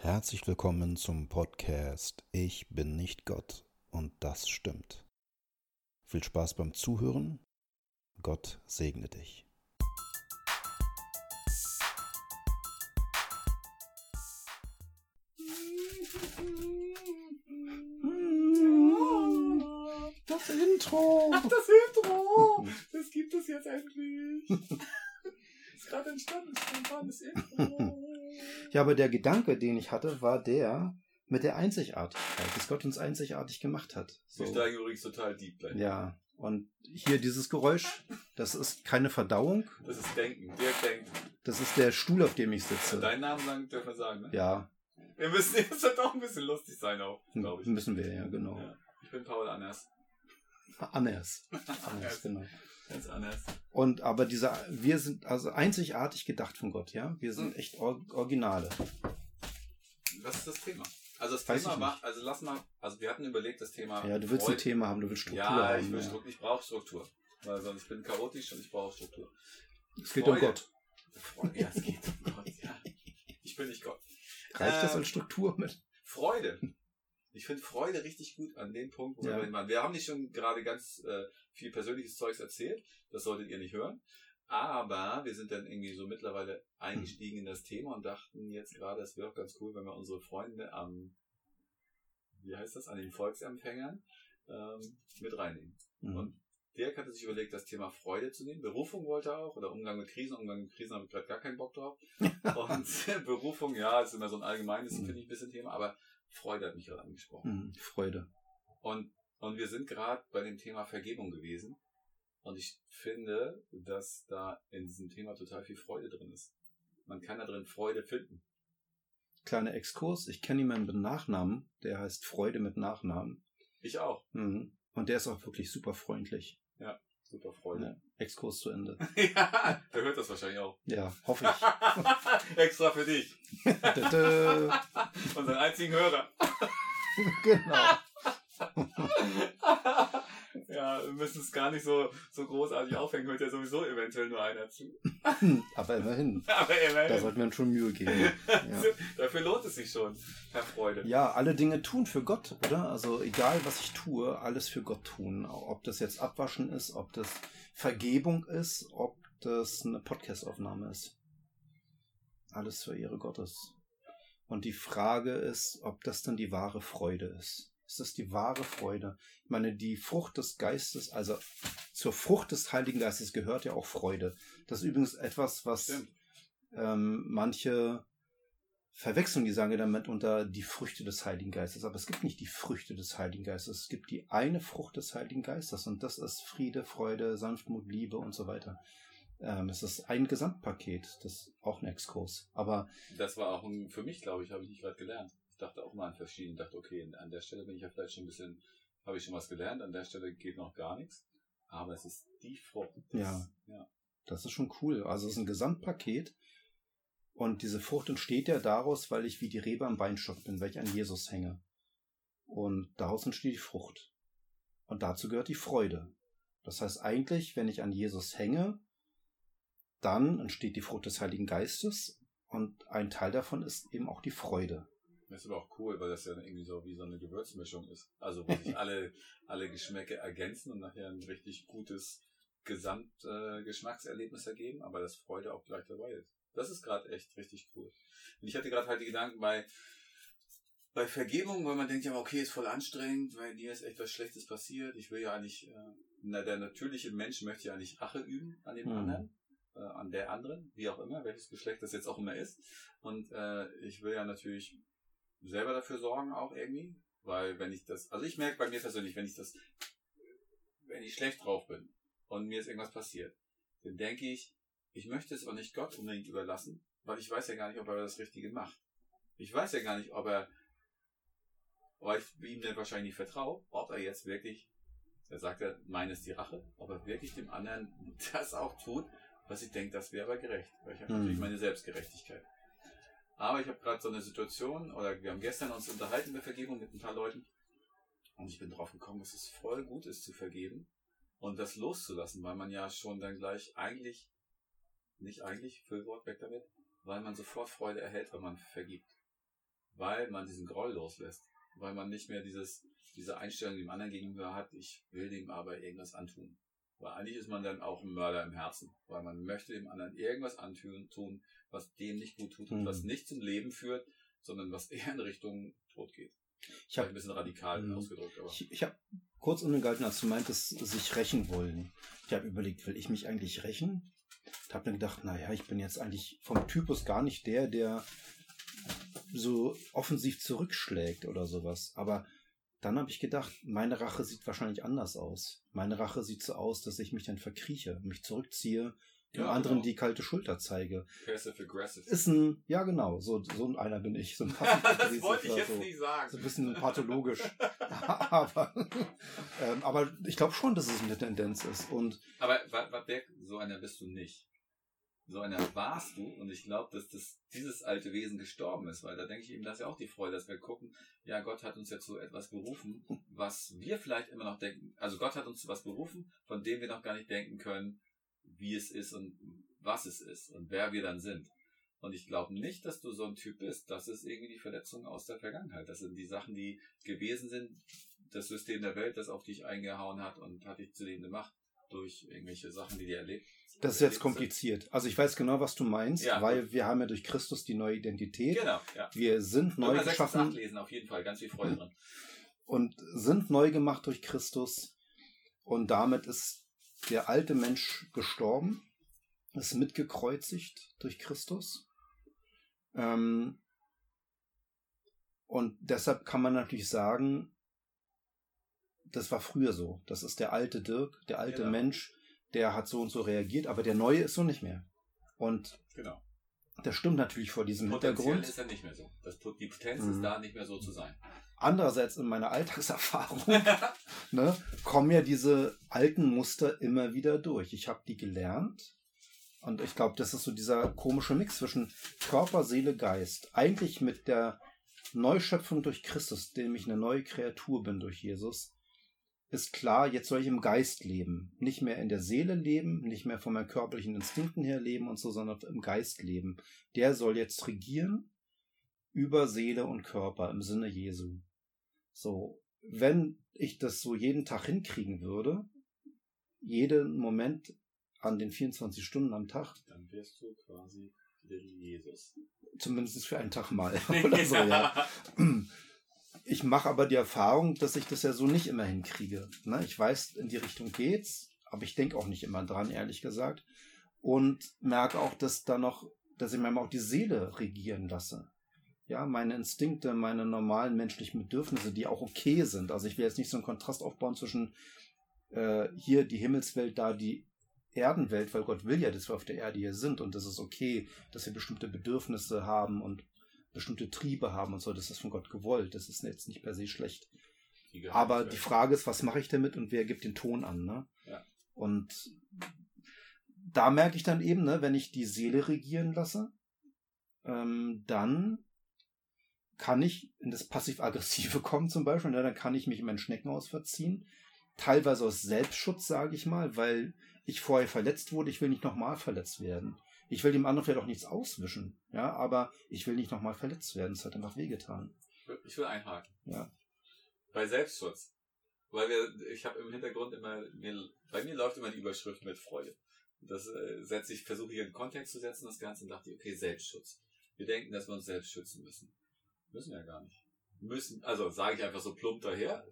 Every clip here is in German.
Herzlich willkommen zum Podcast Ich bin nicht Gott und das stimmt. Viel Spaß beim Zuhören. Gott segne dich. Das Intro. Ach, das Intro! Das gibt es jetzt endlich. ist gerade entstanden, spontanes Intro. Ja, aber der Gedanke, den ich hatte, war der mit der Einzigartigkeit, dass Gott uns einzigartig gemacht hat. So. Wir steigen übrigens total deep gleich. Ja, und hier dieses Geräusch, das ist keine Verdauung, Das ist Denken. Dirk denkt. das ist der Stuhl, auf dem ich sitze. Deinen Namen sagen, dürfen wir sagen, ne? Ja, Wir müssen, das wird auch ein bisschen lustig sein auch, glaube ich. müssen wir ja, genau. Ja. Ich bin Paul Anders. Anders. Anders, genau. Ganz anders. Und aber dieser, wir sind also einzigartig gedacht von Gott, ja. Wir sind echt Or Originale. Was ist das Thema? Also das Weiß Thema war, also lass mal, also wir hatten überlegt, das Thema. Ja, du willst Freude- ein Thema haben, du willst Struktur Ja, haben. ich, will ja. Struktur, ich brauche Struktur. Weil sonst ich bin chaotisch und ich brauche Struktur. Es geht um Freude. Gott. Freude, ja, es geht um Gott, ja. Ich bin nicht Gott. Reicht das Ähm, als Struktur mit? Freude. Ich finde Freude richtig gut an dem Punkt, wo Ja. wir waren. Wir haben nicht schon gerade ganz äh, viel persönliches Zeugs erzählt. Das solltet ihr nicht hören. Aber wir sind dann irgendwie so mittlerweile eingestiegen in das Thema und dachten jetzt gerade, es wäre auch ganz cool, wenn wir unsere Freunde am, wie heißt das, an den Volksempfängern ähm, mit reinnehmen. Mhm. Und Dirk hatte sich überlegt, das Thema Freude zu nehmen. Berufung wollte er auch, oder Umgang mit Krisen. Umgang mit Krisen habe ich gerade gar keinen Bock drauf. Und Berufung, ja, ist immer so ein allgemeines, Mhm. finde ich, ein bisschen Thema, aber Freude hat mich gerade angesprochen. Mhm. Freude. Und, und wir sind gerade bei dem Thema Vergebung gewesen. Und ich finde, dass da in diesem Thema total viel Freude drin ist. Man kann da drin Freude finden. Kleiner Exkurs. Ich kenne jemanden mit Nachnamen, der heißt Freude mit Nachnamen. Ich auch. Mhm. Und der ist auch wirklich super freundlich. Super Freude. Ja. Exkurs zu Ende. Ja, der hört das wahrscheinlich auch. Ja, hoffe ich. Extra für dich. Unseren einzigen Hörer. genau. ja, wir müssen es gar nicht so, so großartig aufhängen, hört ja sowieso eventuell nur einer zu. Aber immerhin. Aber Da immerhin. sollten wir uns schon Mühe geben. Ja. Dafür lohnt es sich schon, Herr Freude. ja, alle Dinge tun für Gott, oder? Also egal, was ich tue, alles für Gott tun. Ob das jetzt Abwaschen ist, ob das Vergebung ist, ob das eine Podcastaufnahme ist. Alles zur Ehre Gottes. Und die Frage ist, ob das dann die wahre Freude ist. Ist das die wahre Freude? Ich meine, die Frucht des Geistes, also zur Frucht des Heiligen Geistes gehört ja auch Freude. Das ist übrigens etwas, was ähm, manche verwechseln die sagen damit unter die Früchte des Heiligen Geistes. Aber es gibt nicht die Früchte des Heiligen Geistes. Es gibt die eine Frucht des Heiligen Geistes und das ist Friede, Freude, Sanftmut, Liebe und so weiter. Ähm, es ist ein Gesamtpaket. Das ist auch ein Exkurs. Aber Das war auch ein, für mich, glaube ich, habe ich nicht gerade gelernt. Ich dachte auch mal an verschiedenen, dachte, okay, an der Stelle bin ich ja vielleicht schon ein bisschen, habe ich schon was gelernt, an der Stelle geht noch gar nichts. Aber es ist die Frucht. Das- Ja. ja. das ist schon cool. Also es ist ein Gesamtpaket. Und diese Frucht entsteht ja daraus, weil ich wie die Rebe am Beinstock bin, weil ich an Jesus hänge. Und daraus entsteht die Frucht. Und dazu gehört die Freude. Das heißt eigentlich, wenn ich an Jesus hänge, dann entsteht die Frucht des Heiligen Geistes. Und ein Teil davon ist eben auch die Freude. Das ist aber auch cool, weil das ja irgendwie so wie so eine Gewürzmischung ist. Also wo sich alle, alle Geschmäcke ergänzen und nachher ein richtig gutes Gesamtgeschmackserlebnis äh, ergeben, aber das Freude auch gleich dabei ist. Das ist gerade echt richtig cool. Und ich hatte gerade halt die Gedanken bei, bei Vergebung, weil man denkt ja, okay, ist voll anstrengend, weil dir ist echt was Schlechtes passiert. Ich will ja eigentlich, äh, na, der natürliche Mensch möchte ja nicht Rache üben an dem Hm. anderen, äh, an der anderen, wie auch immer, welches Geschlecht das jetzt auch immer ist. Und äh, ich will ja natürlich selber dafür sorgen auch irgendwie, weil wenn ich das, also ich merke bei mir persönlich, wenn ich das, wenn ich schlecht drauf bin und mir ist irgendwas passiert, dann denke ich, ich möchte es auch nicht Gott unbedingt überlassen, weil ich weiß ja gar nicht, ob er das Richtige macht. Ich weiß ja gar nicht, ob er, weil ich ihm dann wahrscheinlich nicht vertraue, ob er jetzt wirklich, er sagt ja, meine ist die Rache, ob er wirklich dem anderen das auch tut, was ich denke, das wäre aber gerecht, weil ich habe Hm. natürlich meine Selbstgerechtigkeit. Aber ich habe gerade so eine Situation, oder wir haben gestern uns unterhalten über Vergebung mit ein paar Leuten. Und ich bin drauf gekommen, dass es voll gut ist zu vergeben und das loszulassen, weil man ja schon dann gleich eigentlich, nicht eigentlich, Füllwort weg damit, weil man sofort Freude erhält, wenn man vergibt. weil man diesen Groll loslässt. Weil man nicht mehr dieses, diese Einstellung dem anderen gegenüber hat, ich will dem aber irgendwas antun. Weil eigentlich ist man dann auch ein Mörder im Herzen, weil man möchte dem anderen irgendwas antun, tun, was dem nicht gut tut und Mhm. was nicht zum Leben führt, sondern was eher in Richtung Tod geht. Ich habe ein bisschen radikal Mhm. ausgedrückt, aber. ich, ich hab kurz ungehalten, als du meintest, sich rächen wollen. Ich habe überlegt, will ich mich eigentlich rächen? Ich habe mir gedacht, naja, ich bin jetzt eigentlich vom Typus gar nicht der, der so offensiv zurückschlägt oder sowas. Aber dann habe ich gedacht, meine Rache sieht wahrscheinlich anders aus. Meine Rache sieht so aus, dass ich mich dann verkrieche, mich zurückziehe, dem Ja, anderen genau. die kalte Schulter zeige. Passive aggressive. Ist ein, ja genau, so, so einer bin ich. So ein das wollte ich jetzt so. nicht sagen. So ein bisschen pathologisch. aber, ähm, aber ich glaube schon, dass es eine Tendenz ist. Und Aber wer, so einer bist du nicht. So einer warst du und ich glaube, dass das, dieses alte Wesen gestorben ist, weil da denke ich eben, das ist ja auch die Freude, dass wir gucken, ja, Gott hat uns jetzt zu etwas berufen, was wir vielleicht immer noch denken, also Gott hat uns zu was berufen, von dem wir noch gar nicht denken können, wie es ist und was es ist und wer wir dann sind. Und ich glaube nicht, dass du so ein Typ bist. Das ist irgendwie die Verletzung aus der Vergangenheit. Das sind die Sachen, die gewesen sind, das System der Welt, das auf dich eingehauen hat und hat dich zu dem gemacht durch irgendwelche Sachen, die dir erlebt. das ist jetzt erlebt sind. kompliziert. Also ich weiß genau, was du meinst, Ja, weil wir haben ja durch Christus die neue Identität. Genau, ja. Wir sind neu Römer 6 und 8 geschaffen lesen, auf jeden Fall. Ganz viel Freude dran. und sind neu gemacht durch Christus. Und damit ist der alte Mensch gestorben, ist mitgekreuzigt durch Christus. Ähm, und deshalb kann man natürlich sagen, das war früher so. Das ist der alte Dirk, der alte Genau. Mensch, der hat so und so reagiert, aber der neue ist so nicht mehr. Und Genau. das stimmt natürlich vor diesem Potenziell Hintergrund. ist er nicht mehr so. Das, die Potenz Mhm. ist da, nicht mehr so zu sein. Andererseits in meiner Alltagserfahrung ne, kommen ja diese alten Muster immer wieder durch. Ich habe die gelernt und ich glaube, das ist so dieser komische Mix zwischen Körper, Seele, Geist. Eigentlich mit der Neuschöpfung durch Christus, dem ich eine neue Kreatur bin durch Jesus, ist klar, jetzt soll ich im Geist leben. Nicht mehr in der Seele leben, nicht mehr von meinen körperlichen Instinkten her leben und so, sondern im Geist leben. Der soll jetzt regieren über Seele und Körper im Sinne Jesu. So, wenn ich das so jeden Tag hinkriegen würde, jeden Moment an den 24 Stunden am Tag, Dann wirst du quasi Little Jesus. zumindest für einen Tag mal oder so, ja. Ich mache aber die Erfahrung, dass ich das ja so nicht immer hinkriege. Ne? Ich weiß, in die Richtung geht's, aber ich denke auch nicht immer dran, ehrlich gesagt. Und merke auch, dass da noch, dass ich manchmal auch die Seele regieren lasse. Ja, meine Instinkte, meine normalen menschlichen Bedürfnisse, die auch okay sind. Also ich will jetzt nicht so einen Kontrast aufbauen zwischen äh, hier die Himmelswelt, da die Erdenwelt, weil Gott will ja, dass wir auf der Erde hier sind und das ist okay, dass wir bestimmte Bedürfnisse haben und bestimmte Triebe haben und so. Das ist von Gott gewollt. Das ist jetzt nicht per se schlecht. Die Aber die Frage ist, was mache ich damit und wer gibt den Ton an, ne? Ja. Und da merke ich dann eben, ne, wenn ich die Seele regieren lasse, ähm, dann kann ich in das Passiv-Aggressive kommen zum Beispiel, ne, dann kann ich mich in mein Schneckenhaus verziehen. Teilweise aus Selbstschutz, sage ich mal, weil ich vorher verletzt wurde, ich will nicht nochmal verletzt werden. Ich will dem anderen vielleicht auch nichts auswischen, ja, aber ich will nicht nochmal verletzt werden. Es hat einfach wehgetan. Ich will- Ich will einhaken. Ja. Bei Selbstschutz. Weil wir, ich habe im Hintergrund immer, mir, bei mir läuft immer die Überschrift mit Freude. Das äh, setze ich, versuche hier in Kontext zu setzen, das Ganze und dachte ich, okay, Selbstschutz. Wir denken, dass wir uns selbst schützen müssen. Müssen ja gar nicht. Müssen, also sage ich einfach so plump daher.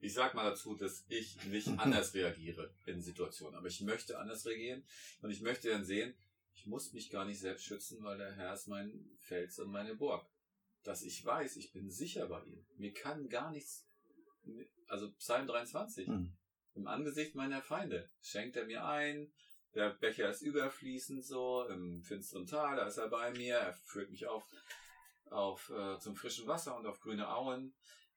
Ich sag mal dazu, dass ich nicht anders reagiere in Situationen. Aber ich möchte anders reagieren und ich möchte dann sehen, ich muss mich gar nicht selbst schützen, weil der Herr ist mein Fels und meine Burg. Dass ich weiß, ich bin sicher bei ihm. Mir kann gar nichts, also Psalm 23, Hm. im Angesicht meiner Feinde schenkt er mir ein, der Becher ist überfließend so, im finsteren Tal, da ist er bei mir, er führt mich auf, auf äh, zum frischen Wasser und auf grüne Auen.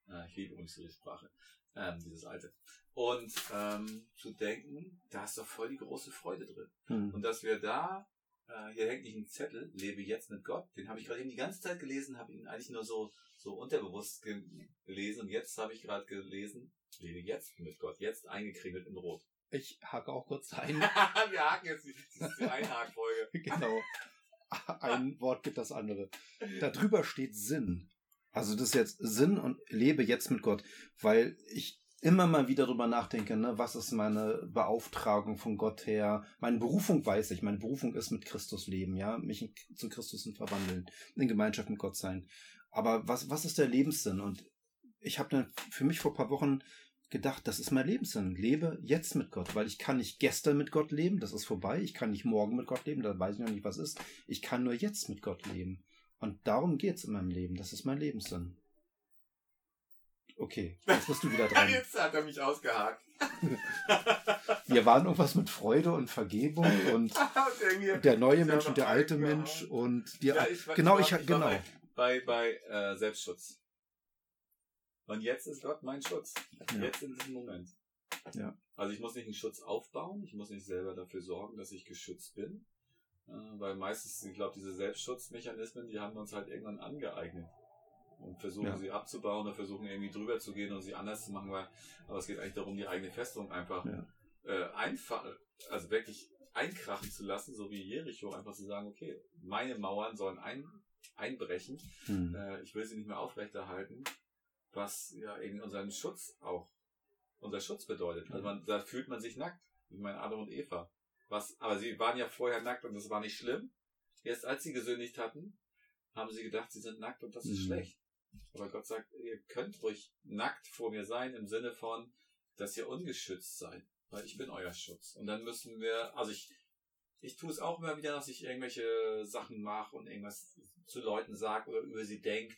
Äh, ich liebe übrigens diese Sprache, ähm, dieses alte. Und ähm, zu denken, da ist doch voll die große Freude drin. Hm. Und dass wir da, äh, hier hängt nicht ein Zettel, lebe jetzt mit Gott, den habe ich gerade eben die ganze Zeit gelesen, habe ihn eigentlich nur so, so unterbewusst ge gelesen und jetzt habe ich gerade gelesen, lebe jetzt mit Gott, jetzt eingekringelt in Rot. Ich hake auch kurz ein. wir haken jetzt, die- die Einhakfolge. genau. ein Wort gibt das andere. Darüber steht Sinn. Also das ist jetzt Sinn und lebe jetzt mit Gott, weil ich immer mal wieder darüber nachdenke, ne, was ist meine Beauftragung von Gott her? Meine Berufung weiß ich, meine Berufung ist mit Christus leben, ja, mich zu Christus verwandeln, in Gemeinschaft mit Gott sein. Aber was, was ist der Lebenssinn? Und ich habe dann für mich vor ein paar Wochen gedacht, das ist mein Lebenssinn. Lebe jetzt mit Gott, weil ich kann nicht gestern mit Gott leben, das ist vorbei. Ich kann nicht morgen mit Gott leben, da weiß ich noch nicht, was ist. Ich kann nur jetzt mit Gott leben. Und darum geht's in meinem Leben. Das ist mein Lebenssinn. Okay, jetzt bist du wieder dran. Jetzt hat er mich ausgehakt. Wir waren irgendwas mit Freude und Vergebung und der neue Mensch und der alte Mensch und die, Ja, ich war- genau, ich war- ich war genau. bei, bei äh, Selbstschutz. Und jetzt ist Gott mein Schutz. Ja. Jetzt in diesem Moment. Ja. Also ich muss nicht einen Schutz aufbauen, ich muss nicht selber dafür sorgen, dass ich geschützt bin. Äh, weil meistens, ich glaube, diese Selbstschutzmechanismen, die haben wir uns halt irgendwann angeeignet. Und versuchen Ja. sie abzubauen oder versuchen irgendwie drüber zu gehen und sie anders zu machen, weil, aber es geht eigentlich darum, die eigene Festung einfach Ja. äh, einfach, also wirklich einkrachen zu lassen, so wie Jericho, einfach zu sagen, okay, meine Mauern sollen ein, einbrechen, Hm. äh, ich will sie nicht mehr aufrechterhalten, was ja irgendwie unseren Schutz auch, unser Schutz bedeutet. Also man, da fühlt man sich nackt, wie mein Adam und Eva. Was, aber sie waren ja vorher nackt und das war nicht schlimm. Erst als sie gesündigt hatten, haben sie gedacht, sie sind nackt und das ist Mhm. schlecht. Aber Gott sagt, ihr könnt ruhig nackt vor mir sein, im Sinne von, dass ihr ungeschützt seid, weil ich bin euer Schutz. Und dann müssen wir, also ich, ich tue es auch immer wieder, dass ich irgendwelche Sachen mache und irgendwas zu Leuten sage oder über sie denke,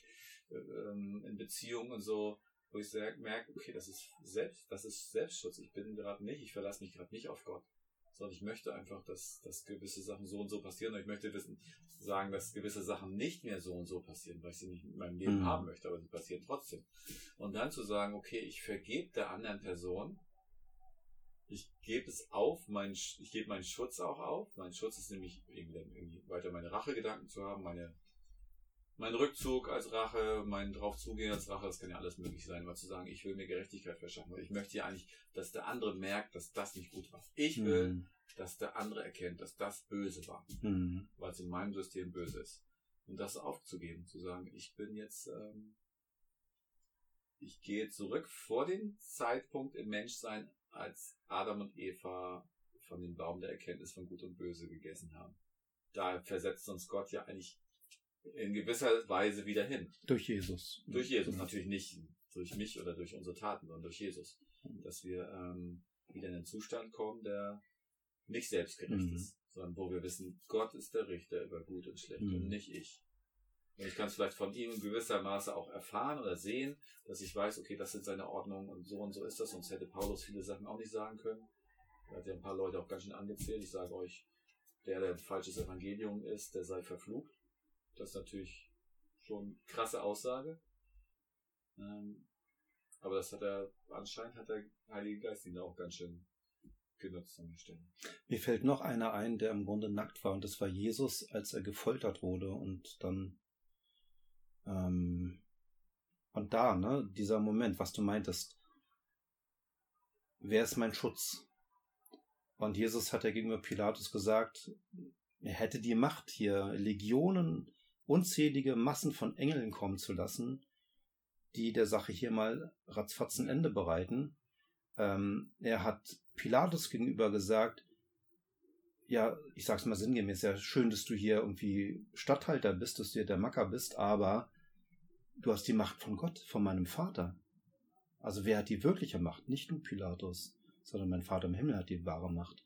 ähm, in Beziehungen und so, wo ich merke, okay, das ist selbst, das ist Selbstschutz. Ich bin gerade nicht, ich verlasse mich gerade nicht auf Gott. Sondern ich möchte einfach, dass, dass gewisse Sachen so und so passieren. Und ich möchte wissen, sagen, dass gewisse Sachen nicht mehr so und so passieren, weil ich sie nicht in meinem Leben Mhm. haben möchte, aber sie passieren trotzdem. Und dann zu sagen, okay, ich vergebe der anderen Person, ich gebe es auf, mein, ich gebe meinen Schutz auch auf. Mein Schutz ist nämlich irgendwie weiter meine Rachegedanken zu haben, meine, mein Rückzug als Rache, mein draufzugehen als Rache, das kann ja alles möglich sein, mal zu sagen, ich will mir Gerechtigkeit verschaffen. Ich möchte ja eigentlich, dass der andere merkt, dass das nicht gut war. Ich will, Hm. dass der andere erkennt, dass das böse war Hm. weil es in meinem System böse ist. Und das aufzugeben, zu sagen, ich bin jetzt, ähm, ich gehe zurück vor den Zeitpunkt im Menschsein, als Adam und Eva von dem Baum der Erkenntnis von Gut und Böse gegessen haben. Da versetzt uns Gott ja eigentlich in gewisser Weise wieder hin. Durch Jesus. Durch Jesus, natürlich nicht durch mich oder durch unsere Taten, sondern durch Jesus. Dass wir ähm, wieder in einen Zustand kommen, der nicht selbstgerecht Mhm. ist, sondern wo wir wissen, Gott ist der Richter über Gut und Schlecht Mhm. und nicht ich. Und ich kann es vielleicht von ihm in gewisser Maße auch erfahren oder sehen, dass ich weiß, okay, das sind seine Ordnungen und so und so ist das, sonst hätte Paulus viele Sachen auch nicht sagen können. Er hat ja ein paar Leute auch ganz schön angezählt. Ich sage euch, der, der ein falsches Evangelium ist, der sei verflucht. Das ist natürlich schon eine krasse Aussage. Ähm, aber das hat er, anscheinend hat der Heilige Geist ihn auch ganz schön genutzt an der Stelle. Mir fällt noch einer ein, der im Grunde nackt war, und das war Jesus, als er gefoltert wurde und dann ähm, und da, ne, dieser Moment, was du meintest, wer ist mein Schutz? Und Jesus hat ja gegenüber Pilatus gesagt, er hätte die Macht hier, Legionen, unzählige Massen von Engeln kommen zu lassen, die der Sache hier mal ratzfatz ein Ende bereiten. Ähm, er hat Pilatus gegenüber gesagt, ja, ich sag's mal sinngemäß, ja, schön, dass du hier irgendwie Statthalter bist, dass du hier der Macker bist, aber du hast die Macht von Gott, von meinem Vater. Also wer hat die wirkliche Macht? Nicht du, Pilatus, sondern mein Vater im Himmel hat die wahre Macht.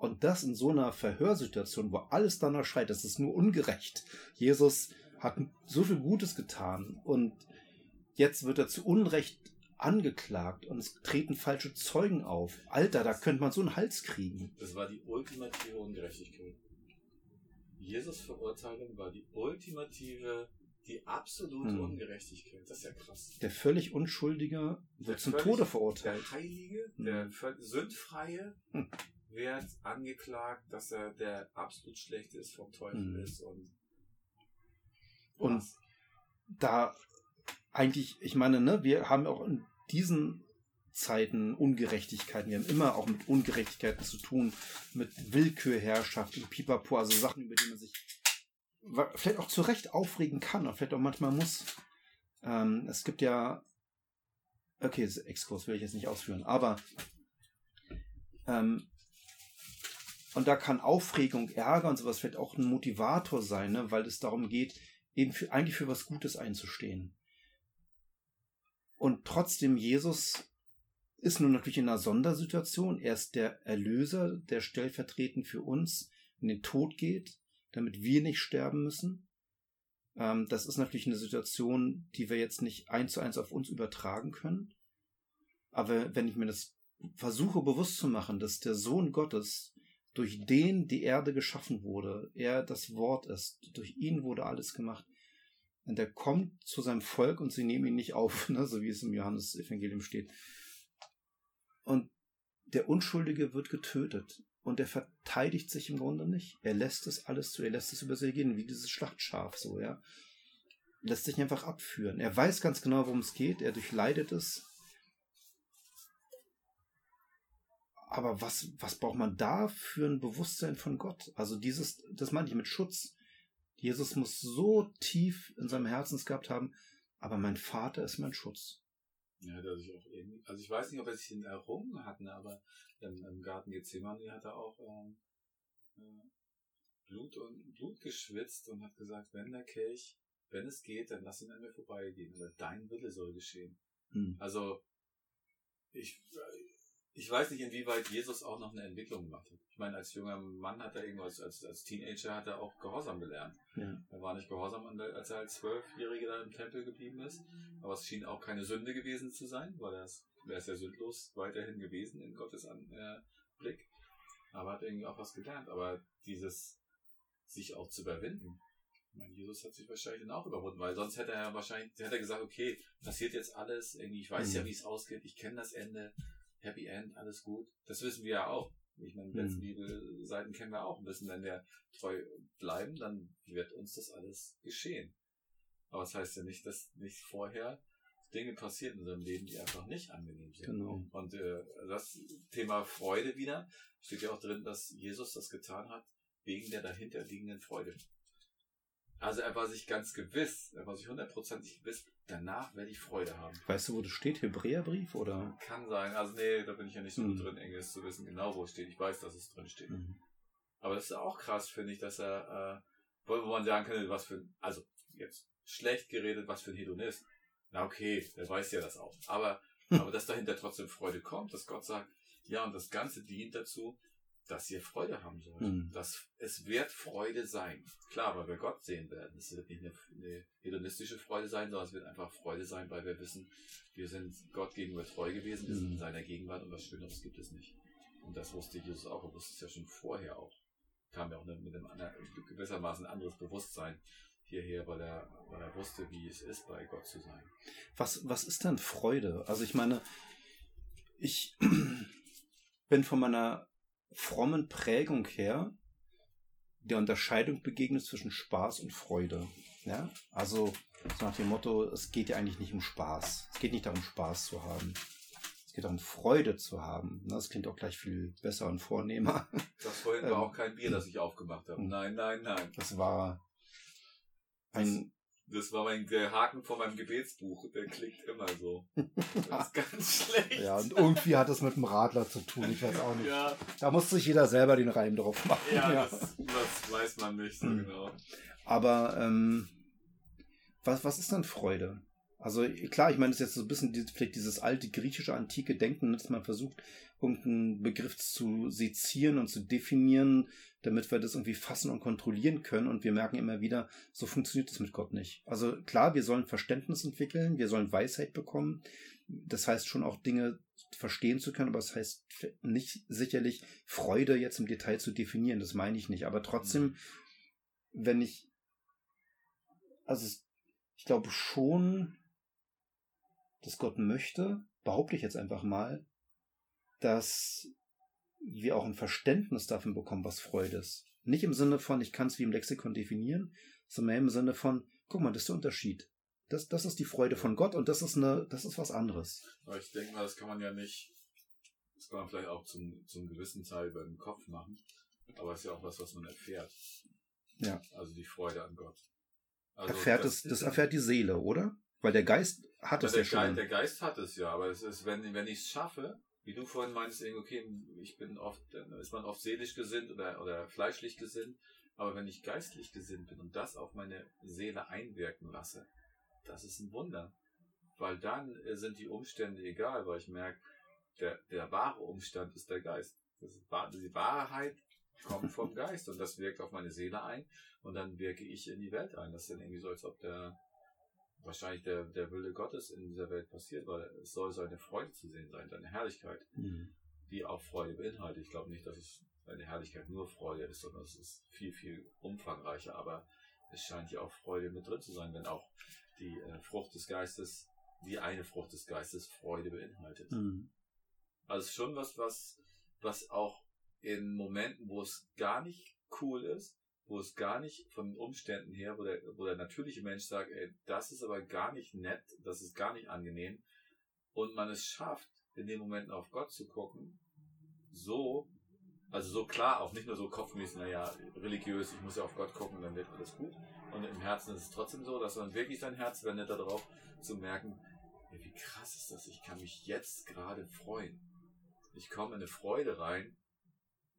Und das in so einer Verhörsituation, wo alles danach schreit, das ist nur ungerecht. Jesus hat so viel Gutes getan und jetzt wird er zu Unrecht angeklagt und es treten falsche Zeugen auf. Alter, da könnte man so einen Hals kriegen. Das war die ultimative Ungerechtigkeit. Jesus Verurteilung war die ultimative, die absolute Hm. Ungerechtigkeit. Das ist ja krass. Der völlig Unschuldige Der wird zum völlig- Tode verurteilt. Der Heilige, Hm. der Sündfreie Hm. Wird angeklagt, dass er der absolut schlechte ist, vom Teufel Hm. ist und Und Was? da eigentlich, ich meine, ne, wir haben auch in diesen Zeiten Ungerechtigkeiten. Wir haben immer auch mit Ungerechtigkeiten zu tun, mit Willkürherrschaft und Pipapo, also Sachen, über die man sich vielleicht auch zu Recht aufregen kann und vielleicht auch manchmal muss. Ähm, es gibt ja, okay, Exkurs will ich jetzt nicht ausführen, aber ähm, und da kann Aufregung, Ärger und sowas vielleicht auch ein Motivator sein, ne? weil es darum geht, eben für, eigentlich für was Gutes einzustehen. Und trotzdem, Jesus ist nun natürlich in einer Sondersituation. Er ist der Erlöser, der stellvertretend für uns in den Tod geht, damit wir nicht sterben müssen. Ähm, das ist natürlich eine Situation, die wir jetzt nicht eins zu eins auf uns übertragen können. Aber wenn ich mir das versuche bewusst zu machen, dass der Sohn Gottes durch den die Erde geschaffen wurde, er das Wort ist, durch ihn wurde alles gemacht. Und er kommt zu seinem Volk und sie nehmen ihn nicht auf, ne, so wie es im Johannesevangelium steht. Und der Unschuldige wird getötet. Und er verteidigt sich im Grunde nicht. Er lässt es alles zu, er lässt es über sich gehen, wie dieses Schlachtschaf so, ja. Lässt sich einfach abführen. Er weiß ganz genau, worum es geht, er durchleidet es, Aber was, was braucht man da für ein Bewusstsein von Gott? Also dieses, das meine ich mit Schutz. Jesus muss so tief in seinem Herzen gehabt haben, aber mein Vater ist mein Schutz. Ja, der sich auch irgendwie, also ich weiß nicht, ob er sich den errungen hat, ne, aber im, im Garten Gethsemane hat er auch ähm, äh, Blut und Blut geschwitzt und hat gesagt, wenn der Kelch, wenn es geht, dann lass ihn an mir vorbeigehen, aber dein Wille soll geschehen. Hm. Also ich, ich weiß nicht, inwieweit Jesus auch noch eine Entwicklung gemacht hat. Ich meine, als junger Mann hat er irgendwas, als, als Teenager hat er auch Gehorsam gelernt. Ja. Er war nicht gehorsam, als er als Zwölfjähriger im Tempel geblieben ist. Aber es schien auch keine Sünde gewesen zu sein, weil er ist, er ist ja sündlos weiterhin gewesen in Gottes äh, Blick. Aber hat irgendwie auch was gelernt. Aber dieses, sich auch zu überwinden. Ich meine, Jesus hat sich wahrscheinlich dann auch überwunden, weil sonst hätte er wahrscheinlich, hätte er gesagt, okay, passiert jetzt alles, irgendwie, ich weiß mhm. ja, wie es ausgeht, ich kenne das Ende, Happy End, alles gut. Das wissen wir ja auch. Ich meine, letzten mhm. Seiten kennen wir auch ein bisschen, wenn wir treu bleiben, dann wird uns das alles geschehen. Aber das heißt ja nicht, dass nicht vorher Dinge passiert in unserem Leben, die einfach nicht angenehm sind. Genau. Und äh, das Thema Freude wieder steht ja auch drin, dass Jesus das getan hat wegen der dahinterliegenden Freude. Also er war sich ganz gewiss, er war sich hundertprozentig gewiss, danach werde ich Freude haben. Weißt du, wo das steht? Hebräerbrief oder? Kann sein. Also nee, da bin ich ja nicht so mhm. drin, Engels zu wissen, genau wo es steht. Ich weiß, dass es drin steht. Mhm. Aber das ist auch krass, finde ich, dass er, äh, wo man sagen könnte, was für ein, also jetzt schlecht geredet, was für ein Hedonist. Na okay, der weiß ja das auch. Aber, aber dass dahinter trotzdem Freude kommt, dass Gott sagt, ja, und das Ganze dient dazu, dass ihr Freude haben sollt. Mhm. Dass es wird Freude sein. Klar, weil wir Gott sehen werden. Es wird nicht eine, eine, hedonistische Freude sein, sondern es wird einfach Freude sein, weil wir wissen, wir sind Gott gegenüber treu gewesen, wir mhm. sind in seiner Gegenwart und was Schöneres gibt es nicht. Und das wusste Jesus auch, er wusste es ja schon vorher auch. Kam ja auch mit einem gewissermaßen anderes Bewusstsein hierher, weil er, weil er wusste, wie es ist, bei Gott zu sein. Was, was ist denn Freude? Also ich meine, ich bin von meiner frommen Prägung her der Unterscheidung begegnet zwischen Spaß und Freude. Ja? Also so nach dem Motto, es geht ja eigentlich nicht um Spaß. Es geht nicht darum, Spaß zu haben. Es geht darum, Freude zu haben. Das klingt auch gleich viel besser und vornehmer. Das vorhin war ähm, auch kein Bier, das ich aufgemacht habe. Nein, nein, nein. Das war ein das war mein, der Haken von meinem Gebetsbuch. Der klickt immer so. Das ist ganz schlecht. Ja, und irgendwie hat es mit dem Radler zu tun. Ich weiß auch nicht. Ja. Da muss sich jeder selber den Reim drauf machen. Ja, ja. Das, das, weiß man nicht so mhm. genau. Aber ähm, was, was ist dann Freude? Also klar, ich meine, das ist jetzt so ein bisschen vielleicht dieses alte griechische, antike Denken, dass man versucht, irgendeinen Begriff zu sezieren und zu definieren, damit wir das irgendwie fassen und kontrollieren können. Und wir merken immer wieder, so funktioniert das mit Gott nicht. Also klar, wir sollen Verständnis entwickeln, wir sollen Weisheit bekommen. Das heißt schon auch Dinge verstehen zu können, aber das heißt nicht sicherlich Freude jetzt im Detail zu definieren. Das meine ich nicht. Aber trotzdem, wenn ich, also ich glaube schon, dass Gott möchte, behaupte ich jetzt einfach mal, dass wir auch ein Verständnis davon bekommen, was Freude ist. Nicht im Sinne von, ich kann es wie im Lexikon definieren, sondern im Sinne von, guck mal, das ist der Unterschied. Das, das ist die Freude von Gott und das ist eine, das ist was anderes. Aber ich denke mal, das kann man ja nicht, das kann man vielleicht auch zum, zum gewissen Teil über den Kopf machen, aber es ist ja auch was, was man erfährt. Ja. Also die Freude an Gott. Also erfährt es, das erfährt die Seele, oder? Weil der Geist hat es der ja schon. Geist, der Geist hat es ja, aber es ist, wenn, wenn ich es schaffe, wie du vorhin meinst, okay, ich bin oft, dann ist man oft seelisch gesinnt oder, oder fleischlich gesinnt, aber wenn ich geistlich gesinnt bin und das auf meine Seele einwirken lasse, das ist ein Wunder. Weil dann äh, sind die Umstände egal, weil ich merke, der, der wahre Umstand ist der Geist. Ist, die Wahrheit kommt vom Geist und das wirkt auf meine Seele ein und dann wirke ich in die Welt ein. Das ist dann irgendwie so, als ob der wahrscheinlich der, der Wille Gottes in dieser Welt passiert, weil es soll seine Freude zu sehen sein, seine Herrlichkeit, Mhm. die auch Freude beinhaltet. Ich glaube nicht, dass es seine Herrlichkeit nur Freude ist, sondern es ist viel, viel umfangreicher, aber es scheint ja auch Freude mit drin zu sein, wenn auch die äh, Frucht des Geistes, die eine Frucht des Geistes Freude beinhaltet. Mhm. Also schon was, was, was auch in Momenten, wo es gar nicht cool ist, wo es gar nicht von den Umständen her, wo der, wo der natürliche Mensch sagt, ey, das ist aber gar nicht nett, das ist gar nicht angenehm, und man es schafft, in den Momenten auf Gott zu gucken, so, also so klar, auch nicht nur so kopfmäßig, naja, religiös, ich muss ja auf Gott gucken, dann wird alles gut. Und im Herzen ist es trotzdem so, dass man wirklich sein Herz wendet darauf, zu merken, ey, wie krass ist das, ich kann mich jetzt gerade freuen. Ich komme in eine Freude rein,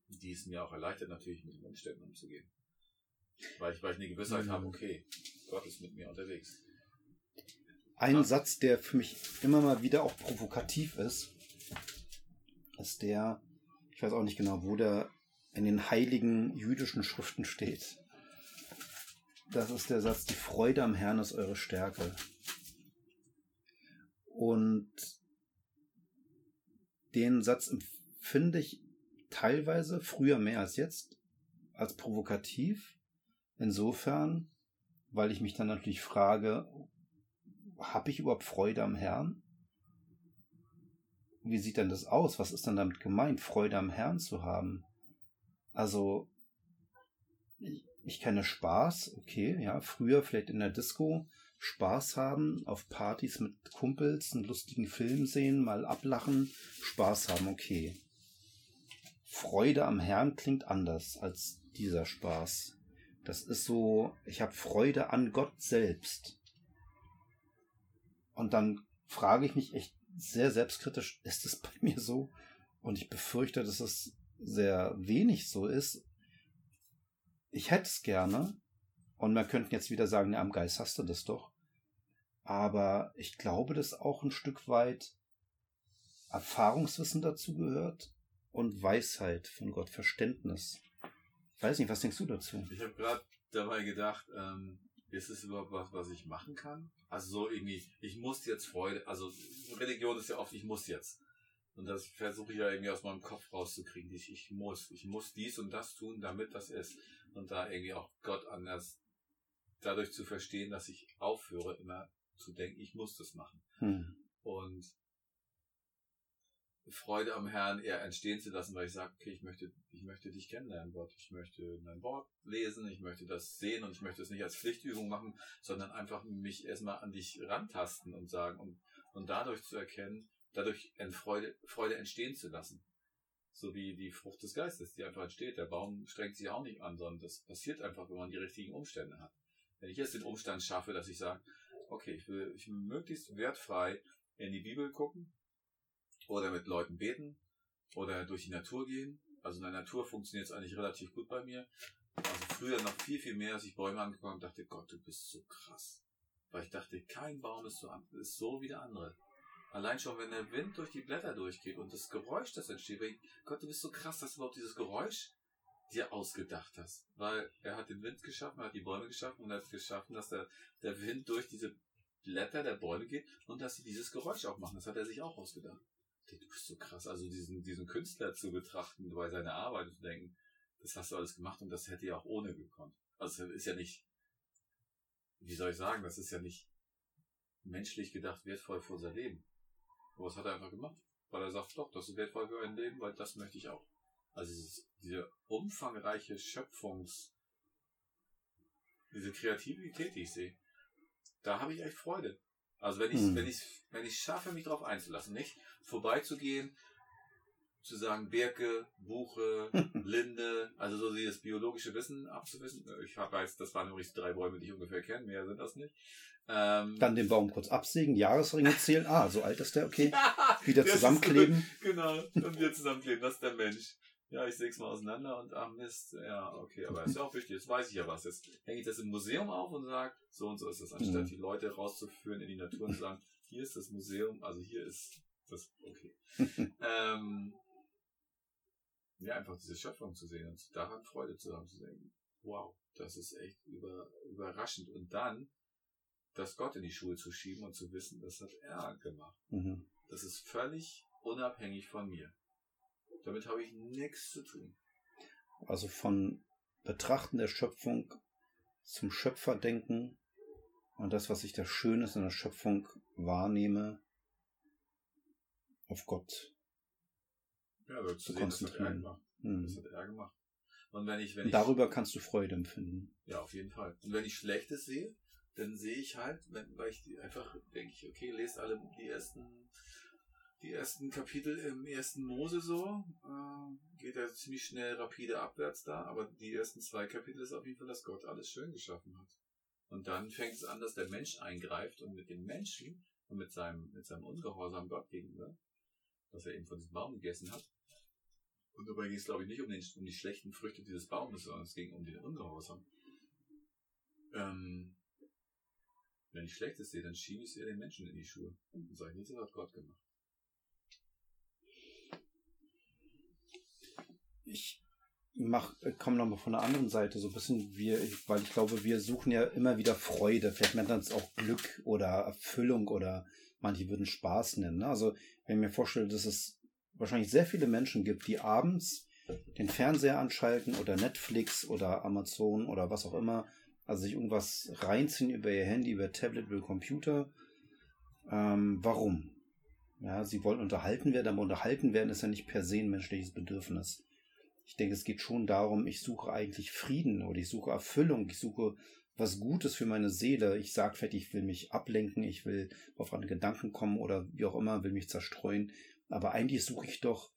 die es mir auch erleichtert, natürlich mit den Umständen umzugehen. Weil ich, weil ich eine Gewissheit Mhm. habe, okay, Gott ist mit mir unterwegs. Ein Ah. Satz, der für mich immer mal wieder auch provokativ ist, ist der, ich weiß auch nicht genau, wo der in den heiligen jüdischen Schriften steht. Das ist der Satz, die Freude am Herrn ist eure Stärke. Und den Satz empfinde ich teilweise, früher mehr als jetzt, als provokativ. Insofern, weil ich mich dann natürlich frage, habe ich überhaupt Freude am Herrn? Wie sieht denn das aus? Was ist denn damit gemeint, Freude am Herrn zu haben? Also, ich, kenne Spaß, okay, ja, früher vielleicht in der Disco Spaß haben, auf Partys mit Kumpels, einen lustigen Film sehen, mal ablachen, Spaß haben, okay. Freude am Herrn klingt anders als dieser Spaß. Das ist so, ich habe Freude an Gott selbst. Und dann frage ich mich echt sehr selbstkritisch, ist es bei mir so? Und ich befürchte, dass es sehr wenig so ist. Ich hätte es gerne. Und man könnte jetzt wieder sagen, ja, am Geist hast du das doch. Aber ich glaube, dass auch ein Stück weit Erfahrungswissen dazu gehört und Weisheit von Gott, Verständnis. Ich weiß nicht, was denkst du dazu? Ich habe gerade dabei gedacht, ähm, ist es überhaupt was, was ich machen kann? Also so irgendwie, ich muss jetzt Freude, also Religion ist ja oft, ich muss jetzt. Und das versuche ich ja irgendwie aus meinem Kopf rauszukriegen. Ich, ich muss, ich muss dies und das tun, damit das ist. Und da irgendwie auch Gott anders dadurch zu verstehen, dass ich aufhöre, immer zu denken, ich muss das machen. Hm. Und Freude am Herrn eher entstehen zu lassen, weil ich sage, okay, ich möchte, ich möchte dich kennenlernen, Gott. Ich möchte dein Wort lesen, ich möchte das sehen und ich möchte es nicht als Pflichtübung machen, sondern einfach mich erstmal an dich rantasten und sagen und, und dadurch zu erkennen, dadurch Freude, Freude entstehen zu lassen. So wie die Frucht des Geistes, die einfach entsteht. Der Baum strengt sich auch nicht an, sondern das passiert einfach, wenn man die richtigen Umstände hat. Wenn ich jetzt den Umstand schaffe, dass ich sage, okay, ich will, ich will möglichst wertfrei in die Bibel gucken, oder mit Leuten beten oder durch die Natur gehen. Also in der Natur funktioniert es eigentlich relativ gut bei mir. Also früher noch viel, viel mehr, als ich Bäume angeguckt habe dachte, Gott, du bist so krass. Weil ich dachte, kein Baum ist so, ist so wie der andere. Allein schon, wenn der Wind durch die Blätter durchgeht und das Geräusch, das entsteht, weil ich, Gott, du bist so krass, dass du überhaupt dieses Geräusch dir ausgedacht hast. Weil er hat den Wind geschaffen, er hat die Bäume geschaffen und er hat es geschaffen, dass der, der Wind durch diese Blätter der Bäume geht und dass sie dieses Geräusch auch machen. Das hat er sich auch ausgedacht. Du bist so krass. Also diesen, diesen Künstler zu betrachten, bei seiner Arbeit und zu denken, das hast du alles gemacht und das hätte ja auch ohne gekonnt. Also ist ja nicht, wie soll ich sagen, das ist ja nicht menschlich gedacht wertvoll für unser Leben. Aber das hat er einfach gemacht. Weil er sagt, doch, das ist wertvoll für ein Leben, weil das möchte ich auch. Also diese umfangreiche Schöpfungs, diese Kreativität, die ich sehe, da habe ich echt Freude. Also wenn ich Hm. wenn ich wenn ich schaffe, mich darauf einzulassen, nicht vorbeizugehen, zu sagen, Birke, Buche, Linde, also so dieses biologische Wissen abzuwissen. Ich weiß, das waren übrigens drei Bäume, die ich ungefähr kenne, mehr sind das nicht. Ähm, Dann den Baum kurz absägen, Jahresringe zählen. Ah, so alt ist der, okay. Wieder Das ist zusammenkleben. Genau, und wir zusammenkleben, das ist der Mensch. Ja, ich säg's mal auseinander und ach Mist, ja, okay, aber ist ja auch wichtig, jetzt weiß ich ja was. Jetzt hänge ich das im Museum auf und sage, so und so ist es, anstatt Mhm. die Leute rauszuführen in die Natur und zu sagen, hier ist das Museum, also hier ist das, okay. ähm, ja, einfach diese Schöpfung zu sehen und daran Freude zu haben, zu denken, wow, das ist echt über, überraschend. Und dann das Gott in die Schuhe zu schieben und zu wissen, das hat er gemacht. Mhm. Das ist völlig unabhängig von mir. Damit habe ich nichts zu tun. Also von Betrachten der Schöpfung zum Schöpferdenken und das, was ich da Schönes in der Schöpfung wahrnehme, auf Gott Ja, aber zu zu sehen, das hat konzentrieren. Mhm. Das hat er gemacht. Und wenn ich, wenn ich, darüber kannst du Freude empfinden. ja, auf jeden Fall. Und wenn ich Schlechtes sehe, dann sehe ich halt, wenn, weil ich einfach denke okay, lest alle die ersten, die ersten Kapitel im ersten Mose so, äh, geht ja ziemlich schnell rapide abwärts da, aber die ersten zwei Kapitel ist auf jeden Fall, dass Gott alles schön geschaffen hat. Und dann fängt es an, dass der Mensch eingreift und mit dem Menschen und mit seinem, mit seinem Ungehorsam Gott gegenüber, dass er eben von diesem Baum gegessen hat. Und dabei ging es, glaube ich, nicht um, den, um die schlechten Früchte dieses Baumes, sondern es ging um den Ungehorsam. Ähm, wenn ich Schlechtes sehe, dann schiebe ich es eher den Menschen in die Schuhe. Und sage, nicht, das hat Gott gemacht. Ich mach, komme nochmal von der anderen Seite so ein bisschen, wir, weil ich glaube, wir suchen ja immer wieder Freude. Vielleicht nennt man es auch Glück oder Erfüllung oder manche würden Spaß nennen. Ne? Also, wenn ich mir vorstelle, dass es wahrscheinlich sehr viele Menschen gibt, die abends den Fernseher anschalten oder Netflix oder Amazon oder was auch immer, also sich irgendwas reinziehen über ihr Handy, über Tablet, über Computer. Ähm, warum? Ja, sie wollen unterhalten werden, aber unterhalten werden ist ja nicht per se ein menschliches Bedürfnis. Ich denke, es geht schon darum, ich suche eigentlich Frieden oder ich suche Erfüllung, ich suche was Gutes für meine Seele. Ich sage vielleicht, ich will mich ablenken, ich will auf andere Gedanken kommen oder wie auch immer, will mich zerstreuen. Aber eigentlich suche ich doch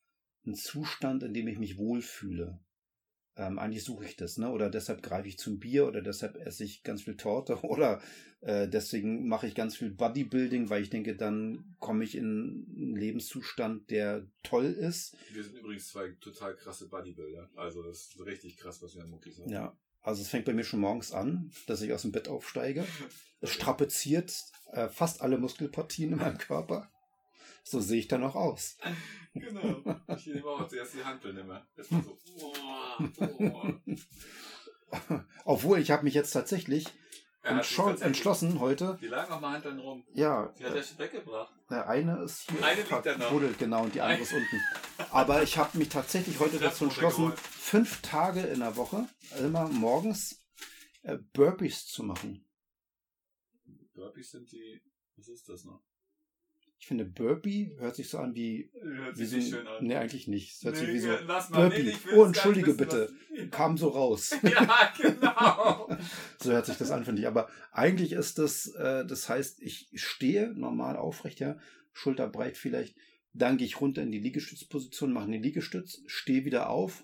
einen Zustand, in dem ich mich wohlfühle. Ähm, eigentlich suche ich das, ne? Oder deshalb greife ich zum Bier oder deshalb esse ich ganz viel Torte oder äh, deswegen mache ich ganz viel Bodybuilding, weil ich denke, dann komme ich in einen Lebenszustand, der toll ist. Wir sind übrigens zwei total krasse Bodybuilder. Also das ist richtig krass, was wir an Muckis haben. Ja, also es fängt bei mir schon morgens an, dass ich aus dem Bett aufsteige. Es strapaziert äh, fast alle Muskelpartien in meinem Körper. So sehe ich dann auch aus. Genau. Ich nehme auch zuerst die Handeln immer. War so, oh, oh. Obwohl, ich habe mich jetzt tatsächlich tatsächlich- entschlossen heute. Die lagen auch mal Handeln rum. Ja, Die hat er schon weggebracht. der eine ist hier Eine liegt genau, und die andere ist unten. Aber ich habe mich tatsächlich heute dazu entschlossen, fünf Tage in der Woche immer morgens äh, Burpees zu machen. Burpees sind die, was ist das noch? Ich finde, Burpee hört sich so an wie. Hört wie sich so nicht schön an. Nee, eigentlich nicht. Hört sich Nee, wie so. lass mal, Burpee. nee, Oh, entschuldige wissen, bitte. was- Kam so raus. Ja, genau. So hört sich das an, finde ich. Aber eigentlich ist das, äh, das heißt, ich stehe normal aufrecht, ja, schulterbreit vielleicht. Dann gehe ich runter in die Liegestützposition, mache eine Liegestütz, stehe wieder auf.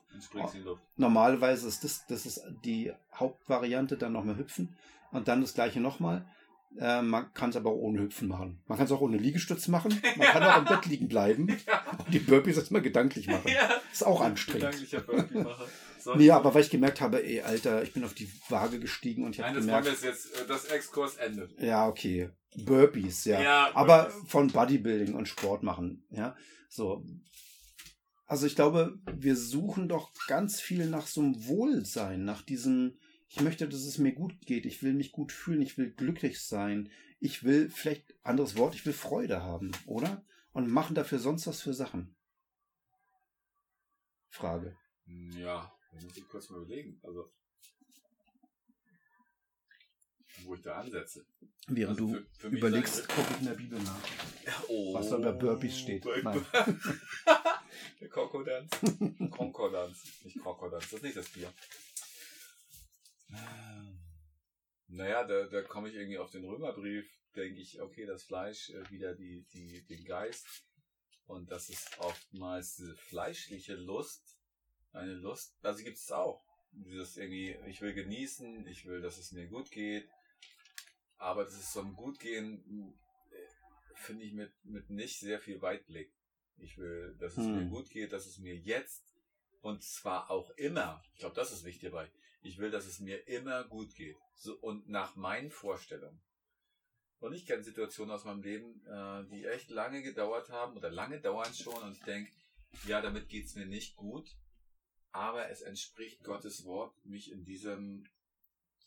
Normalerweise ist das, das ist die Hauptvariante, dann nochmal hüpfen und dann das gleiche nochmal. Äh, man kann es aber auch ohne Hüpfen machen. Man kann es auch ohne Liegestütz machen. Man kann auch im Bett liegen bleiben und die Burpees erstmal gedanklich machen. Ja. Ist auch anstrengend. Gedanklicher Burpee-Macher. So. Nee, aber weil ich gemerkt habe, ey, Alter, ich bin auf die Waage gestiegen und ich habe Nein, das gemerkt, jetzt, äh, das Exkurs endet. ja, okay, Burpees, ja. Ja, aber Burpees. von Bodybuilding und Sport machen, ja. So. Also ich glaube, wir suchen doch ganz viel nach so einem Wohlsein, nach diesem, ich möchte, dass es mir gut geht, ich will mich gut fühlen, ich will glücklich sein, ich will, vielleicht anderes Wort, ich will Freude haben, oder? Und machen dafür sonst was für Sachen. Frage. Ja, da muss ich kurz mal überlegen. Also, wo ich da ansetze. Während Also du für- für überlegst, gucke ich in der Bibel nach. Oh, Was da bei Burpees steht. Bei- Nein. Der Konkordanz. Konkordanz. Nicht Konkordanz, das ist nicht das Bier. Naja, da, da komme ich irgendwie auf den Römerbrief, denke ich, okay, das Fleisch, äh, wieder die, die, den Geist Und das ist oftmals diese fleischliche Lust, eine Lust, also gibt es auch. Dieses irgendwie, ich will genießen, ich will, dass es mir gut geht. Aber das ist so ein Gutgehen, äh, finde ich, mit, mit nicht sehr viel Weitblick. Ich will, dass es Hm. mir gut geht, dass es mir jetzt und zwar auch immer, ich glaube, das ist wichtig dabei, ich will, dass es mir immer gut geht. So, und nach meinen Vorstellungen. Und ich kenne Situationen aus meinem Leben, äh, die echt lange gedauert haben oder lange dauern schon und ich denke, ja, damit geht's mir nicht gut, aber es entspricht Gottes Wort, mich in diesem,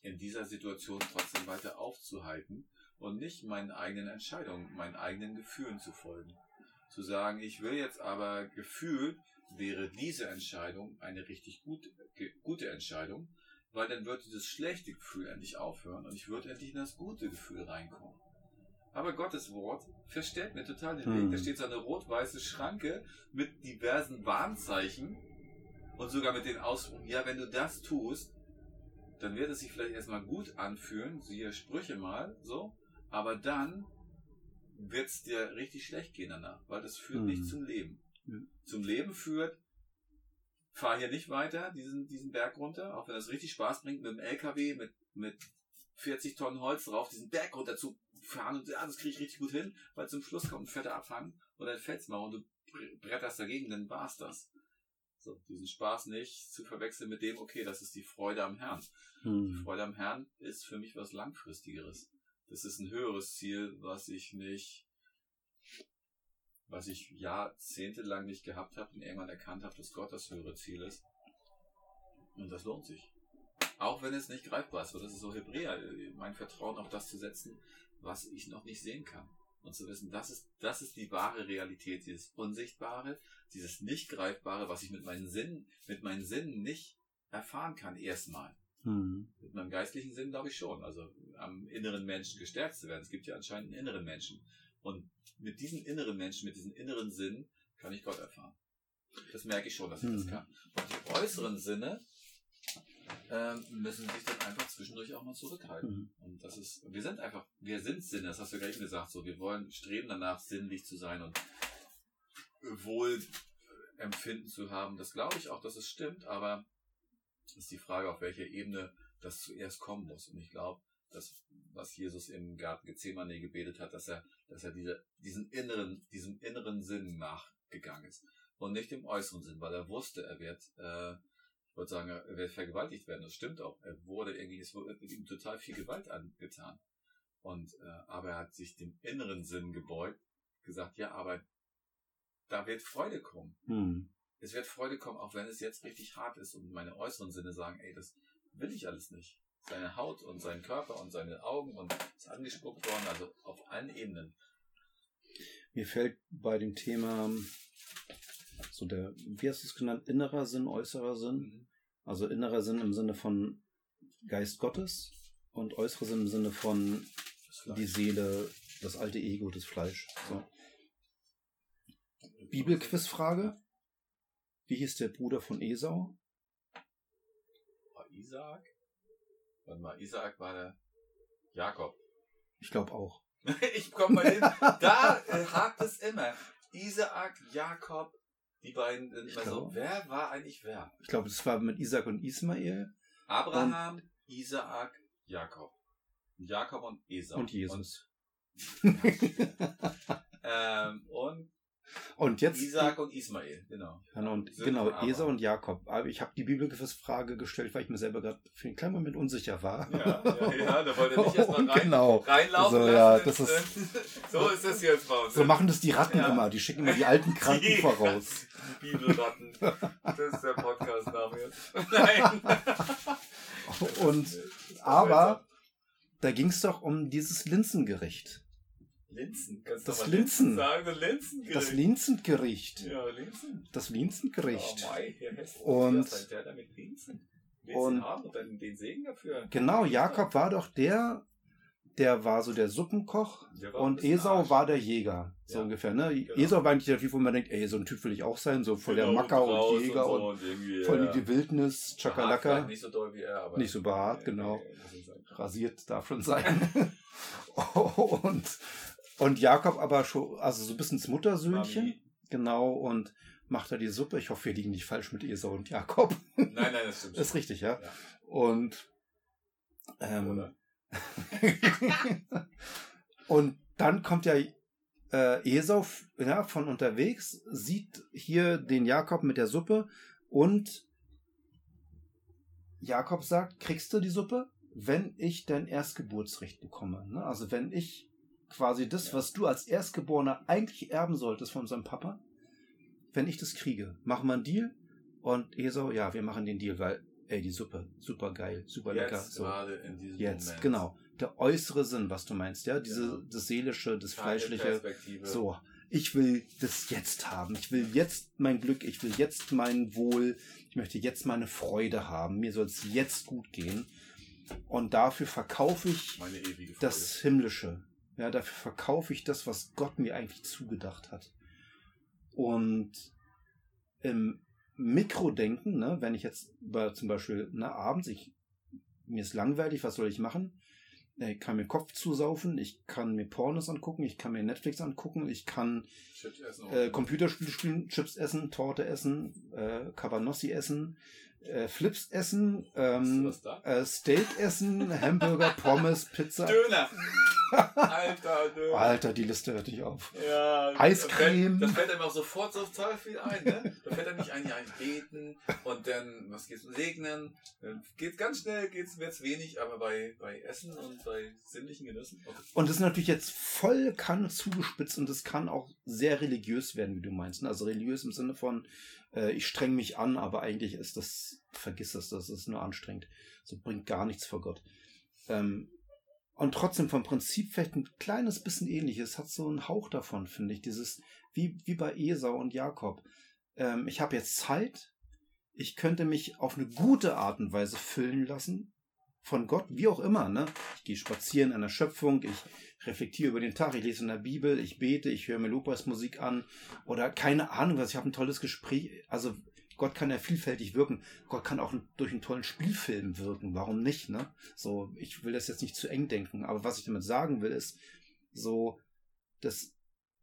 in dieser Situation trotzdem weiter aufzuhalten und nicht meinen eigenen Entscheidungen, meinen eigenen Gefühlen zu folgen. Zu sagen, ich will jetzt aber gefühlt, wäre diese Entscheidung eine richtig gut, gute Entscheidung, weil dann wird dieses schlechte Gefühl endlich aufhören und ich würde endlich in das gute Gefühl reinkommen. Aber Gottes Wort verstellt mir total den Weg. Hm. Da steht so eine rot-weiße Schranke mit diversen Warnzeichen und sogar mit den Ausdrucken, ja, wenn du das tust, dann wird es sich vielleicht erstmal gut anfühlen, siehe Sprüche mal, so, aber dann wird es dir richtig schlecht gehen danach, weil das führt Hm. nicht zum Leben. Ja. Zum Leben führt, fahr hier nicht weiter, diesen, diesen Berg runter, auch wenn das richtig Spaß bringt, mit dem LKW, mit, mit 40 Tonnen Holz drauf, diesen Berg runter zu fahren und ja, das kriege ich richtig gut hin, weil zum Schluss kommt ein fetter Abhang und dann fällt's mal und du bre- bretterst dagegen, dann war's das. So, diesen Spaß nicht zu verwechseln mit dem, okay, das ist die Freude am Herrn. Die Hm. Freude am Herrn ist für mich was Langfristigeres. Das ist ein höheres Ziel, was ich nicht, was ich jahrzehntelang nicht gehabt habe und irgendwann erkannt habe, dass Gott das höhere Ziel ist. Und das lohnt sich. Auch wenn es nicht greifbar ist, so das ist so Hebräer, mein Vertrauen auf das zu setzen, was ich noch nicht sehen kann. Und zu wissen, das ist, das ist die wahre Realität, dieses Unsichtbare, dieses nicht greifbare, was ich mit meinen Sinnen, mit meinen Sinnen nicht erfahren kann, erstmal. Hm. Mit meinem geistlichen Sinn glaube ich schon. Also am inneren Menschen gestärkt zu werden. Es gibt ja anscheinend einen inneren Menschen. Und mit diesem inneren Menschen, mit diesem inneren Sinn kann ich Gott erfahren. Das merke ich schon, dass ich das Mhm. kann. Und die äußeren Sinne ähm, müssen sich dann einfach zwischendurch auch mal zurückhalten. Hm. Und das ist, wir sind einfach, wir sind Sinne, das hast du gleich gesagt, so, wir wollen streben danach, sinnlich zu sein und Wohlempfinden zu haben. Das glaube ich auch, dass es stimmt, aber ist die Frage, auf welcher Ebene das zuerst kommen muss. Und ich glaube, dass, was Jesus im Garten Gethsemane gebetet hat, dass er, dass er diese, diesen inneren, diesem inneren Sinn nachgegangen ist. Und nicht dem äußeren Sinn, weil er wusste, er wird, äh, ich wollte sagen, er wird vergewaltigt werden. Das stimmt auch. Er wurde irgendwie, es wurde ihm total viel Gewalt angetan. Und, äh, aber er hat sich dem inneren Sinn gebeugt, gesagt, ja, aber da wird Freude kommen. Hm. Es wird Freude kommen, auch wenn es jetzt richtig hart ist und meine äußeren Sinne sagen, ey, das will ich alles nicht. Seine Haut und sein Körper und seine Augen und ist angespuckt worden, also auf allen Ebenen. Mir fällt bei dem Thema so der, wie hast du es genannt, innerer Sinn, äußerer Sinn? Also innerer Sinn im Sinne von Geist Gottes und äußerer Sinn im Sinne von die Seele, das alte Ego, das Fleisch. So. Bibelquizfrage. Wie hieß der Bruder von Esau? Isaac? Warte mal, Isaac war der Jakob. Ich glaube auch. ich komm mal hin. Da äh, hakt es immer. Isaac, Jakob, die beiden sind Ich immer so. glaube. Wer war eigentlich wer? Ich glaube, das war mit Isaac und Ismael Abraham, Isaak, Jakob. Jakob und Esau. und Jesus. Ähm, und Und jetzt Isaac und Ismael, genau. Genau, und, Söhne genau. Esau und Jakob. Aber ich habe die Bibelquizfrage gestellt, weil ich mir selber gerade für einen kleinen Moment unsicher war. Ja, ja, ja, da wollte nicht erstmal rein, genau. reinlaufen So, ja, das ist- so ist das jetzt bei uns. So machen das die Ratten Ja. immer. Die schicken immer die alten Kranken Die voraus. Bibelratten. Das ist der Podcast-Name jetzt. Nein. Und aber da ging es doch um dieses Linsengericht. Linsen. Kannst Das du mal Linsen. sagen? Das Linsen. Das Linsengericht. Ja, Linsen. Das Linsengericht. Oh, mei. Und- hat der damit Linsen? Linsen und- haben und dann den Segen dafür. Genau, Jakob war doch der, der war so der Suppenkoch Der und Esau Arsch. war der Jäger. So Ja, ungefähr, ne? genau. Esau war eigentlich der Typ, wo man denkt, ey, so ein Typ will ich auch sein, so voll der Genau, Macker raus und Jäger so und, irgendwie, voll ja. die Wildnis, Chakalaka. Nicht so doll wie er, aber. Nicht so behaart, genau. Rasiert darf schon sein. und, und Jakob aber schon, also so ein bisschen das Muttersöhnchen. Mami. Genau, und macht er die Suppe. Ich hoffe, wir liegen nicht falsch mit Esau und Jakob. Nein, nein, das stimmt. ist richtig, ja. Ja. Und, ähm, und dann kommt ja äh, Esau ja, von unterwegs, sieht hier den Jakob mit der Suppe und Jakob sagt, kriegst du die Suppe, wenn ich dein Erstgeburtsrecht bekomme. Ne? Also wenn ich quasi das, Ja. was du als Erstgeborener eigentlich erben solltest von seinem Papa, wenn ich das kriege, machen wir einen Deal. Und Esau, ja, wir machen den Deal, weil, ey, die Suppe, super geil, super lecker. Jetzt So. gerade in diesem Jetzt, Moment. genau. Der äußere Sinn, was du meinst, ja, diese, Genau. das seelische, das Keine fleischliche. So, ich will das jetzt haben. Ich will jetzt mein Glück, ich will jetzt mein Wohl, ich möchte jetzt meine Freude haben. Mir soll es jetzt gut gehen. Und dafür verkaufe ich das Himmlische. Ja, dafür verkaufe ich das, was Gott mir eigentlich zugedacht hat. Und im Mikrodenken, ne, wenn ich jetzt bei, zum Beispiel na, abends, ich, mir ist langweilig, was soll ich machen? Ich kann mir Kopf zusaufen, ich kann mir Pornos angucken, ich kann mir Netflix angucken, ich kann äh, Computerspiele spielen, Chips essen, Torte essen, äh, Cabanossi essen, äh, Flips essen, ähm, äh, Steak essen, Hamburger, Pommes, Pizza. Döner! Alter, Döner! Alter, die Liste hört nicht auf. Ja, Eiscreme. Das fällt, das fällt einem auch sofort so total viel ein, ne? Da fällt einem nicht ein, ja, beten und dann, was geht's, segnen. Dann geht's ganz schnell, geht's, wird's wenig, aber bei, bei Essen und bei sinnlichen Genüssen. Okay. Und das ist natürlich jetzt voll Kanne zugespitzt und das kann auch sehr religiös werden, wie du meinst. ne? Also religiös im Sinne von, äh, ich streng mich an, aber eigentlich ist das, vergiss es, das ist nur anstrengend. So bringt gar nichts vor Gott. Ähm, und trotzdem vom Prinzip vielleicht ein kleines bisschen ähnliches, hat so einen Hauch davon, finde ich. Dieses, wie, wie bei Esau und Jakob. Ähm, ich habe jetzt Zeit, ich könnte mich auf eine gute Art und Weise füllen lassen, von Gott, wie auch immer, ne? Ich gehe spazieren an der Schöpfung, ich reflektiere über den Tag, ich lese in der Bibel, ich bete, ich höre mir Lobpreismusik an oder keine Ahnung was, ich habe ein tolles Gespräch. Also Gott kann ja vielfältig wirken. Gott kann auch durch einen tollen Spielfilm wirken. Warum nicht, ne? So, ich will das jetzt nicht zu eng denken, aber was ich damit sagen will, ist so, dass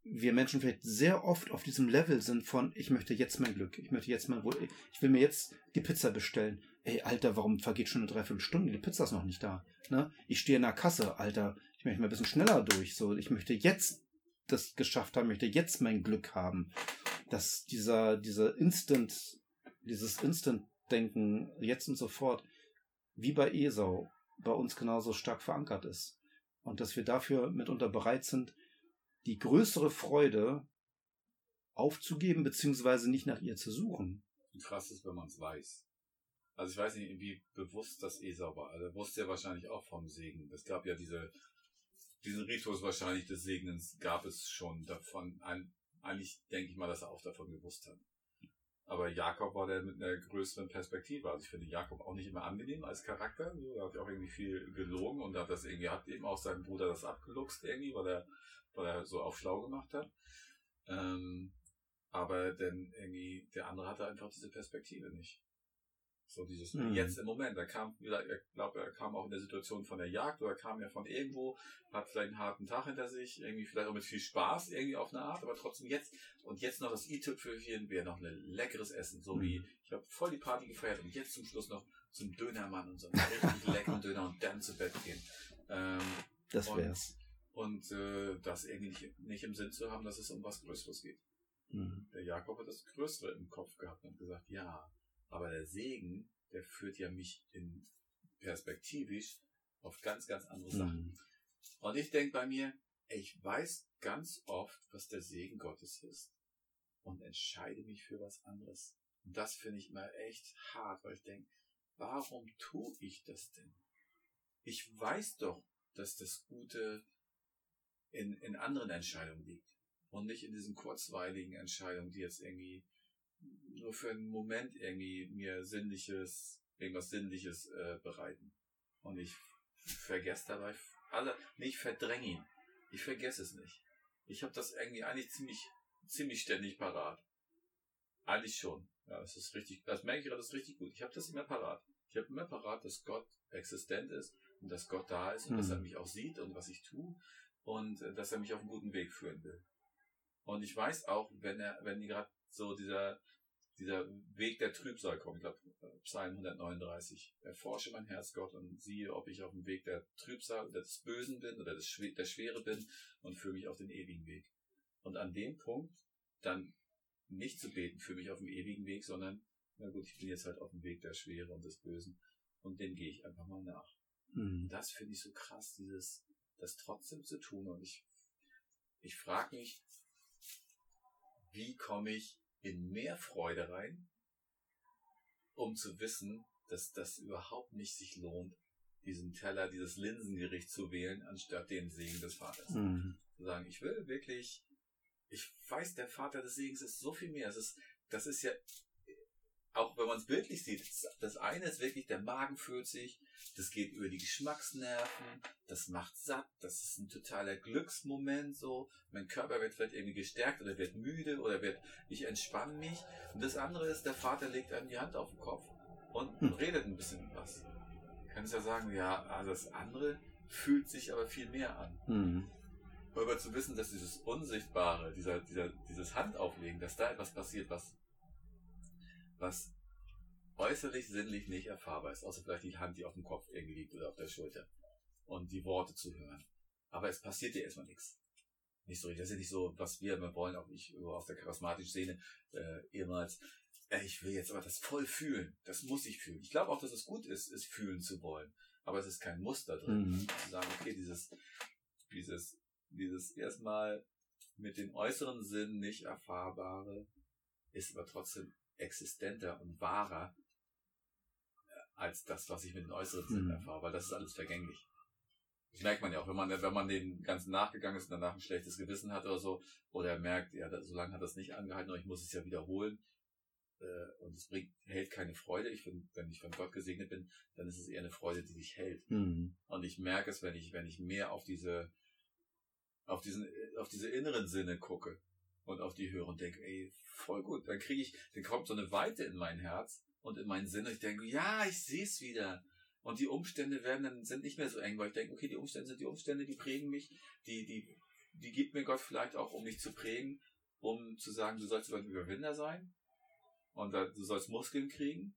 wir Menschen vielleicht sehr oft auf diesem Level sind von, ich möchte jetzt mein Glück, ich möchte jetzt mein Wohl, ich will mir jetzt die Pizza bestellen. Ey, Alter, warum vergeht schon eine Dreiviertelstunde? Die Pizza ist noch nicht da. Ne? Ich stehe in der Kasse, Alter, ich möchte mal ein bisschen schneller durch. So, ich möchte jetzt das geschafft haben, möchte jetzt mein Glück haben. Dass dieser, dieser Instant, dieses Instant-Denken jetzt und sofort, wie bei Esau, bei uns genauso stark verankert ist. Und dass wir dafür mitunter bereit sind, die größere Freude aufzugeben, beziehungsweise nicht nach ihr zu suchen. Krass ist, wenn man es weiß. Also ich weiß nicht, wie bewusst das Esau war. Also er wusste ja wahrscheinlich auch vom Segen. Es gab ja diese, diesen Ritus wahrscheinlich des Segnens gab es schon davon. Eigentlich denke ich mal, dass er auch davon gewusst hat. Aber Jakob war der mit einer größeren Perspektive. Also ich finde Jakob auch nicht immer angenehm als Charakter. Er hat auch irgendwie viel gelogen und hat das irgendwie, hat eben auch seinem Bruder das abgeluchst irgendwie, weil er, weil er so auf schlau gemacht hat. Ähm, aber denn irgendwie, der andere hatte einfach diese Perspektive nicht. So dieses Mhm. jetzt im Moment. Er kam, ich glaube, er kam auch in der Situation von der Jagd oder kam ja von irgendwo, hat vielleicht einen harten Tag hinter sich, irgendwie vielleicht auch mit viel Spaß irgendwie auf eine Art, aber trotzdem jetzt und jetzt noch das i-Tüpfelchen wäre noch ein leckeres Essen, so Mhm. wie ich habe voll die Party gefeiert und jetzt zum Schluss noch zum Dönermann und so einen richtig leckeren Döner und dann zu Bett gehen. Ähm, Das Und- wär's. und äh, das irgendwie nicht, nicht im Sinn zu haben, dass es um was Größeres geht. Mhm. Der Jakob hat das Größere im Kopf gehabt und gesagt, ja, aber der Segen, der führt ja mich in perspektivisch auf ganz, ganz andere Sachen. Mhm. Und ich denke bei mir, ich weiß ganz oft, was der Segen Gottes ist und entscheide mich für was anderes. Und das finde ich immer echt hart, weil ich denke, warum tue ich das denn? Ich weiß doch, dass das Gute in, in anderen Entscheidungen liegt und nicht in diesen kurzweiligen Entscheidungen, die jetzt irgendwie nur für einen Moment irgendwie mir sinnliches, irgendwas sinnliches äh, bereiten. Und ich vergesse dabei, also nicht verdränge ihn. Ich vergesse es nicht. Ich habe das irgendwie eigentlich ziemlich, ziemlich ständig parat. Eigentlich schon. Ja, das ist richtig, das merke ich gerade, das ist richtig gut. Ich habe das immer parat. Ich habe immer parat, dass Gott existent ist und dass Gott da ist und Hm. dass er mich auch sieht und was ich tue und äh, dass er mich auf einen guten Weg führen will. Und ich weiß auch, wenn er, wenn die gerade so dieser, dieser Weg der Trübsal kommt, ich glaube, Psalm 139, erforsche mein Herz Gott und siehe, ob ich auf dem Weg der Trübsal oder des Bösen bin oder des, der Schwere bin und führe mich auf den ewigen Weg. Und an dem Punkt dann nicht zu beten für mich auf dem ewigen Weg, sondern, na gut, ich bin jetzt halt auf dem Weg der Schwere und des Bösen und dem gehe ich einfach mal nach. Mhm. Das finde ich so krass, dieses, das trotzdem zu tun und ich, ich frage mich, wie komme ich in mehr Freude rein, um zu wissen, dass das überhaupt nicht sich lohnt, diesen Teller, dieses Linsengericht zu wählen, anstatt den Segen des Vaters. Mhm. Zu sagen, ich will wirklich ich weiß, der Vater des Segens ist so viel mehr. Es ist, das ist ja, auch wenn man es bildlich sieht, das eine ist wirklich, der Magen fühlt sich, das geht über die Geschmacksnerven, das macht satt, das ist ein totaler Glücksmoment, so. Mein Körper wird vielleicht irgendwie gestärkt oder wird müde oder wird, ich entspanne mich. Und das andere ist, der Vater legt einem die Hand auf den Kopf und hm. redet ein bisschen was. Kannst ja sagen, ja, also das andere fühlt sich aber viel mehr an. Mhm aber zu wissen, dass dieses Unsichtbare, dieser, dieser, dieses Handauflegen, dass da etwas passiert, was, was äußerlich, sinnlich nicht erfahrbar ist, außer vielleicht die Hand, die auf dem Kopf irgendwie liegt oder auf der Schulter und die Worte zu hören. Aber es passiert dir erstmal nichts. Nicht so richtig. Das ist ja nicht so, was wir immer wollen, auch ich aus der charismatischen Szene äh, ehemals. Äh, ich will jetzt aber das voll fühlen. Das muss ich fühlen. Ich glaube auch, dass es gut ist, es fühlen zu wollen. Aber es ist kein Muster drin. Mhm. Zu sagen, okay, dieses, dieses dieses erstmal mit den äußeren Sinnen nicht erfahrbare ist aber trotzdem existenter und wahrer äh, als das, was ich mit den äußeren Sinnen mhm. erfahre, weil das ist alles vergänglich. Das merkt man ja auch, wenn man, wenn man den ganzen nachgegangen ist und danach ein schlechtes Gewissen hat oder so, oder er merkt, ja, so lange hat das nicht angehalten, aber ich muss es ja wiederholen, äh, und es bringt, hält keine Freude. Ich finde, wenn ich von Gott gesegnet bin, dann ist es eher eine Freude, die sich hält. Mhm. Und ich merke es, wenn ich, wenn ich mehr auf diese, auf diesen, auf diese inneren Sinne gucke und auf die höre und denke, ey, voll gut. Dann kriege ich, dann kommt so eine Weite in mein Herz und in meinen Sinn. Ich denke, ja, ich sehe es wieder. Und die Umstände werden dann, sind nicht mehr so eng, weil ich denke, okay, die Umstände sind die Umstände, die prägen mich, die, die, die gibt mir Gott vielleicht auch, um mich zu prägen, um zu sagen, du sollst ein Überwinder sein und du sollst Muskeln kriegen,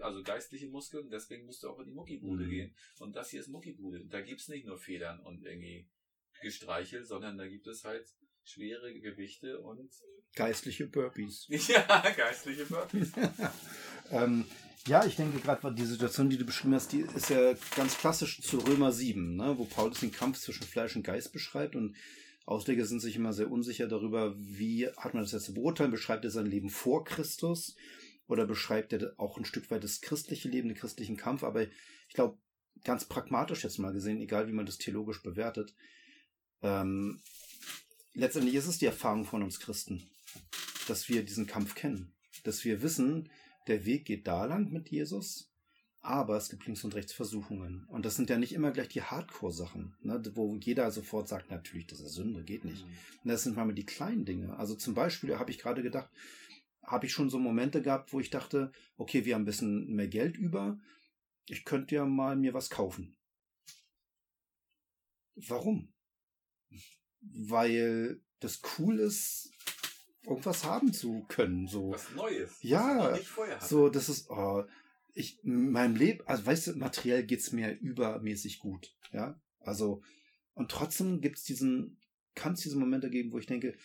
also geistliche Muskeln, deswegen musst du auch in die Muckibude mhm. gehen. Und das hier ist Muckibude. Und da gibt's nicht nur Federn und irgendwie gestreichelt, sondern da gibt es halt schwere Gewichte und geistliche Burpees. ja, geistliche Burpees. ähm, ja, ich denke gerade, die Situation, die du beschrieben hast, die ist ja ganz klassisch zu Römer 7, ne, wo Paulus den Kampf zwischen Fleisch und Geist beschreibt und Ausleger sind sich immer sehr unsicher darüber, wie hat man das jetzt zu beurteilen? Beschreibt er sein Leben vor Christus oder beschreibt er auch ein Stück weit das christliche Leben, den christlichen Kampf? Aber ich glaube, ganz pragmatisch jetzt mal gesehen, egal wie man das theologisch bewertet, ähm, letztendlich ist es die Erfahrung von uns Christen, dass wir diesen Kampf kennen, dass wir wissen, der Weg geht da lang mit Jesus, aber es gibt links und rechts Versuchungen. Und das sind ja nicht immer gleich die Hardcore-Sachen, ne, wo jeder sofort sagt, natürlich, das ist Sünde, geht nicht. Mhm. Und das sind mal die kleinen Dinge. Also zum Beispiel habe ich gerade gedacht, habe ich schon so Momente gehabt, wo ich dachte, okay, wir haben ein bisschen mehr Geld über, ich könnte ja mal mir was kaufen. Warum? Weil das cool ist, irgendwas haben zu können. So. Was Neues. Ja, so, das ist, oh, ich, in meinem Leben, also weißt du, materiell geht's mir übermäßig gut. Ja, also, und trotzdem gibt's diesen, kann es diese Momente geben, wo ich denke,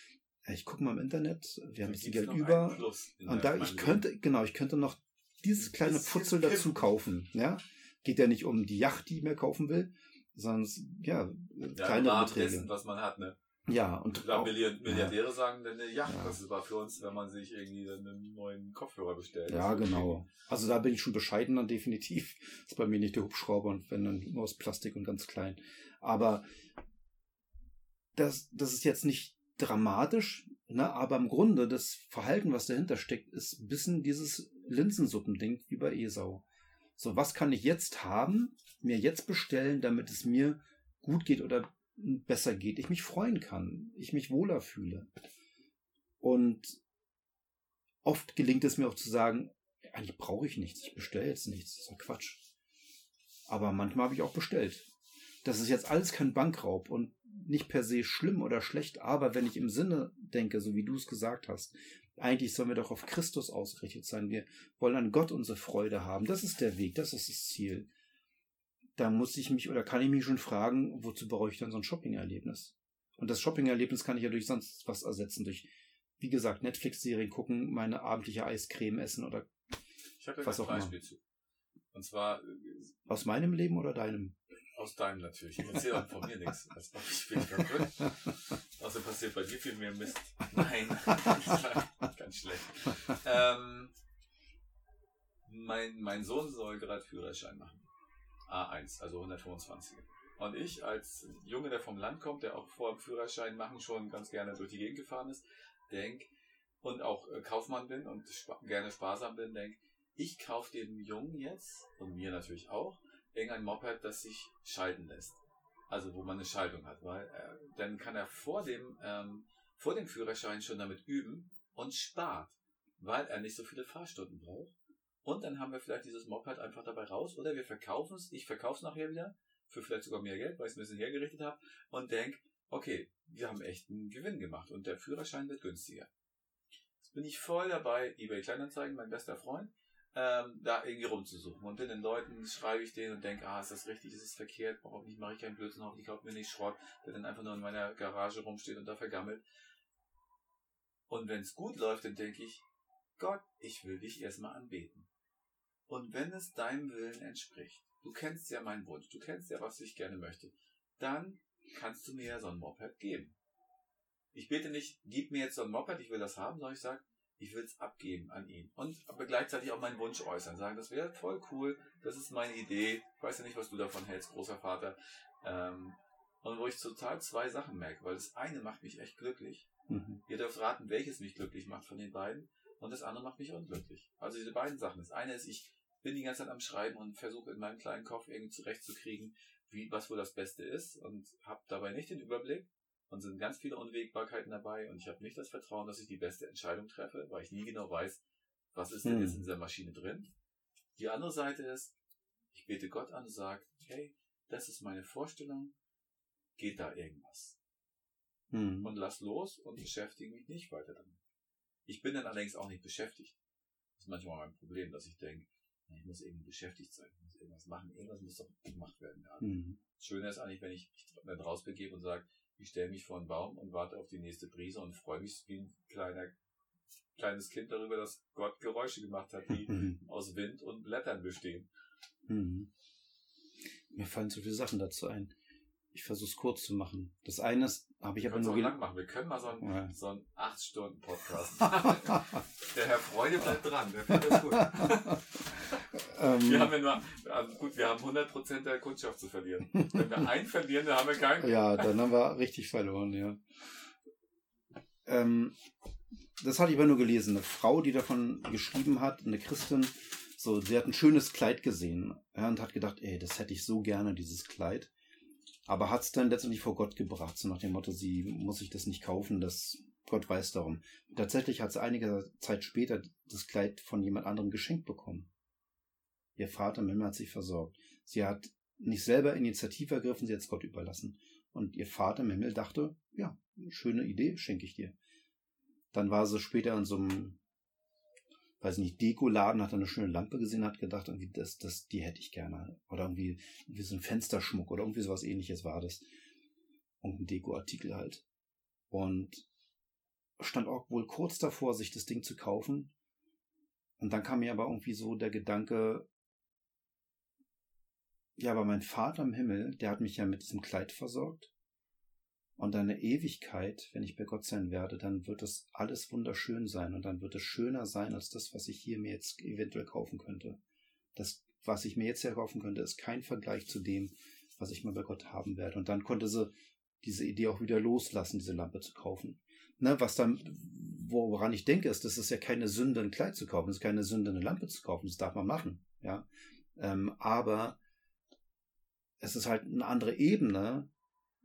ich gucke mal im Internet, wir haben ein bisschen Geld über. Und da, ich könnte, Leben. genau, ich könnte noch dieses kleine Putzel dazu kaufen. Ja, geht ja nicht um die Yacht, die ich mir kaufen will, sondern ja, ja kleinere Beträge. Dessen, was man hat, ne? Ja, und ich glaube, Milliardäre ja. sagen dann, ja, ja, das war für uns, wenn man sich irgendwie einen neuen Kopfhörer bestellt. Ja, genau. Also da bin ich schon bescheiden dann definitiv. Das ist bei mir nicht der Hubschrauber und wenn dann nur aus Plastik und ganz klein. Aber das, das ist jetzt nicht dramatisch, ne? aber im Grunde das Verhalten, was dahinter steckt, ist ein bisschen dieses Linsensuppending wie bei Esau. So, was kann ich jetzt haben, mir jetzt bestellen, damit es mir gut geht oder besser geht, ich mich freuen kann, ich mich wohler fühle. Und oft gelingt es mir auch zu sagen, eigentlich brauche ich nichts, ich bestelle jetzt nichts, das ist doch Quatsch. Aber manchmal habe ich auch bestellt. Das ist jetzt alles kein Bankraub und nicht per se schlimm oder schlecht, aber wenn ich im Sinne denke, so wie du es gesagt hast, eigentlich sollen wir doch auf Christus ausgerichtet sein. Wir wollen an Gott unsere Freude haben. Das ist der Weg, das ist das Ziel. Da muss ich mich oder kann ich mich schon fragen, wozu brauche ich dann so ein Shopping-Erlebnis? Und das Shopping-Erlebnis kann ich ja durch sonst was ersetzen, durch, wie gesagt, Netflix-Serien gucken, meine abendliche Eiscreme essen oder Ich habe Was auch immer. Beispiel zu. Und zwar äh, aus meinem Leben oder deinem. Aus deinem natürlich. Ich erzähle auch von mir nichts. Das ich später gut. Also passiert bei dir viel mehr Mist. Nein, ganz schlecht. Ähm, mein, mein Sohn soll gerade Führerschein machen. A1, also 125. Und ich als Junge, der vom Land kommt, der auch vor dem Führerschein machen schon ganz gerne durch die Gegend gefahren ist, denk und auch äh, Kaufmann bin und spa gerne sparsam bin, denk, ich kaufe dem Jungen jetzt und mir natürlich auch irgendein Moped, das sich schalten lässt. Also wo man eine Schaltung hat, weil äh, dann kann er vor dem ähm, vor dem Führerschein schon damit üben und spart, weil er nicht so viele Fahrstunden braucht. Und dann haben wir vielleicht dieses Moped einfach dabei raus oder wir verkaufen es. Ich verkaufe es nachher wieder für vielleicht sogar mehr Geld, weil ich es ein bisschen hergerichtet habe und denk, okay, wir haben echt einen Gewinn gemacht und der Führerschein wird günstiger. Jetzt bin ich voll dabei, eBay Kleinanzeigen, mein bester Freund, ähm, da irgendwie rumzusuchen. Und den Leuten, schreibe ich denen und denke, ah, ist das richtig, ist es verkehrt, hoffentlich mache ich keinen Blödsinn, hoffentlich kauft mir nicht Schrott, der dann einfach nur in meiner Garage rumsteht und da vergammelt. Und wenn es gut läuft, dann denke ich, Gott, ich will dich erstmal anbeten. Und wenn es deinem Willen entspricht, du kennst ja meinen Wunsch, du kennst ja, was ich gerne möchte, dann kannst du mir ja so ein Moped geben. Ich bete nicht, gib mir jetzt so ein Moped, ich will das haben, sondern ich sage, ich will es abgeben an ihn. Und aber gleichzeitig auch meinen Wunsch äußern, sagen, das wäre voll cool, das ist meine Idee, ich weiß ja nicht, was du davon hältst, großer Vater. Ähm, und wo ich total zwei Sachen merke, weil das eine macht mich echt glücklich. Mhm. Ihr dürft raten, welches mich glücklich macht von den beiden. Und das andere macht mich unglücklich. Also diese beiden Sachen. Das eine ist, ich bin die ganze Zeit am Schreiben und versuche in meinem kleinen Kopf irgendwie zurechtzukriegen, wie, was wohl das Beste ist und habe dabei nicht den Überblick und sind ganz viele Unwägbarkeiten dabei und ich habe nicht das Vertrauen, dass ich die beste Entscheidung treffe, weil ich nie genau weiß, was ist denn Hm. jetzt in dieser Maschine drin. Die andere Seite ist, ich bete Gott an und sage, hey, das ist meine Vorstellung, geht da irgendwas? Mhm. und lass los und beschäftige mich nicht weiter damit. Ich bin dann allerdings auch nicht beschäftigt. Das ist manchmal mein Problem, dass ich denke, ich muss irgendwie beschäftigt sein, ich muss irgendwas machen, irgendwas muss doch gemacht werden. Ja. Mhm. Das Schöne ist eigentlich, wenn ich mich dann rausbegebe und sage, ich stelle mich vor einen Baum und warte auf die nächste Brise und freue mich wie ein kleiner, kleines Kind darüber, dass Gott Geräusche gemacht hat, die Mhm. aus Wind und Blättern bestehen. Mhm. Mir fallen so viele Sachen dazu ein. Ich versuche es kurz zu machen. Das eine ist, habe ich Wir aber nur lang machen. Wir können mal so einen, Ja. so einen 8-Stunden-Podcast machen. Der Herr Freude bleibt dran. Der findet das gut. ähm, Wir haben ja nur, also gut, wir haben 100% der Kundschaft zu verlieren. Wenn wir einen verlieren, dann haben wir keinen. Ja, dann haben wir richtig verloren, ja. Ähm, das hatte ich aber nur gelesen. Eine Frau, die davon geschrieben hat, eine Christin, so, sie hat ein schönes Kleid gesehen ja, und hat gedacht, ey, das hätte ich so gerne, dieses Kleid. Aber hat es dann letztendlich vor Gott gebracht, so nach dem Motto, sie muss sich das nicht kaufen, das Gott weiß darum. Tatsächlich hat sie einige Zeit später das Kleid von jemand anderem geschenkt bekommen. Ihr Vater im Himmel hat sich versorgt. Sie hat nicht selber Initiative ergriffen, sie hat es Gott überlassen. Und ihr Vater im Himmel dachte, ja, schöne Idee, schenke ich dir. Dann war sie später in so einem, weiß nicht, Dekoladen, hat eine schöne Lampe gesehen, hat gedacht, irgendwie, das, das, die hätte ich gerne. Oder irgendwie, irgendwie so ein Fensterschmuck oder irgendwie sowas ähnliches war das. Und ein Dekoartikel halt. Und stand auch wohl kurz davor, sich das Ding zu kaufen. Und dann kam mir aber irgendwie so der Gedanke, ja, aber mein Vater im Himmel, der hat mich ja mit diesem Kleid versorgt. Und eine Ewigkeit, wenn ich bei Gott sein werde, dann wird es alles wunderschön sein und dann wird es schöner sein als das, was ich hier mir jetzt eventuell kaufen könnte. Das, was ich mir jetzt hier kaufen könnte, ist kein Vergleich zu dem, was ich mal bei Gott haben werde. Und dann konnte sie diese Idee auch wieder loslassen, diese Lampe zu kaufen. Ne, was dann, woran ich denke, ist, das ist ja keine Sünde, ein Kleid zu kaufen, es ist keine Sünde, eine Lampe zu kaufen, das darf man machen, ja. Ähm, aber es ist halt eine andere Ebene,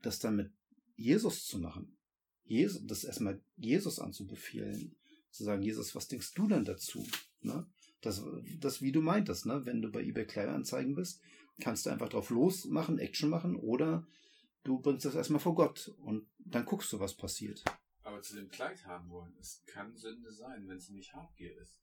das dann mit Jesus zu machen. Jesus, das erstmal Jesus anzubefehlen. Zu sagen, Jesus, was denkst du denn dazu? Ne? Das, das, wie du meintest, ne? wenn du bei eBay Kleinanzeigen bist, kannst du einfach drauf losmachen, Action machen oder du bringst das erstmal vor Gott und dann guckst du, was passiert. Aber zu dem Kleid haben wollen, es kann Sünde sein, wenn es nicht Habgier ist.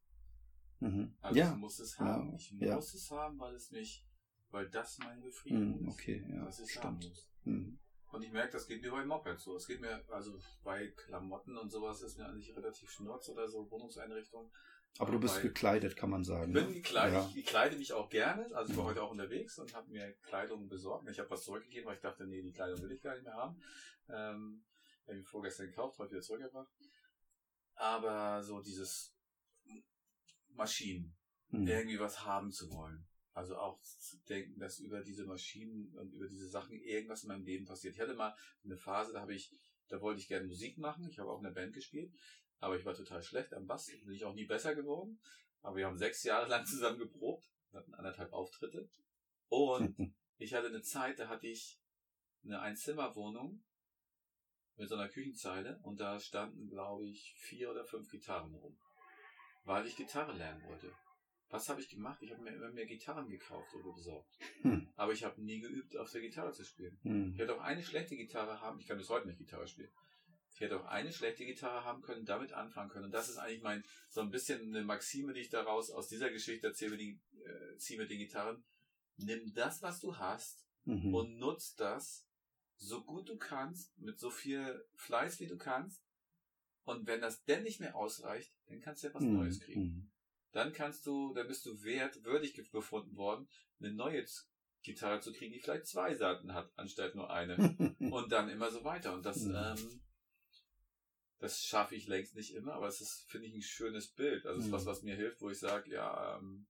Mhm. Also ja. ich muss es haben. Ja, Ich ja. muss es haben, weil es mich, weil das meine Befriedigung Mhm, ist. okay, ja, dass ich stimmt. muss. Mhm. Und ich merke, das geht mir bei Moped so. Es geht mir, also bei Klamotten und sowas ist mir eigentlich relativ schnurz oder so, Wohnungseinrichtung. Aber du bist gekleidet, kann man sagen. Ich bin ne? gekleidet, Ja. ich, ich kleide mich auch gerne. Also ich war Mhm. heute auch unterwegs und habe mir Kleidung besorgt. Ich habe was zurückgegeben, weil ich dachte, nee, die Kleidung will ich gar nicht mehr haben. Ähm, habe ich vorgestern gekauft, heute wieder zurückgebracht. Aber so dieses Maschinen, Mhm. irgendwie was haben zu wollen. Also auch zu denken, dass über diese Maschinen und über diese Sachen irgendwas in meinem Leben passiert. Ich hatte mal eine Phase, da habe ich, da wollte ich gerne Musik machen. Ich habe auch in der Band gespielt, aber ich war total schlecht am Bass. Bin ich auch nie besser geworden. Aber wir haben sechs Jahre lang zusammen geprobt, hatten anderthalb Auftritte. Und ich hatte eine Zeit, da hatte ich eine Einzimmerwohnung mit so einer Küchenzeile und da standen, glaube ich, vier oder fünf Gitarren rum. Weil ich Gitarre lernen wollte. Was habe ich gemacht? Ich habe mir immer mehr Gitarren gekauft oder besorgt. Hm. Aber ich habe nie geübt, auf der Gitarre zu spielen. Mhm. Ich hätte auch eine schlechte Gitarre haben, ich kann bis heute nicht Gitarre spielen. Ich hätte auch eine schlechte Gitarre haben können, damit anfangen können. Und das ist eigentlich mein, so ein bisschen eine Maxime, die ich daraus aus dieser Geschichte erzähle, den, äh, ziehe mit den Gitarren. Nimm das, was du hast Mhm. und nutz das so gut du kannst, mit so viel Fleiß wie du kannst. Und wenn das denn nicht mehr ausreicht, dann kannst du ja was Mhm. Neues kriegen. Dann kannst du, dann bist du wert, würdig ge- befunden worden, eine neue Gitarre zu kriegen, die vielleicht zwei Seiten hat, anstatt nur eine. Und dann immer so weiter. Und das, Mhm. ähm, das schaffe ich längst nicht immer, aber es ist, finde ich, ein schönes Bild. Also es ist was, was mir hilft, wo ich sage, ja, ähm,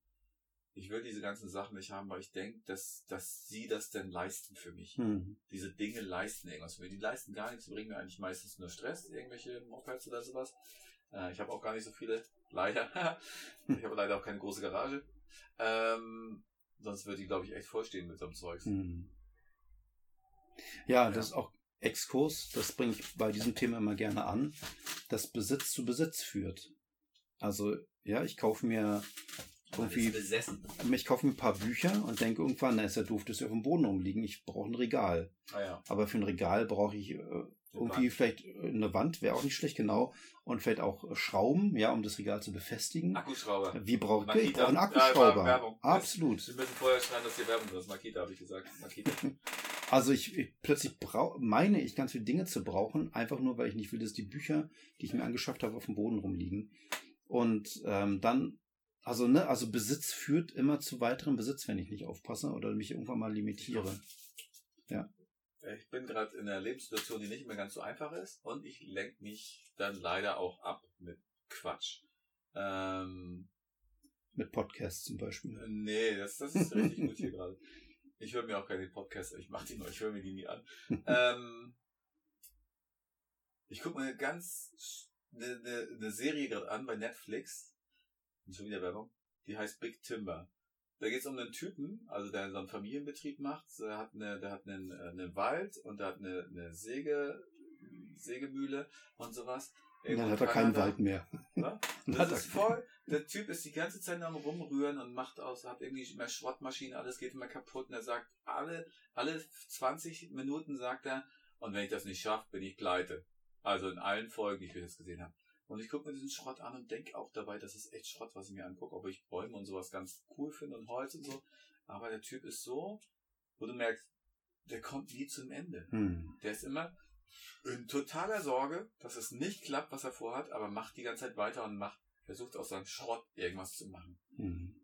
ich will diese ganzen Sachen nicht haben, weil ich denke, dass, dass sie das denn leisten für mich. Mhm. Diese Dinge leisten irgendwas für mich. Die leisten gar nichts, bringen mir eigentlich meistens nur Stress, irgendwelche Mopeds oder sowas. Äh, ich habe auch gar nicht so viele, leider. ich habe leider auch keine große Garage. Ähm, sonst würde die, glaube ich, echt vollstehen mit so einem Zeugs. Mhm. Ja, das Ja. ist auch Exkurs, das bringe ich bei diesem Thema immer gerne an, dass Besitz zu Besitz führt. Also, ja, ich kaufe mir irgendwie, besessen. ich kaufe mir ein paar Bücher und denke irgendwann, na ist ja doof, dass sie auf dem Boden rumliegen, ich brauche ein Regal. Ah ja. Aber für ein Regal brauche ich äh, irgendwie vielleicht äh, eine Wand, wäre auch nicht schlecht, genau. Und vielleicht auch äh, Schrauben, ja, um das Regal zu befestigen. Akkuschrauber. Wie brauche ich? Ich brauche einen Ja, Akkuschrauber. Werbung. Absolut. Sie müssen vorher schreiben, dass hier Werbung drin ist. Makita, habe ich gesagt. Makita. Also ich, ich plötzlich brau meine ich ganz viele Dinge zu brauchen, einfach nur, weil ich nicht will, dass die Bücher, die ich mir angeschafft habe, auf dem Boden rumliegen. Und ähm, dann, also ne, also Besitz führt immer zu weiterem Besitz, wenn ich nicht aufpasse oder mich irgendwann mal limitiere. Ich bin gerade in einer Lebenssituation, die nicht mehr ganz so einfach ist und ich lenke mich dann leider auch ab mit Quatsch. Ähm, Mit Podcasts zum Beispiel. nee, das, das ist richtig gut hier gerade. Ich höre mir auch keine Podcasts, ich mache die nur, ich höre mir die nie an. ähm, ich gucke mir ganz eine, eine, eine Serie gerade an bei Netflix. Schon wieder Werbung. Die heißt Big Timber. Da geht es um einen Typen, also der so einen Familienbetrieb macht. Der hat, eine, der hat einen, äh, einen Wald und der hat eine, eine Säge, Sägemühle und sowas. Und Irgendwo dann hat er keinen. Wald mehr. Ne? Das ist voll. Der Typ ist die ganze Zeit am rumrühren und macht aus, hat irgendwie mehr Schrottmaschinen, alles geht immer kaputt. Und er sagt, alle, alle 20 Minuten sagt er, und wenn ich das nicht schaffe, bin ich pleite. Also in allen Folgen, die ich bis jetzt gesehen habe. Und ich gucke mir diesen Schrott an und denke auch dabei, das ist echt Schrott, was ich mir angucke, ob ich Bäume und sowas ganz cool finde und Holz und so. Aber der Typ ist so, wo du merkst, der kommt nie zum Ende. Hm. Der ist immer in totaler Sorge, dass es nicht klappt, was er vorhat, aber macht die ganze Zeit weiter und macht, versucht aus seinem Schrott irgendwas zu machen. Hm.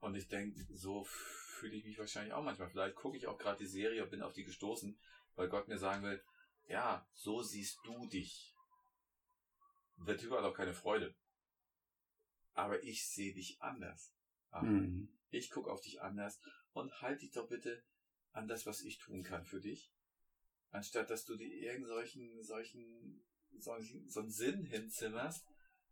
Und ich denke, so fühle ich mich wahrscheinlich auch manchmal. Vielleicht gucke ich auch gerade die Serie und bin auf die gestoßen, weil Gott mir sagen will, ja, so siehst du dich. Der Typ hat auch keine Freude. Aber ich sehe dich anders. Ah, Hm. Ich gucke auf dich anders und halt dich doch bitte an das, was ich tun kann für dich. Anstatt dass du dir irgend solchen, solchen, solchen, so einen Sinn hinzimmerst,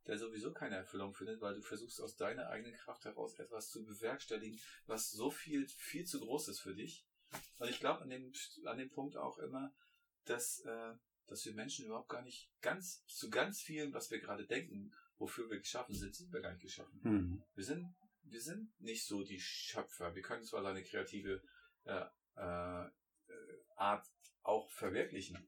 der sowieso keine Erfüllung findet, weil du versuchst aus deiner eigenen Kraft heraus etwas zu bewerkstelligen, was so viel, viel zu groß ist für dich. Und ich glaube an dem, an dem Punkt auch immer, dass, äh, dass wir Menschen überhaupt gar nicht ganz, zu ganz vielen, was wir gerade denken, wofür wir geschaffen sind, sind wir gar nicht geschaffen. Hm. Wir sind, wir sind nicht so die Schöpfer. Wir können zwar eine kreative äh, äh, äh, Art auch verwirklichen.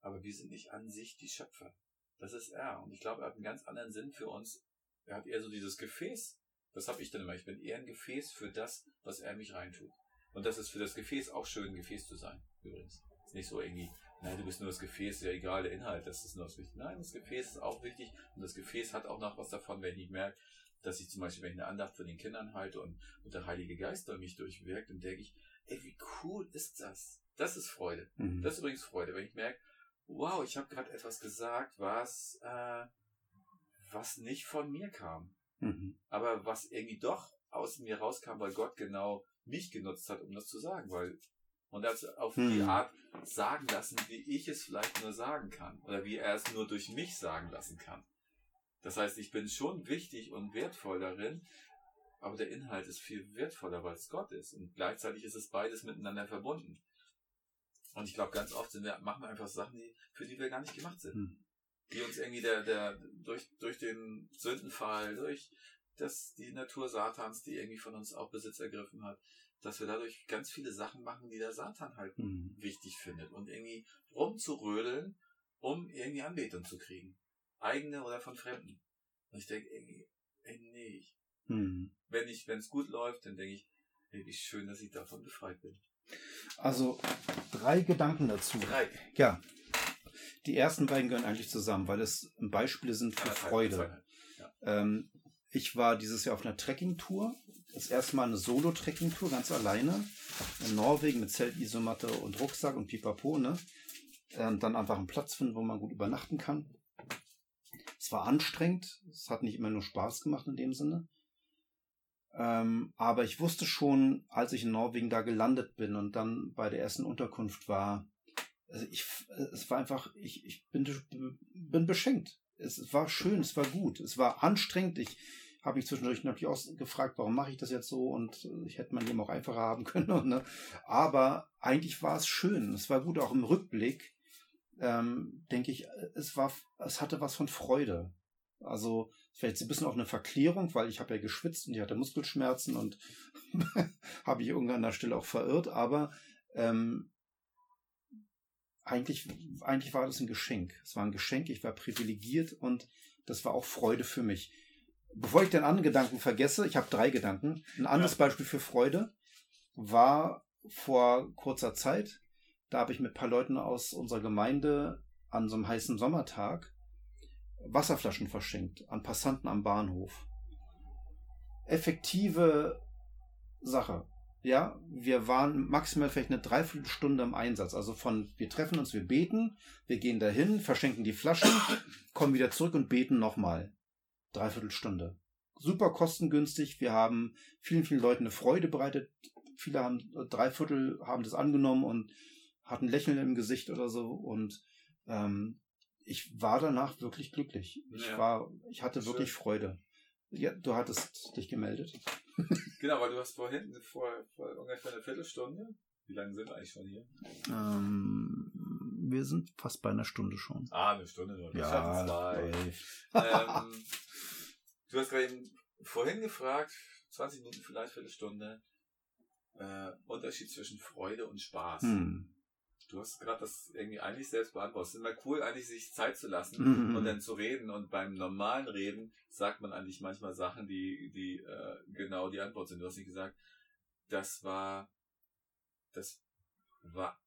Aber wir sind nicht an sich die Schöpfer. Das ist er. Und ich glaube, er hat einen ganz anderen Sinn für uns. Er hat eher so dieses Gefäß. Das habe ich dann immer. Ich bin eher ein Gefäß für das, was er mich reintut. Und das ist für das Gefäß auch schön, ein Gefäß zu sein, übrigens. Ist nicht so irgendwie, nein, du bist nur das Gefäß, ja egal, der Inhalt, das ist nur das Wichtige. Nein, das Gefäß ist auch wichtig und das Gefäß hat auch noch was davon, wenn ich merke, dass ich zum Beispiel, wenn ich eine Andacht von den Kindern halte und, und der Heilige Geist durch mich durchwirkt, dann denke ich, ey, wie cool ist das? Das ist Freude. Mhm. Das ist übrigens Freude, wenn ich merke, wow, ich habe gerade etwas gesagt, was, äh, was nicht von mir kam, Mhm. aber was irgendwie doch aus mir rauskam, weil Gott genau mich genutzt hat, um das zu sagen, weil und das auf die Hm. Art sagen lassen, wie ich es vielleicht nur sagen kann oder wie er es nur durch mich sagen lassen kann. Das heißt, ich bin schon wichtig und wertvoll darin, aber der Inhalt ist viel wertvoller, weil es Gott ist und gleichzeitig ist es beides miteinander verbunden. Und ich glaube, ganz oft sind wir, machen wir einfach Sachen, die, für die wir gar nicht gemacht sind. Hm. Die uns irgendwie der, der, durch, durch den Sündenfall, durch das, die Natur Satans, die irgendwie von uns auch Besitz ergriffen hat, dass wir dadurch ganz viele Sachen machen, die der Satan halt Mhm. wichtig findet und irgendwie rumzurödeln, um irgendwie Anbetung zu kriegen. Eigene oder von Fremden. Und ich denke, irgendwie, ey, nee. Mhm. Wenn ich, wenn es gut läuft, dann denke ich, ey, wie schön, dass ich davon befreit bin. Also drei Gedanken dazu. Drei. Ja. Die ersten beiden gehören eigentlich zusammen, weil es Beispiele sind für Anderthalb, Freude. zweieinhalb. Ähm, ich war dieses Jahr auf einer Trekkingtour. Das erste Mal eine Solo-Trekkingtour, ganz alleine. In Norwegen mit Zelt, Isomatte und Rucksack und Pipapo, ne? Ähm, dann einfach einen Platz finden, wo man gut übernachten kann. Es war anstrengend. Es hat nicht immer nur Spaß gemacht in dem Sinne. Ähm, aber ich wusste schon, als ich in Norwegen da gelandet bin und dann bei der ersten Unterkunft war, also ich, es war einfach, ich, ich bin, bin beschenkt. Es war schön, es war gut, es war anstrengend. Ich habe mich zwischendurch natürlich auch gefragt, warum mache ich das jetzt so und äh, ich hätte mein Leben auch einfacher haben können. Ne? Aber eigentlich war es schön, es war gut, auch im Rückblick ähm, denke ich, es war, es hatte was von Freude. Also vielleicht ein bisschen auch eine Verklärung, weil ich habe ja geschwitzt und ich hatte Muskelschmerzen und habe ich irgendwann an der Stelle auch verirrt, aber ähm, eigentlich, eigentlich war das ein Geschenk. Es war ein Geschenk, ich war privilegiert und das war auch Freude für mich. Bevor ich den anderen Gedanken vergesse, ich habe drei Gedanken. Ein anderes Ja. Beispiel für Freude war vor kurzer Zeit. Da habe ich mit ein paar Leuten aus unserer Gemeinde an so einem heißen Sommertag Wasserflaschen verschenkt an Passanten am Bahnhof. Effektive Sache. Ja, wir waren maximal vielleicht eine Dreiviertelstunde im Einsatz. Also von, wir treffen uns, wir beten, wir gehen dahin, verschenken die Flaschen, kommen wieder zurück und beten nochmal. Dreiviertelstunde. Super kostengünstig. Wir haben vielen, vielen Leuten eine Freude bereitet. Viele haben, drei Viertel haben das angenommen und hatten Lächeln im Gesicht oder so. Und ähm, ich war danach wirklich glücklich. Ich Ja. war, ich hatte Schön. wirklich Freude. Ja, du hattest dich gemeldet. Genau, weil du hast vorhin, vor, vor ungefähr eine Viertelstunde, wie lange sind wir eigentlich schon hier? Ähm, wir sind fast bei einer Stunde schon. Ah, eine Stunde nur. Schaffen zwei. ähm, du hast gerade eben vorhin gefragt, 20 Minuten vielleicht, Viertelstunde, äh, Unterschied zwischen Freude und Spaß. Hm. Du hast gerade das irgendwie eigentlich selbst beantwortet. Es ist immer cool, eigentlich sich Zeit zu lassen Mhm. und dann zu reden. Und beim normalen Reden sagt man eigentlich manchmal Sachen, die, die äh, genau die Antwort sind. Du hast nicht gesagt, das war, das war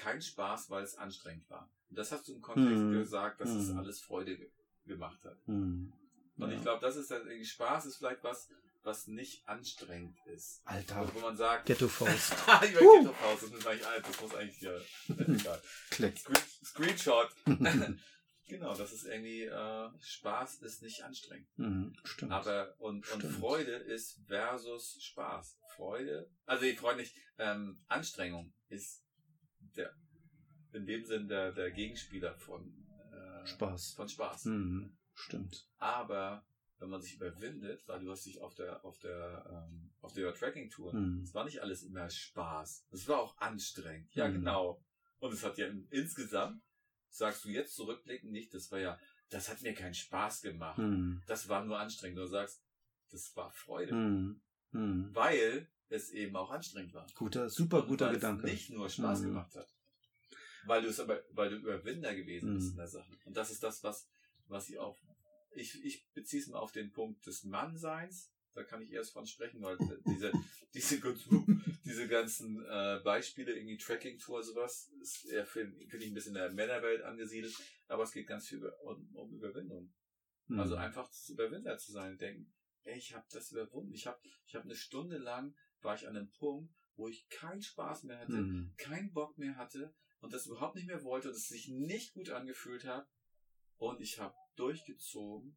kein Spaß, weil es anstrengend war. Und das hast du im Kontext Mhm. gesagt, dass es Mhm. alles Freude ge gemacht hat. Hm. Und Ja. ich glaube, das ist dann irgendwie Spaß, ist vielleicht was, was nicht anstrengend ist. Alter, Also, wo man sagt, Ghetto-Faust. ich war Uh. Ghetto-Faust, das muss eigentlich alt, das muss eigentlich ja, egal. Klick. Screen, Screenshot. genau, das ist irgendwie, äh, Spaß ist nicht anstrengend. Hm, Stimmt. Aber, und, und Stimmt. Freude ist versus Spaß. Freude, also die Freude nicht, ähm, Anstrengung ist der, in dem Sinn der, der Gegenspieler von, äh, Spaß. von Spaß. Hm, Stimmt. Aber wenn man sich überwindet, weil du hast dich auf der auf der ähm, auf der Tracking Tour, Hm. es war nicht alles immer Spaß. Es war auch anstrengend. Ja, Mhm. genau. Und es hat ja in- insgesamt sagst du jetzt zurückblickend nicht, das war ja, das hat mir keinen Spaß gemacht. Hm. Das war nur anstrengend. Du sagst, das war Freude, Hm. Hm. weil es eben auch anstrengend war. Guter, super guter weil Gedanke. Es nicht nur Spaß Mhm. gemacht hat. Weil du es aber, weil du Überwinder gewesen bist Mhm. in der Sache. Und das ist das, was, was ich auch, ich, ich beziehe es mal auf den Punkt des Mannseins. Da kann ich erst von sprechen, weil diese, diese, diese ganzen äh, Beispiele, irgendwie Tracking-Tour, sowas, ist eher finde find ich ein bisschen in der Männerwelt angesiedelt, aber es geht ganz viel über, um, um Überwindung. Mhm. Also einfach Überwinder zu sein, denken, ey, ich habe das überwunden. Ich habe ich hab eine Stunde lang, war ich an einem Punkt, wo ich keinen Spaß mehr hatte, Mhm. keinen Bock mehr hatte und das überhaupt nicht mehr wollte und es sich nicht gut angefühlt hat. Und ich habe durchgezogen.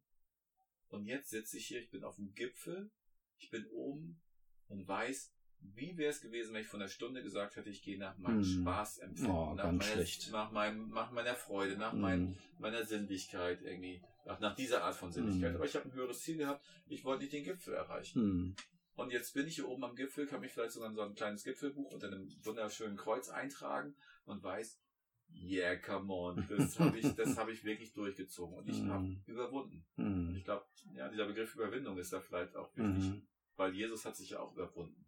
Und jetzt sitze ich hier, ich bin auf dem Gipfel, ich bin oben und weiß, wie wäre es gewesen, wenn ich von der Stunde gesagt hätte, ich gehe nach meinem Mhm. Spaßempfinden, Oh, nach, meiner, nach, meinem, nach meiner Freude, nach meinem Mhm. meiner Sinnlichkeit irgendwie, nach, nach dieser Art von Sinnlichkeit. Mhm. Aber ich habe ein höheres Ziel gehabt, ich wollte nicht den Gipfel erreichen. Und jetzt bin ich hier oben am Gipfel, kann mich vielleicht sogar in so ein kleines Gipfelbuch unter einem wunderschönen Kreuz eintragen und weiß, yeah, come on, das habe ich, das habe ich wirklich durchgezogen und ich Mhm. habe überwunden. Mhm. Ich glaube, ja, dieser Begriff Überwindung ist da vielleicht auch wichtig, Mhm. weil Jesus hat sich ja auch überwunden.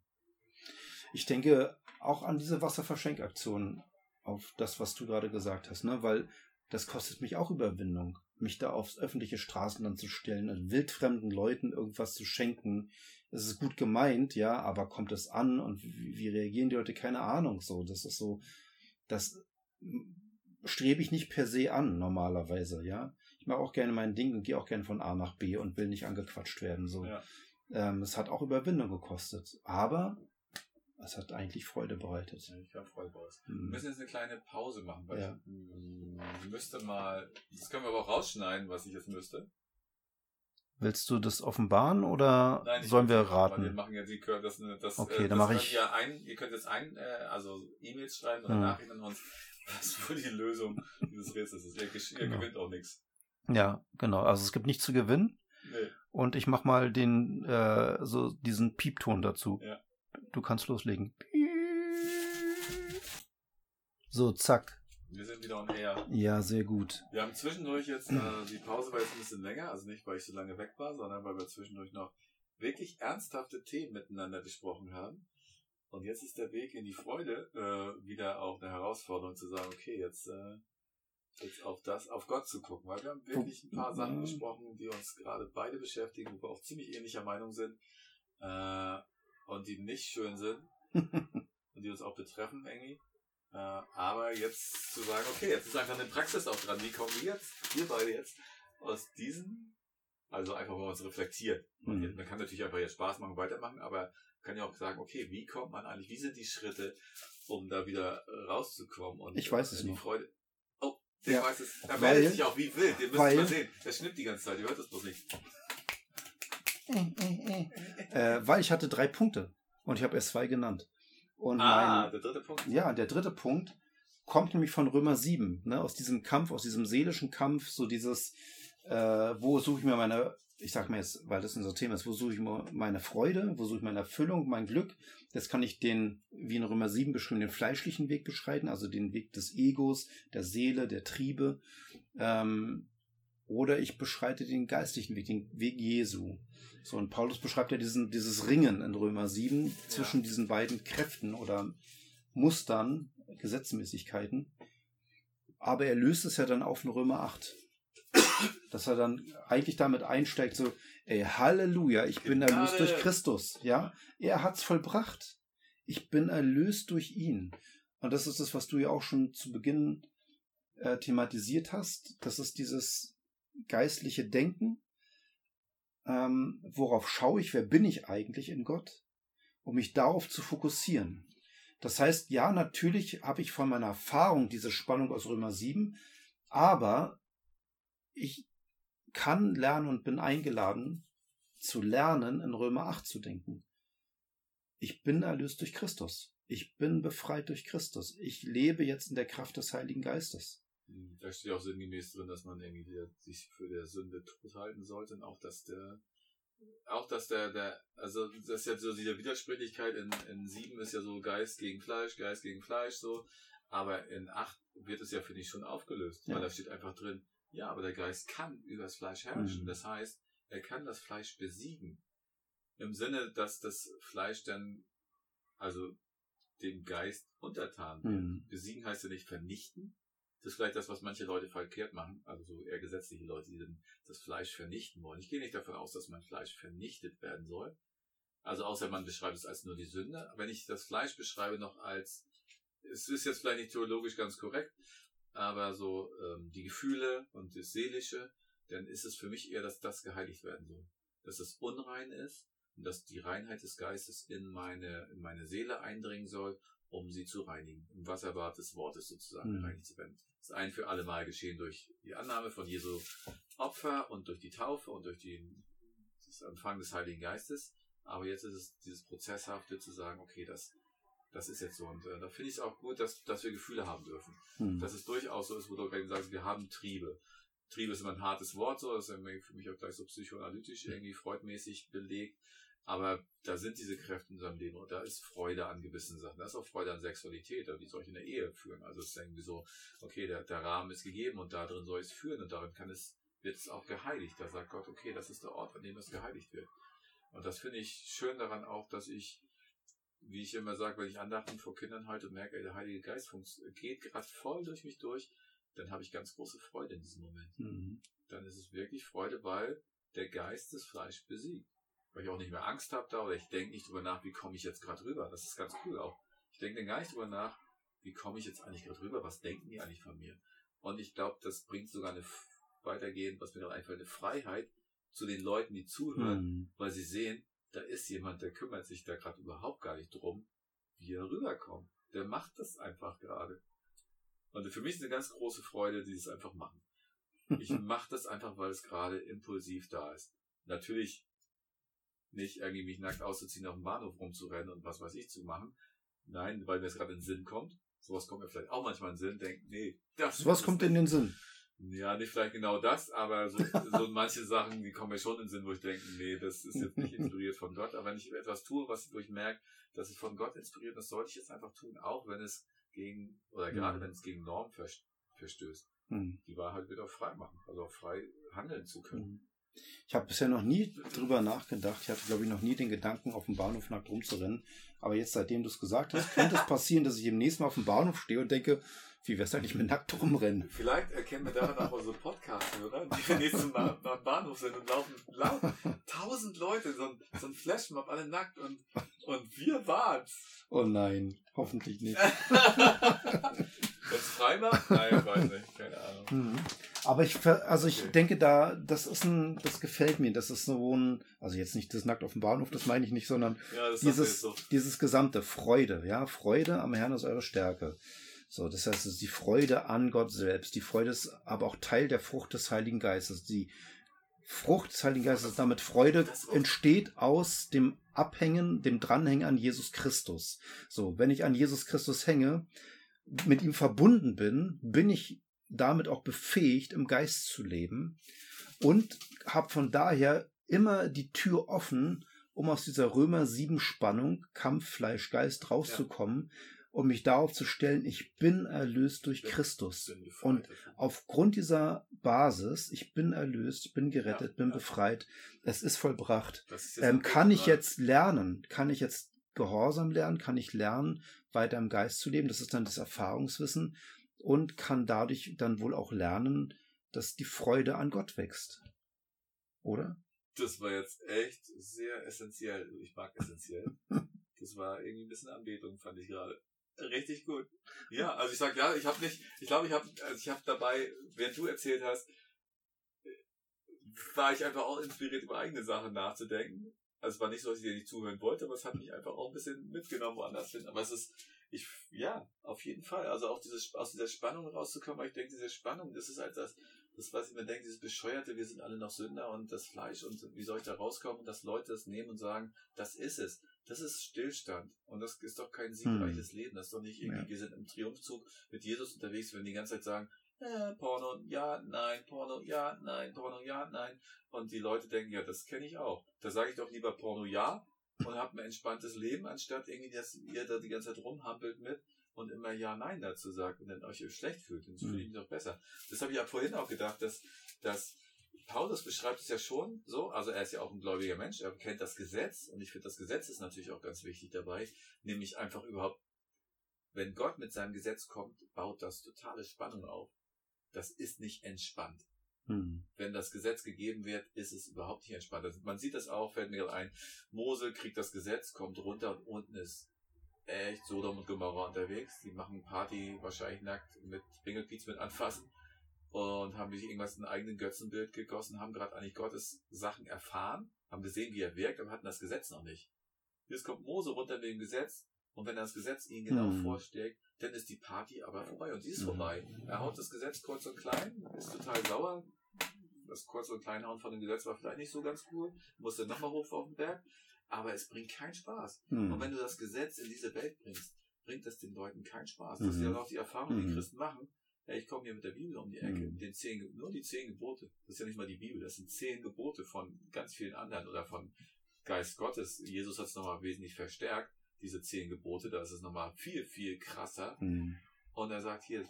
Ich denke auch an diese Wasserverschenkaktion, auf das, was du gerade gesagt hast, ne? weil das kostet mich auch Überwindung, mich da aufs öffentliche Straßenland zu stellen und wildfremden Leuten irgendwas zu schenken. Es ist gut gemeint, ja, aber kommt es an und wie, wie reagieren die Leute? Keine Ahnung. So, das ist so, das strebe ich nicht per se an normalerweise, ja. Ich mache auch gerne mein Ding und gehe auch gerne von A nach B und will nicht angequatscht werden. So, Ja. ähm, es hat auch Überwindung gekostet, aber es hat eigentlich Freude bereitet. Ich habe Freude raus. Wir Mhm. müssen jetzt eine kleine Pause machen, weil Ja. ich müsste mal, das können wir aber auch rausschneiden, was ich jetzt müsste. Willst du das offenbaren oder Nein, sollen wir weil Wir raten? machen ja, können das, das, Okay, äh, dann das mach könnt ich- Ihr, ein, ihr könnt jetzt ein, äh, also E-Mails schreiben oder Mhm. Nachrichten an uns, was wohl die Lösung dieses Rätsels ist. Ihr, ihr Genau. gewinnt auch nichts. Ja, genau. Also es gibt nichts zu gewinnen Nee. und ich mach mal den äh, so diesen Piepton dazu. Ja. Du kannst loslegen. So, zack. Wir sind wieder on air. Ja, sehr gut. Wir haben zwischendurch jetzt, äh, die Pause war jetzt ein bisschen länger, also nicht, weil ich so lange weg war, sondern weil wir zwischendurch noch wirklich ernsthafte Themen miteinander besprochen haben. Und jetzt ist der Weg in die Freude äh, wieder auch eine Herausforderung zu sagen, okay, jetzt, äh, jetzt auf das, auf Gott zu gucken, weil wir haben wirklich ein paar Sachen Mhm. besprochen, die uns gerade beide beschäftigen, wo wir auch ziemlich ähnlicher Meinung sind äh, und die nicht schön sind und die uns auch betreffen irgendwie. Äh, aber jetzt zu sagen, okay, jetzt ist einfach eine Praxis auch dran. Wie kommen wir jetzt, wir beide jetzt, aus diesen, also einfach mal uns reflektieren. Man, Mhm. man kann natürlich einfach jetzt Spaß machen, weitermachen, aber kann ja auch sagen, okay, wie kommt man eigentlich, wie sind die Schritte, um da wieder rauszukommen und Ich weiß es die noch. Freude. Oh, der Ja, weiß es. Weil- meldet sich auch wie wild, den müsst weil- ihr mal sehen. Der schnippt die ganze Zeit, ihr hört das bloß nicht. Äh, weil ich hatte drei Punkte und ich habe erst zwei genannt. Und ah, mein, der dritte Punkt. Ja, der dritte Punkt kommt nämlich von Römer 7, ne, aus diesem Kampf, aus diesem seelischen Kampf, so dieses, äh, wo suche ich mir meine, ich sag mir jetzt, weil das unser Thema ist, wo suche ich mir meine Freude, wo suche ich meine Erfüllung, mein Glück. Jetzt kann ich den, wie in Römer 7 beschrieben, den fleischlichen Weg beschreiten, also den Weg des Egos, der Seele, der Triebe. Ähm, oder ich beschreite den geistlichen Weg, den Weg Jesu. So, und Paulus beschreibt ja diesen, dieses Ringen in Römer 7 zwischen diesen beiden Kräften oder Mustern, Gesetzmäßigkeiten. Aber er löst es ja dann auf in Römer 8. Dass er dann eigentlich damit einsteigt, so, ey, Halleluja, ich bin erlöst durch Christus. Ja, er hat's vollbracht. Ich bin erlöst durch ihn. Und das ist das, was du ja auch schon zu Beginn äh, thematisiert hast. Das ist dieses geistliche Denken. Ähm, worauf schaue ich? Wer bin ich eigentlich in Gott? Um mich darauf zu fokussieren. Das heißt, ja, natürlich habe ich von meiner Erfahrung diese Spannung aus Römer 7, aber ich kann lernen und bin eingeladen zu lernen, in Römer 8 zu denken. Ich bin erlöst durch Christus. Ich bin befreit durch Christus. Ich lebe jetzt in der Kraft des Heiligen Geistes. Da steht auch sinngemäß drin, dass man irgendwie der, sich für der Sünde tot halten sollte und auch, dass der, auch, dass der, der, also, das ist ja so diese Widersprüchlichkeit in, in sieben ist ja so Geist gegen Fleisch, Geist gegen Fleisch, so. Aber in acht wird es ja, finde ich, schon aufgelöst, Ja. weil da steht einfach drin, ja, aber der Geist kann über das Fleisch herrschen. Mhm. Das heißt, er kann das Fleisch besiegen. Im Sinne, dass das Fleisch dann, also, dem Geist untertan werden. Mhm. Besiegen heißt ja nicht vernichten. Das ist vielleicht das, was manche Leute verkehrt machen. Also so eher gesetzliche Leute, die dann das Fleisch vernichten wollen. Ich gehe nicht davon aus, dass mein Fleisch vernichtet werden soll. Also außer man beschreibt es als nur die Sünde. Wenn ich das Fleisch beschreibe noch als, es ist jetzt vielleicht nicht theologisch ganz korrekt, aber so ähm, die Gefühle und das Seelische, dann ist es für mich eher, dass das geheiligt werden soll. Dass es unrein ist und dass die Reinheit des Geistes in meine, in meine Seele eindringen soll, um sie zu reinigen. Im Wasserbad des Wortes sozusagen Mhm. gereinigt zu werden. Das ist ein für alle Mal geschehen durch die Annahme von Jesu Opfer und durch die Taufe und durch den, das Empfang des Heiligen Geistes. Aber jetzt ist es dieses Prozesshafte zu sagen, okay, das, das ist jetzt so. Und äh, da finde ich es auch gut, dass, dass wir Gefühle haben dürfen. Mhm. Dass es durchaus so ist, wo du gerade sagst, wir haben Triebe. Triebe ist immer ein hartes Wort, so, das ist für mich auch gleich so psychoanalytisch irgendwie freudmäßig belegt. Aber da sind diese Kräfte in unserem Leben und da ist Freude an gewissen Sachen. Da ist auch Freude an Sexualität, wie soll ich in der Ehe führen? Also es ist irgendwie so, okay, der, der Rahmen ist gegeben und da drin soll ich es führen und darin kann es, wird es auch geheiligt. Da sagt Gott, okay, das ist der Ort, an dem es geheiligt wird. Und das finde ich schön daran auch, dass ich, wie ich immer sage, wenn ich Andachten vor Kindern halte und merke, ey, der Heilige Geist geht gerade voll durch mich durch, dann habe ich ganz große Freude in diesem Moment. Mhm. Dann ist es wirklich Freude, weil der Geist das Fleisch besiegt. Weil ich auch nicht mehr Angst habe da oder ich denke nicht drüber nach, wie komme ich jetzt gerade rüber. Das ist ganz cool auch. Ich denke dann gar nicht drüber nach, wie komme ich jetzt eigentlich gerade rüber, was denken die eigentlich von mir. Und ich glaube, das bringt sogar eine weitergehend, was mir noch einfällt, eine Freiheit zu den Leuten, die zuhören, Mhm. weil sie sehen, da ist jemand, der kümmert sich da gerade überhaupt gar nicht drum, wie er rüberkommt. Der macht das einfach gerade. Und für mich ist eine ganz große Freude, dieses einfach machen. Ich mache das einfach, weil es gerade impulsiv da ist. Natürlich nicht irgendwie mich nackt auszuziehen, auf dem Bahnhof rumzurennen und was weiß ich zu machen. Nein, weil mir es gerade in den Sinn kommt. Sowas kommt mir vielleicht auch manchmal in den Sinn, denkt, nee, das So was ist kommt in den Sinn. Ja, nicht vielleicht genau das, aber so, so manche Sachen, die kommen mir schon in den Sinn, wo ich denke, nee, das ist jetzt nicht inspiriert von Gott. Aber wenn ich etwas tue, was wo ich merke, dass es von Gott inspiriert, das sollte ich jetzt einfach tun, auch wenn es gegen, oder gerade Mhm. wenn es gegen Normen vers- verstößt. Mhm. Die Wahrheit wird auch frei machen, also auch frei handeln zu können. Mhm. Ich habe bisher noch nie drüber nachgedacht. Ich hatte, glaube ich, noch nie den Gedanken, auf dem Bahnhof nackt rumzurennen. Aber jetzt, seitdem du es gesagt hast, könnte es passieren, dass ich im nächsten Mal auf dem Bahnhof stehe und denke, wie wär's eigentlich mit nackt rumrennen? Vielleicht erkennen wir daran auch unsere Podcast-Hörer, die nächstes Mal am Bahnhof sind und laufen laut. Tausend Leute, so ein, so ein Flashmob, alle nackt und, und wir waren's. Oh nein, hoffentlich nicht. Wenn's frei macht? Nein, weiß nicht, keine Ahnung. Mhm. Aber ich, also ich Okay. denke da, das ist ein, das gefällt mir. Das ist so ein, also jetzt nicht das nackt auf dem Bahnhof, das meine ich nicht, sondern Ja, dieses, so. dieses gesamte Freude, ja, Freude am Herrn ist eure Stärke. So, das heißt, es ist die Freude an Gott selbst. Die Freude ist aber auch Teil der Frucht des Heiligen Geistes. Die Frucht des Heiligen Geistes, damit Freude entsteht aus dem Abhängen, dem Dranhängen an Jesus Christus. So, wenn ich an Jesus Christus hänge, mit ihm verbunden bin, bin ich damit auch befähigt, im Geist zu leben und habe von daher immer die Tür offen, um aus dieser Römer 7 Spannung, Kampf, Fleisch, Geist rauszukommen und mich darauf zu stellen, ich bin erlöst durch Bin- Christus. Bin Und. Aufgrund dieser Basis, ich bin erlöst, bin gerettet, Ja, bin ja. befreit, es ist vollbracht. Ist Ähm, kann ich jetzt lernen? Kann ich jetzt Gehorsam lernen? Kann ich lernen, weiter im Geist zu leben? Das ist dann das Erfahrungswissen und kann dadurch dann wohl auch lernen, dass die Freude an Gott wächst. Oder? Das war jetzt echt sehr essentiell. Ich mag essentiell. Das war irgendwie ein bisschen Anbetung, fand ich gerade. Richtig gut. Ja, also ich sag ja, ich habe nicht, ich glaube, ich habe, also ich habe dabei, während du erzählt hast, war ich einfach auch inspiriert, über eigene Sachen nachzudenken. Also es war nicht so, dass ich dir nicht zuhören wollte, aber es hat mich einfach auch ein bisschen mitgenommen woanders hin. Aber es ist, ich, ja, auf jeden Fall. Also auch dieses, aus dieser Spannung rauszukommen, weil ich denke, diese Spannung, das ist halt das, das, was ich mir denke, dieses Bescheuerte, wir sind alle noch Sünder und das Fleisch und wie soll ich da rauskommen und dass Leute das nehmen und sagen, das ist es. Das ist Stillstand. Und das ist doch kein siegreiches Leben. Das ist doch nicht irgendwie, Ja. wir sind im Triumphzug mit Jesus unterwegs, wenn die ganze Zeit sagen, äh, Porno, ja, nein, Porno, ja, nein, Porno, ja, nein. Und die Leute denken, ja, das kenne ich auch. Da sage ich doch lieber Porno, ja, und habe ein entspanntes Leben, anstatt irgendwie, dass ihr da die ganze Zeit rumhampelt mit und immer Ja, Nein dazu sagt und dann euch schlecht fühlt. Und das fühle ich mich doch besser. Das habe ich ja vorhin auch gedacht, dass, dass Paulus beschreibt es ja schon so, also er ist ja auch ein gläubiger Mensch, er kennt das Gesetz und ich finde, das Gesetz ist natürlich auch ganz wichtig dabei, nämlich einfach überhaupt wenn Gott mit seinem Gesetz kommt, baut das totale Spannung auf. Das ist nicht entspannt. Hm. Wenn das Gesetz gegeben wird, ist es überhaupt nicht entspannt. Also man sieht das auch, fällt mir gerade ein. Mose kriegt das Gesetz, kommt runter und unten ist echt Sodom und Gomorra unterwegs. Die machen Party wahrscheinlich nackt mit Ringelpiez mit anfassen und haben sich irgendwas in ein eigenen Götzenbild gegossen, haben gerade eigentlich Gottes Sachen erfahren, haben gesehen, wie er wirkt, aber hatten das Gesetz noch nicht. Jetzt kommt Mose runter mit dem Gesetz und wenn das Gesetz ihnen genau Hm. vorstellt, dann ist die Party aber vorbei und sie ist Hm. vorbei. Er haut das Gesetz kurz und klein, ist total sauer. Das kurz und klein hauen von dem Gesetz war vielleicht nicht so ganz cool, musste nochmal hoch auf den Berg, aber es bringt keinen Spaß. Hm. Und wenn du das Gesetz in diese Welt bringst, bringt das den Leuten keinen Spaß. Das ist Mhm. ja auch die Erfahrung, die Mhm. Christen machen. Ja, ich komme hier mit der Bibel um die Ecke, Mhm. den zehn, nur die zehn Gebote. Das ist ja nicht mal die Bibel, das sind zehn Gebote von ganz vielen anderen oder von Geist Gottes. Jesus hat es nochmal wesentlich verstärkt, diese zehn Gebote, da ist es nochmal viel, viel krasser. Hm. Und er sagt hier,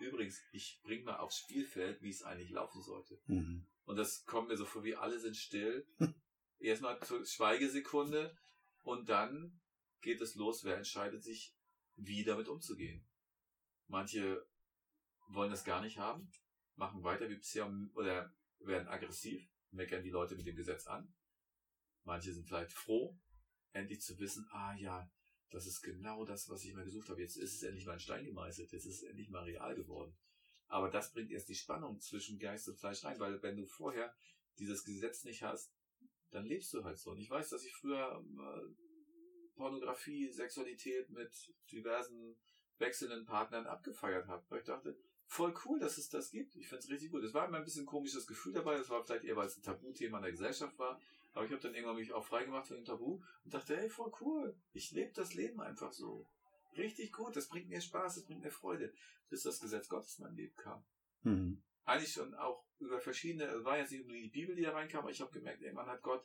übrigens, ich bring mal aufs Spielfeld, wie es eigentlich laufen sollte. Hm. Und das kommt mir so vor, wie alle sind still. Erstmal Schweigesekunde und dann geht es los, wer entscheidet sich, wie damit umzugehen. Manche wollen das gar nicht haben, machen weiter wie bisher oder werden aggressiv, meckern die Leute mit dem Gesetz an. Manche sind vielleicht froh, endlich zu wissen, ah ja, das ist genau das, was ich immer gesucht habe. Jetzt ist es endlich mal ein Stein gemeißelt, jetzt ist es endlich mal real geworden. Aber das bringt erst die Spannung zwischen Geist und Fleisch rein, weil wenn du vorher dieses Gesetz nicht hast, dann lebst du halt so. Und ich weiß, dass ich früher äh, Pornografie, Sexualität mit diversen wechselnden Partnern abgefeiert habe. Weil ich dachte, voll cool, dass es das gibt. Ich finde es richtig gut. Es war immer ein bisschen komisches Gefühl dabei. Es war vielleicht eher, weil es ein Tabuthema in der Gesellschaft war. Aber ich habe dann irgendwann mich auch freigemacht von dem Tabu und dachte, hey, voll cool. Ich lebe das Leben einfach so. Richtig gut. Das bringt mir Spaß, das bringt mir Freude. Bis das Gesetz Gottes in mein Leben kam Hm. eigentlich schon auch über verschiedene, es war jetzt nicht nur die Bibel, die da reinkam, aber ich habe gemerkt, irgendwann hat Gott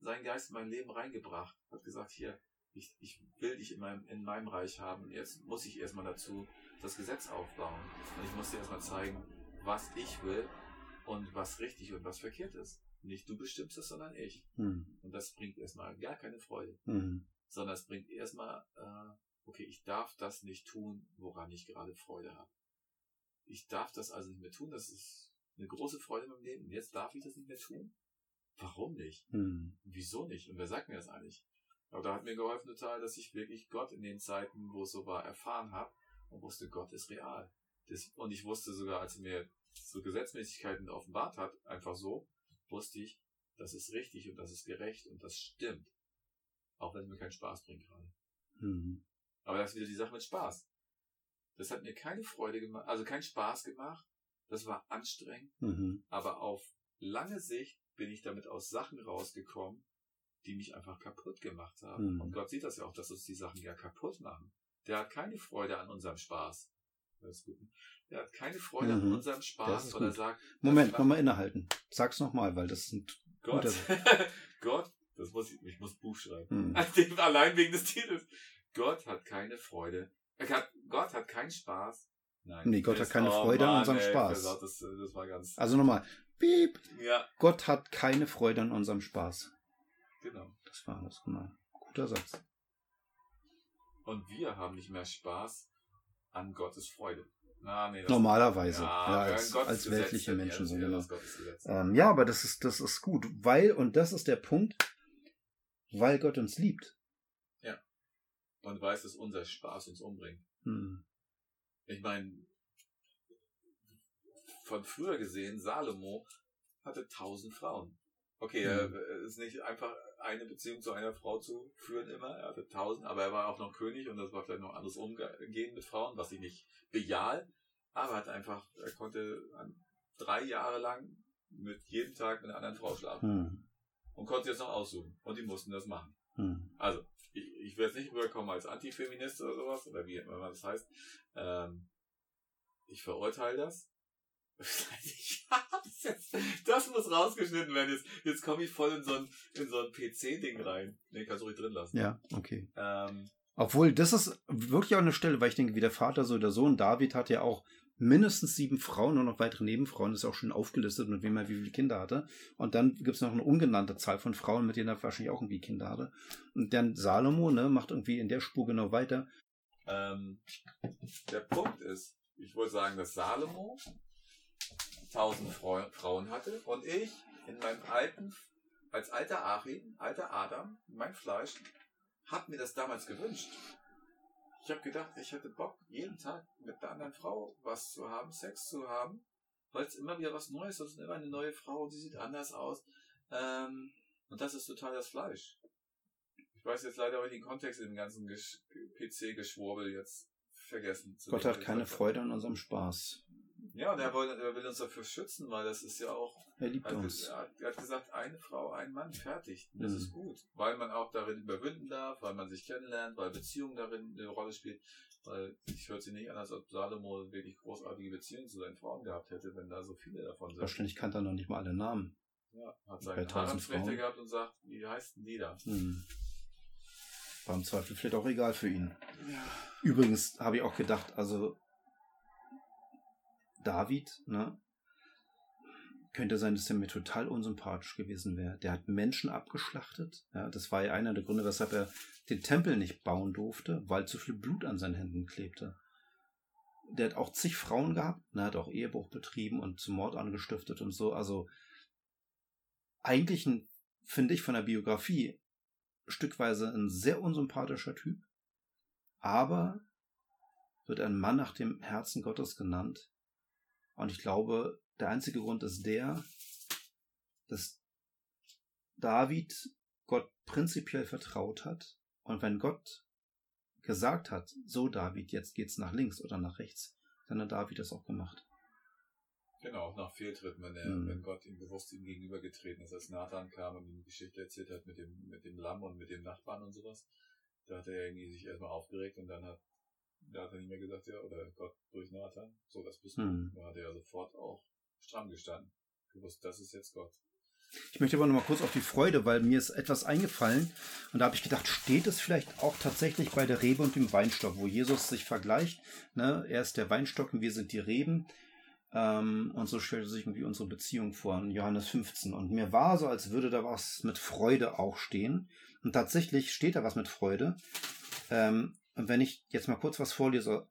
seinen Geist in mein Leben reingebracht, hat gesagt, hier, ich, ich will dich in meinem, in meinem Reich haben. Jetzt muss ich erstmal dazu das Gesetz aufbauen. Und ich muss dir erstmal zeigen, was ich will und was richtig und was verkehrt ist. Nicht du bestimmst es, sondern ich. Hm. Und das bringt erstmal gar keine Freude, Hm. sondern es bringt erstmal, äh, okay, ich darf das nicht tun, woran ich gerade Freude habe. Ich darf das also nicht mehr tun, das ist eine große Freude in meinem Leben. Und jetzt darf ich das nicht mehr tun? Warum nicht? Hm. Wieso nicht? Und wer sagt mir das eigentlich? Aber da hat mir geholfen total, dass ich wirklich Gott in den Zeiten, wo es so war, erfahren habe und wusste, Gott ist real. Das, und ich wusste sogar, als er mir so Gesetzmäßigkeiten offenbart hat, einfach so, wusste ich, das ist richtig und das ist gerecht und das stimmt. Auch wenn es mir keinen Spaß bringt gerade. Hm. Aber das ist wieder die Sache mit Spaß. Das hat mir keine Freude gemacht, also keinen Spaß gemacht. Das war anstrengend. Mhm. Aber auf lange Sicht bin ich damit aus Sachen rausgekommen, die mich einfach kaputt gemacht haben. Mhm. Und Gott sieht das ja auch, dass uns die Sachen ja kaputt machen. Der hat keine Freude an unserem Spaß. Das ist gut. Der hat keine Freude an Mhm. unserem Das Spaß, er gut. sagt, Moment, das komm mal innehalten. Sag's nochmal, weil das sind Gott, Gott, das muss ich, ich muss Buch schreiben. Hm. Allein wegen des Titels. Gott hat keine Freude. Er hat, Gott hat keinen Spaß. Nein. Nee, Gott hat keine Freude an unserem ey, Spaß. Das, das, das war ganz. Also nochmal. Piep. Ja, Gott hat keine Freude an unserem Spaß. genau. Das war das, genau. Guter Satz. Und wir haben nicht mehr Spaß an Gottes Freude. Na, nee, Normalerweise. Ja, Ja, als, als weltliche ja, Menschen so ja genau. Ähm, ja, aber das ist, das ist gut, weil, und das ist der Punkt, weil Gott uns liebt. Und weiß, dass unser Spaß uns umbringt. Hm. Ich meine, von früher gesehen, Salomo hatte tausend Frauen. Okay, Mhm. er ist nicht einfach eine Beziehung zu einer Frau zu führen immer. Er hatte tausend, aber er war auch noch König und das war vielleicht noch ein anderes Umgehen mit Frauen, was ich nicht bejahe. Aber er hat einfach, er konnte drei Jahre lang mit jedem Tag mit einer anderen Frau schlafen Hm. und konnte jetzt noch aussuchen. Und die mussten das machen. Hm. Also, ich, ich jetzt nicht rüberkommen als Antifeminist oder sowas, oder wie immer das heißt. Ähm, ich verurteile das. das, muss rausgeschnitten werden. Jetzt, jetzt komme ich voll in so ein, in so ein PC-Ding rein. Nee, kannst du ruhig drin lassen. Ja, okay. Ähm, Obwohl, das ist wirklich auch eine Stelle, weil ich denke, wie der Vater, so der Sohn, David hat ja auch mindestens sieben Frauen und noch weitere Nebenfrauen, das ist auch schon aufgelistet, mit wem er wie viele Kinder hatte. Und dann gibt es noch eine ungenannte Zahl von Frauen, mit denen er wahrscheinlich auch irgendwie Kinder hatte. Und dann Salomo, ne, macht irgendwie in der Spur genau weiter. Ähm, der Punkt ist, ich wollte sagen, dass Salomo tausend Frau- Frauen hatte und ich in meinem alten, als alter Achim, alter Adam, mein Fleisch, hab mir das damals gewünscht. Ich habe gedacht, ich hätte Bock, jeden Tag mit einer anderen Frau was zu haben, Sex zu haben, weil es immer wieder was Neues ist, es ist immer eine neue Frau, die sieht anders aus. Ähm, und das ist total das Fleisch. Ich weiß jetzt leider auch den Kontext im ganzen Gesch- PC-Geschwurbel jetzt vergessen. Gott hat keine habe. Freude an unserem Spaß. Ja, und er, wollte, er will uns dafür schützen, weil das ist ja auch Er liebt er hat, uns. er hat- gesagt, eine Frau, ein Mann, fertig. Das Mhm. ist gut. Weil man auch darin überwinden darf, weil man sich kennenlernt, weil Beziehung darin eine Rolle spielt. Weil ich hört sie nicht an, als ob Salomo wirklich großartige Beziehungen zu seinen Frauen gehabt hätte, wenn da so viele davon sind. Wahrscheinlich kannte er noch nicht mal alle Namen. Ja, hat seinen tausend Haremsrechte Frauen. gehabt und sagt, wie heißt denn die da? Hm. War im Zweifel vielleicht auch egal für ihn. Übrigens habe ich auch gedacht, also David, ne? Könnte sein, dass er mir total unsympathisch gewesen wäre. Der hat Menschen abgeschlachtet. Ja, das war ja einer der Gründe, weshalb er den Tempel nicht bauen durfte, weil zu viel Blut an seinen Händen klebte. Der hat auch zig Frauen gehabt, ne, hat auch Ehebruch betrieben und zum Mord angestiftet und so. Also eigentlich finde ich von der Biografie stückweise ein sehr unsympathischer Typ, aber wird ein Mann nach dem Herzen Gottes genannt. Und ich glaube, der einzige Grund ist der, dass David Gott prinzipiell vertraut hat. Und wenn Gott gesagt hat, so David, jetzt geht's nach links oder nach rechts, dann hat David das auch gemacht. Genau, auch nach Fehltritten, wenn, er, Mhm. wenn Gott ihm bewusst ihm gegenübergetreten ist, als Nathan kam und ihm die Geschichte erzählt hat mit dem, mit dem Lamm und mit dem Nachbarn und sowas. Da hat er irgendwie sich erstmal aufgeregt und dann hat, da hat er nicht mehr gesagt, ja, oder Gott durch Nathan, so, das bist du. Mhm. Da hat er ja sofort auch stramm gestanden. Gewusst, das ist jetzt Gott. Ich möchte aber noch mal kurz auf die Freude, weil mir ist etwas eingefallen und da habe ich gedacht, steht es vielleicht auch tatsächlich bei der Rebe und dem Weinstock, wo Jesus sich vergleicht. Ne? Er ist der Weinstock und wir sind die Reben. Ähm, und so stellte sich irgendwie unsere Beziehung vor in Johannes 15. Und mir war so, als würde da was mit Freude auch stehen. Und tatsächlich steht da was mit Freude. Ähm, und wenn ich jetzt mal kurz was vorlese,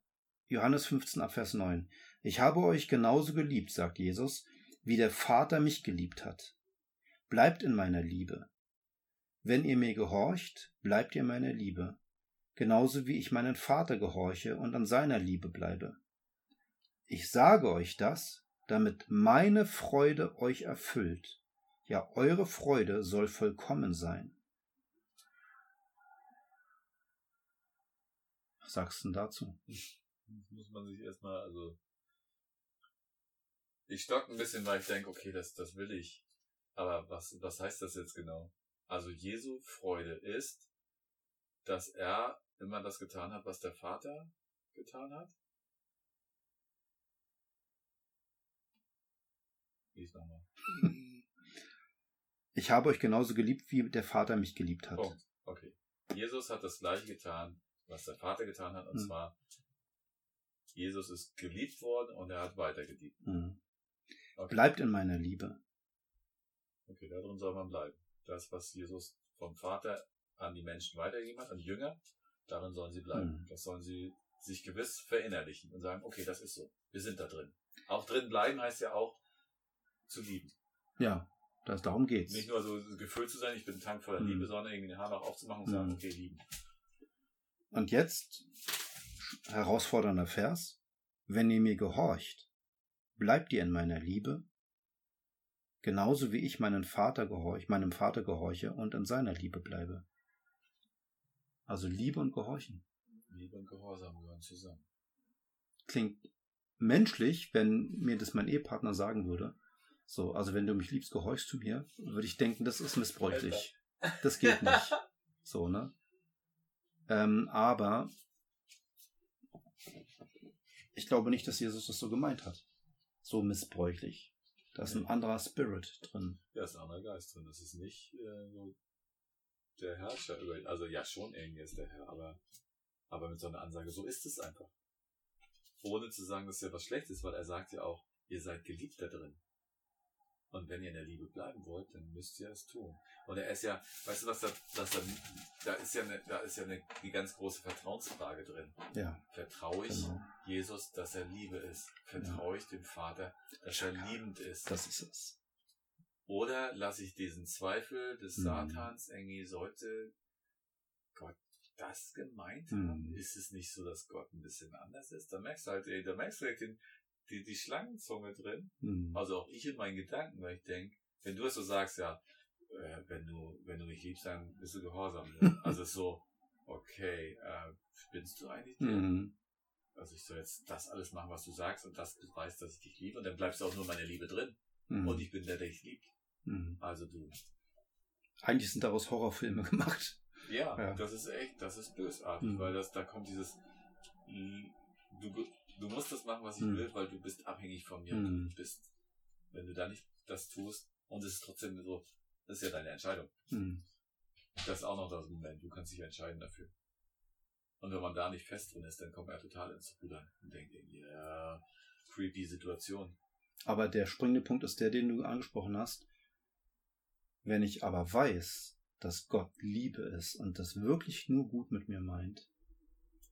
Johannes 15 ab Vers 9. Ich habe euch genauso geliebt, sagt Jesus, wie der Vater mich geliebt hat. Bleibt in meiner Liebe. Wenn ihr mir gehorcht, bleibt ihr in meiner Liebe, genauso wie ich meinen Vater gehorche und an seiner Liebe bleibe. Ich sage euch das, damit meine Freude euch erfüllt. Ja, eure Freude soll vollkommen sein. Was sagst du denn dazu? Das muss man sich erstmal, also. Ich stock ein bisschen, weil ich denke, okay, das, das will ich. Aber was, was heißt das jetzt genau? Also Jesu Freude ist, dass er immer das getan hat, was der Vater getan hat. Wie ist nochmal? Ich habe euch genauso geliebt, wie der Vater mich geliebt hat. Punkt. Okay. Jesus hat das gleiche getan, was der Vater getan hat, und Hm. zwar Jesus ist geliebt worden und er hat weiter geliebt. Hm. Okay. Bleibt in meiner Liebe. Okay, darin soll man bleiben. Das, was Jesus vom Vater an die Menschen weitergegeben hat, an die Jünger, darin sollen sie bleiben. Hm. Das sollen sie sich gewiss verinnerlichen und sagen, okay, das ist so. Wir sind da drin. Auch drin bleiben heißt ja auch zu lieben. Ja, das, darum geht's. Nicht nur so gefüllt zu sein, ich bin ein Tank voller Hm. Liebe, sondern irgendwie den Hahn auch aufzumachen und sagen, Hm. okay, lieben. Und jetzt herausfordernder Vers. Wenn ihr mir gehorcht, bleibt ihr in meiner Liebe, genauso wie ich meinen Vater gehorch, meinem Vater gehorche und in seiner Liebe bleibe. Also Liebe und Gehorchen. Liebe und Gehorsam gehören zusammen. Klingt menschlich, wenn mir das mein Ehepartner sagen würde. So, also wenn du mich liebst, gehorchst du mir, würde ich denken, das ist missbräuchlich. Das geht nicht. So, ne? Ähm, aber ich glaube nicht, dass Jesus das so gemeint hat. So missbräuchlich. Da ist ein anderer Spirit drin. Da ist ein anderer Geist drin. Das ist nicht äh, so der Herrscher über, also ja schon irgendwie ist der Herr, aber, aber mit so einer Ansage, so ist es einfach. Ohne zu sagen, dass er was Schlechtes ist, weil er sagt ja auch, ihr seid geliebt da drin. Und wenn ihr in der Liebe bleiben wollt, dann müsst ihr es tun. Und er ist ja, weißt du was, da, was da, da ist ja eine, da ist ja eine, die ganz große Vertrauensfrage drin. Ja. Vertraue ich Genau. Jesus, dass er Liebe ist? Vertraue ich dem Vater, dass er liebend ist? Das ist es. Oder lasse ich diesen Zweifel des Mhm. Satans irgendwie sollte Gott das gemeint Mhm. haben? Ist es nicht so, dass Gott ein bisschen anders ist? Da merkst du halt, ey, da merkst du halt den, die, die Schlangenzunge drin. Mhm. Also auch ich in meinen Gedanken, weil ich denke, wenn du es so sagst, ja, äh, wenn du, wenn du mich liebst, dann bist du gehorsam. Ne? also so, okay, äh, spinnst du eigentlich? Mhm. Also ich soll jetzt das alles machen, was du sagst und das beweist, dass ich dich liebe und dann bleibst auch nur meine Liebe drin. Mhm. Und ich bin der, der dich liebt. Mhm. Also du. Eigentlich sind daraus Horrorfilme gemacht. Ja, Ja. das ist echt, das ist bösartig, Mhm. weil das, da kommt dieses, du, du musst das machen, was ich Mhm. will, weil du bist abhängig von mir. Mhm. Du bist, wenn du da nicht das tust und es ist trotzdem so, das ist ja deine Entscheidung. Mhm. Das ist auch noch das Moment, du kannst dich entscheiden dafür. Und wenn man da nicht fest drin ist, dann kommt er total ins Rudern und denkt ja, creepy Situation. Aber der springende Punkt ist der, den du angesprochen hast. Wenn ich aber weiß, dass Gott Liebe ist und das wirklich nur gut mit mir meint,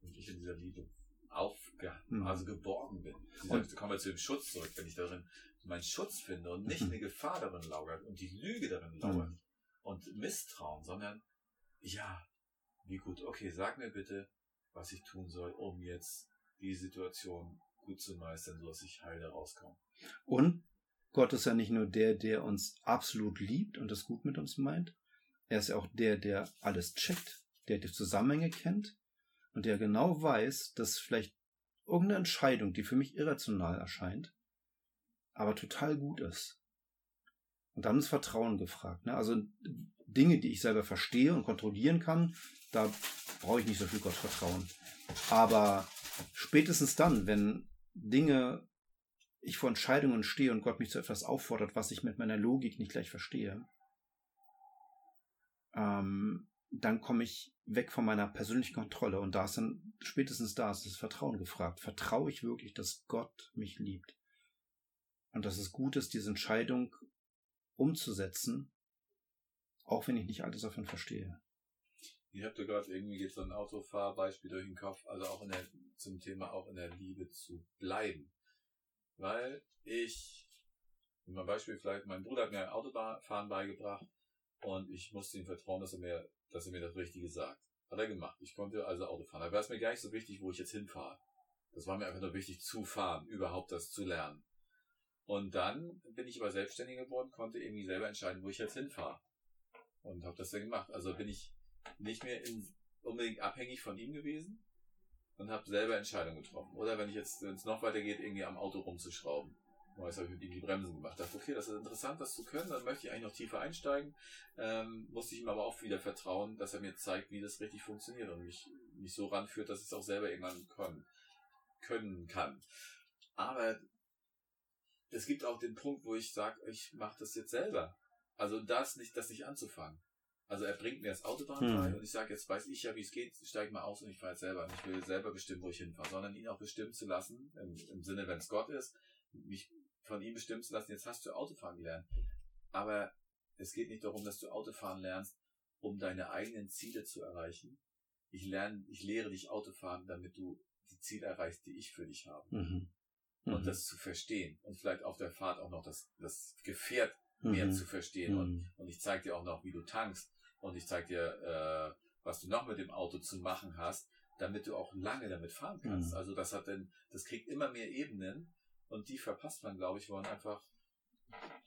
Und ich in dieser Liebe aufge Mhm. also geborgen bin. Und- Und kommen wir zu dem Schutz zurück, wenn ich darin meinen Schutz finde und nicht Mhm. eine Gefahr darin lauert und die Lüge darin lauert Mhm. und Misstrauen, sondern ja, wie gut, okay, sag mir bitte, was ich tun soll, um jetzt die Situation gut zu meistern, sodass ich heil da rauskomme. Und Gott ist ja nicht nur der, der uns absolut liebt und das gut mit uns meint. Er ist ja auch der, der alles checkt, der die Zusammenhänge kennt und der genau weiß, dass vielleicht irgendeine Entscheidung, die für mich irrational erscheint, aber total gut ist. Und dann ist Vertrauen gefragt. Ne? Also Dinge, die ich selber verstehe und kontrollieren kann, da brauche ich nicht so viel Gottvertrauen. Aber spätestens dann, wenn Dinge ich vor Entscheidungen stehe und Gott mich zu etwas auffordert, was ich mit meiner Logik nicht gleich verstehe, ähm, dann komme ich weg von meiner persönlichen Kontrolle und da ist dann spätestens da ist das Vertrauen gefragt. Vertraue ich wirklich, dass Gott mich liebt und dass es gut ist, diese Entscheidung umzusetzen, auch wenn ich nicht alles davon verstehe. Ich habe gerade irgendwie jetzt so ein Autofahrbeispiel durch den Kopf, also auch in der, zum Thema auch in der Liebe zu bleiben. Weil ich, mein Beispiel vielleicht, mein Bruder hat mir Autofahren beigebracht und ich musste ihm vertrauen, dass er mir, dass er mir das Richtige sagt. Hat er gemacht. Ich konnte also Auto fahren. Da war es mir gar nicht so wichtig, wo ich jetzt hinfahre. Das war mir einfach nur wichtig zu fahren, überhaupt das zu lernen. Und dann bin ich aber selbstständig geworden, konnte irgendwie selber entscheiden, wo ich jetzt hinfahre. Und habe das dann gemacht. Also bin ich nicht mehr in, unbedingt abhängig von ihm gewesen und habe selber Entscheidungen getroffen. Oder wenn ich jetzt, wenn es noch weitergeht, irgendwie am Auto rumzuschrauben. Das habe ich mit ihm die Bremsen gemacht. Dachte, okay, das ist interessant, das zu können. Dann möchte ich eigentlich noch tiefer einsteigen. Ähm, musste ich ihm aber auch wieder vertrauen, dass er mir zeigt, wie das richtig funktioniert und mich, mich so ranführt, dass ich es auch selber irgendwann können, können kann. Aber es gibt auch den Punkt, wo ich sage, ich mache das jetzt selber. Also das nicht, das nicht anzufangen. Also er bringt mir das Autobahn Hm. und ich sage, jetzt weiß ich ja, wie es geht, steig mal aus und ich fahre jetzt selber. Und ich will selber bestimmen, wo ich hinfahre, sondern ihn auch bestimmen zu lassen, im, im Sinne, wenn es Gott ist, mich von ihm bestimmen zu lassen, jetzt hast du Autofahren gelernt. Aber es geht nicht darum, dass du Autofahren lernst, um deine eigenen Ziele zu erreichen. Ich lerne, ich lehre dich Autofahren, damit du die Ziele erreichst, die ich für dich habe. Mhm. Und Mhm. das zu verstehen. Und vielleicht auf der Fahrt auch noch das, das Gefährt mehr Mhm. zu verstehen. Und, Mhm. und ich zeige dir auch noch, wie du tankst. Und ich zeige dir, äh, was du noch mit dem Auto zu machen hast, damit du auch lange damit fahren kannst. Mhm. Also das hat dann, das kriegt immer mehr Ebenen und die verpasst man, glaube ich, wo man einfach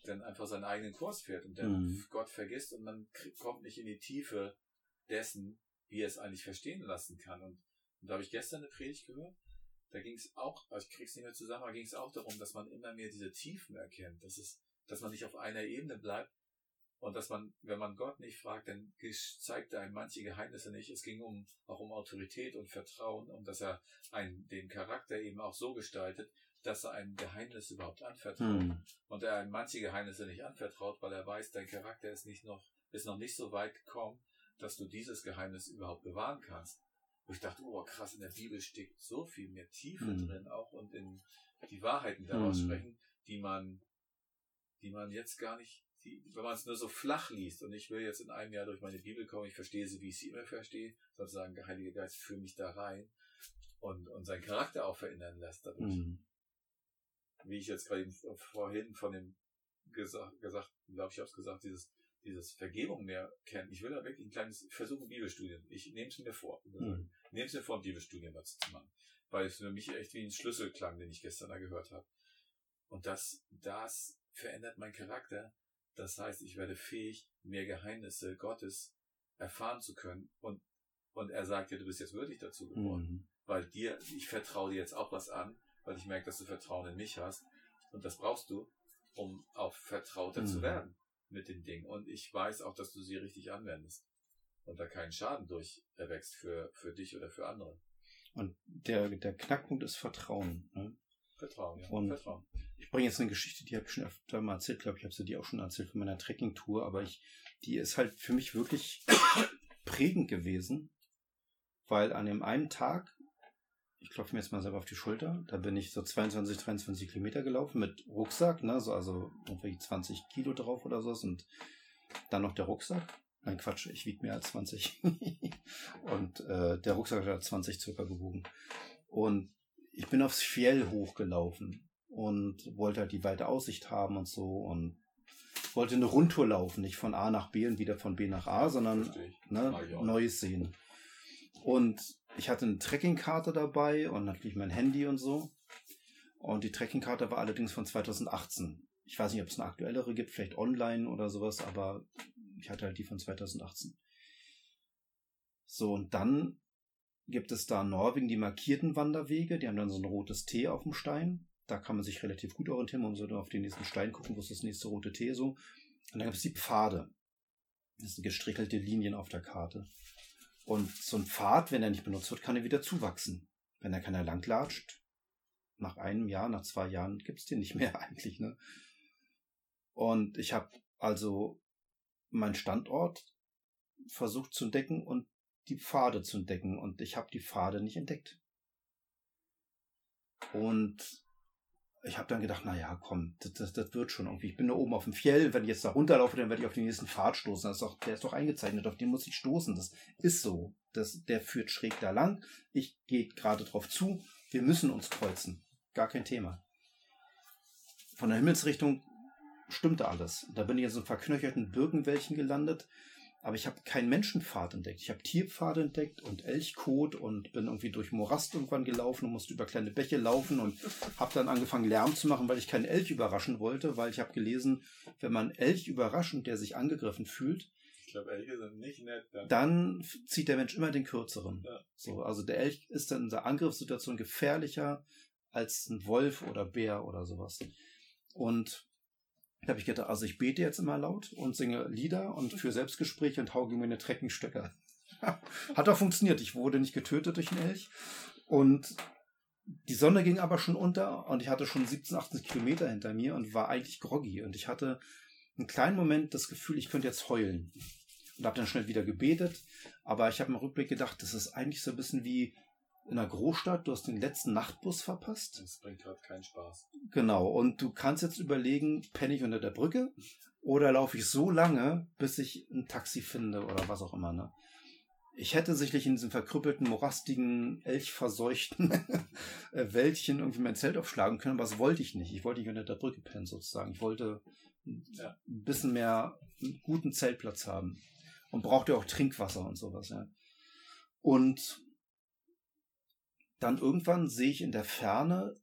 dann einfach seinen eigenen Kurs fährt und dann Mhm. Gott vergisst und man kriegt, kommt nicht in die Tiefe dessen, wie er es eigentlich verstehen lassen kann. Und, und da habe ich gestern eine Predigt gehört, da ging es auch, also ich krieg's nicht mehr zusammen, aber ging es auch darum, dass man immer mehr diese Tiefen erkennt, dass es, dass man nicht auf einer Ebene bleibt und dass man, wenn man Gott nicht fragt, dann zeigt er einem manche Geheimnisse nicht. Es ging um, auch um Autorität und Vertrauen und dass er einen, den Charakter eben auch so gestaltet, dass er ein Geheimnis überhaupt anvertraut. Mhm. Und er einem manche Geheimnisse nicht anvertraut, weil er weiß, dein Charakter ist nicht noch, ist noch nicht so weit gekommen, dass du dieses Geheimnis überhaupt bewahren kannst. Wo ich dachte, oh krass, in der Bibel steckt so viel mehr Tiefe Mhm. drin auch und in die Wahrheiten daraus Mhm. sprechen, die man, die man jetzt gar nicht, die, wenn man es nur so flach liest und ich will jetzt in einem Jahr durch meine Bibel kommen, ich verstehe sie, wie ich sie immer verstehe, sozusagen der Heilige Geist führt mich da rein und, und seinen Charakter auch verändern lässt dadurch. Mhm. Wie ich jetzt gerade eben vorhin von dem gesagt, gesagt glaube ich, habe es gesagt, dieses, dieses Vergebung mehr kennen. Ich will da wirklich ein kleines Versuchen Bibelstudien. Ich nehme es mir vor. Mhm. Nehme es mir vor, ein Bibelstudien dazu zu machen. Weil es für mich echt wie ein Schlüssel klang, den ich gestern da gehört habe. Und das, das verändert meinen Charakter. Das heißt, ich werde fähig, mehr Geheimnisse Gottes erfahren zu können. Und, und er sagt ja, du bist jetzt würdig dazu geworden. Mhm. Weil dir, ich vertraue dir jetzt auch was an, weil ich merke, dass du Vertrauen in mich hast. Und das brauchst du, um auch vertrauter Mhm. zu werden mit den Dingen. Und ich weiß auch, dass du sie richtig anwendest. Und da keinen Schaden durch erwächst für, für dich oder für andere. Und der, der Knackpunkt ist Vertrauen. Ne? Vertrauen, ja. Und- Vertrauen. Ich bringe jetzt eine Geschichte, die habe ich schon öfter mal erzählt, glaube ich, habe sie dir auch schon erzählt von meiner Trekkingtour, aber ich, die ist halt für mich wirklich prägend gewesen, weil an dem einen Tag, ich klopfe mir jetzt mal selber auf die Schulter, da bin ich so 22, 23 Kilometer gelaufen mit Rucksack, ne, so also irgendwie 20 Kilo drauf oder so und dann noch der Rucksack. Nein, Quatsch, ich wiege mehr als 20. und äh, der Rucksack hat 20 circa gewogen. Und ich bin aufs Fjell hochgelaufen und wollte halt die weite Aussicht haben und so und wollte eine Rundtour laufen, nicht von A nach B und wieder von B nach A, sondern ne. Neues sehen. Und ich hatte eine Trekkingkarte dabei und natürlich mein Handy und so. Und die Trekkingkarte war allerdings von 2018. Ich weiß nicht, ob es eine aktuellere gibt, vielleicht online oder sowas, aber ich hatte halt die von 2018. So, und dann gibt es da in Norwegen die markierten Wanderwege, die haben dann so ein rotes T auf dem Stein. Da kann man sich relativ gut orientieren, man sollte auf den nächsten Stein gucken, wo ist das nächste rote T so. Und dann gibt es die Pfade. Das sind gestrichelte Linien auf der Karte. Und so ein Pfad, wenn er nicht benutzt wird, kann er wieder zuwachsen. Wenn er keiner langlatscht, nach einem Jahr, nach zwei Jahren gibt's den nicht mehr eigentlich. Ne? Und ich habe also meinen Standort versucht zu entdecken und die Pfade zu entdecken. Und ich habe die Pfade nicht entdeckt. Und ich habe dann gedacht, na ja, komm, das, das, das wird schon irgendwie. Ich bin da oben auf dem Fjell, wenn ich jetzt da runterlaufe, dann werde ich auf den nächsten Pfad stoßen. Das ist doch, der ist doch eingezeichnet, auf den muss ich stoßen. Das ist so. Das, der führt schräg da lang. Ich gehe gerade drauf zu. Wir müssen uns kreuzen. Gar kein Thema. Von der Himmelsrichtung stimmte alles. Da bin ich in so einem verknöcherten Birkenwäldchen gelandet. Aber ich habe keinen Menschenpfad entdeckt. Ich habe Tierpfade entdeckt und Elchkot und bin irgendwie durch Morast irgendwann gelaufen und musste über kleine Bäche laufen und habe dann angefangen Lärm zu machen, weil ich keinen Elch überraschen wollte, weil ich habe gelesen, wenn man Elch überrascht und der sich angegriffen fühlt, Ich glaube, Elche sind nicht nett. Dann. dann zieht der Mensch immer den kürzeren. Ja. So, also der Elch ist dann in der Angriffssituation gefährlicher als ein Wolf oder Bär oder sowas. Und da habe ich gedacht, also ich bete jetzt immer laut und singe Lieder und für Selbstgespräche und hau gegen meine Treckenstöcke. Hat auch funktioniert. Ich wurde nicht getötet durch den Elch. Und die Sonne ging aber schon unter und ich hatte schon 17, 18 Kilometer hinter mir und war eigentlich groggy. Und ich hatte einen kleinen Moment das Gefühl, ich könnte jetzt heulen. Und habe dann schnell wieder gebetet. Aber ich habe im Rückblick gedacht, das ist eigentlich so ein bisschen wie in einer Großstadt. Du hast den letzten Nachtbus verpasst. Das bringt gerade keinen Spaß. Genau. Und du kannst jetzt überlegen, penne ich unter der Brücke oder laufe ich so lange, bis ich ein Taxi finde oder was auch immer. Ne? Ich hätte sicherlich in diesem verkrüppelten, morastigen, elchverseuchten äh, Wäldchen irgendwie mein Zelt aufschlagen können, aber das wollte ich nicht. Ich wollte nicht unter der Brücke pennen sozusagen. Ich wollte Ja. ein bisschen mehr einen guten Zeltplatz haben und brauchte auch Trinkwasser und sowas. Ja. Und dann irgendwann sehe ich in der Ferne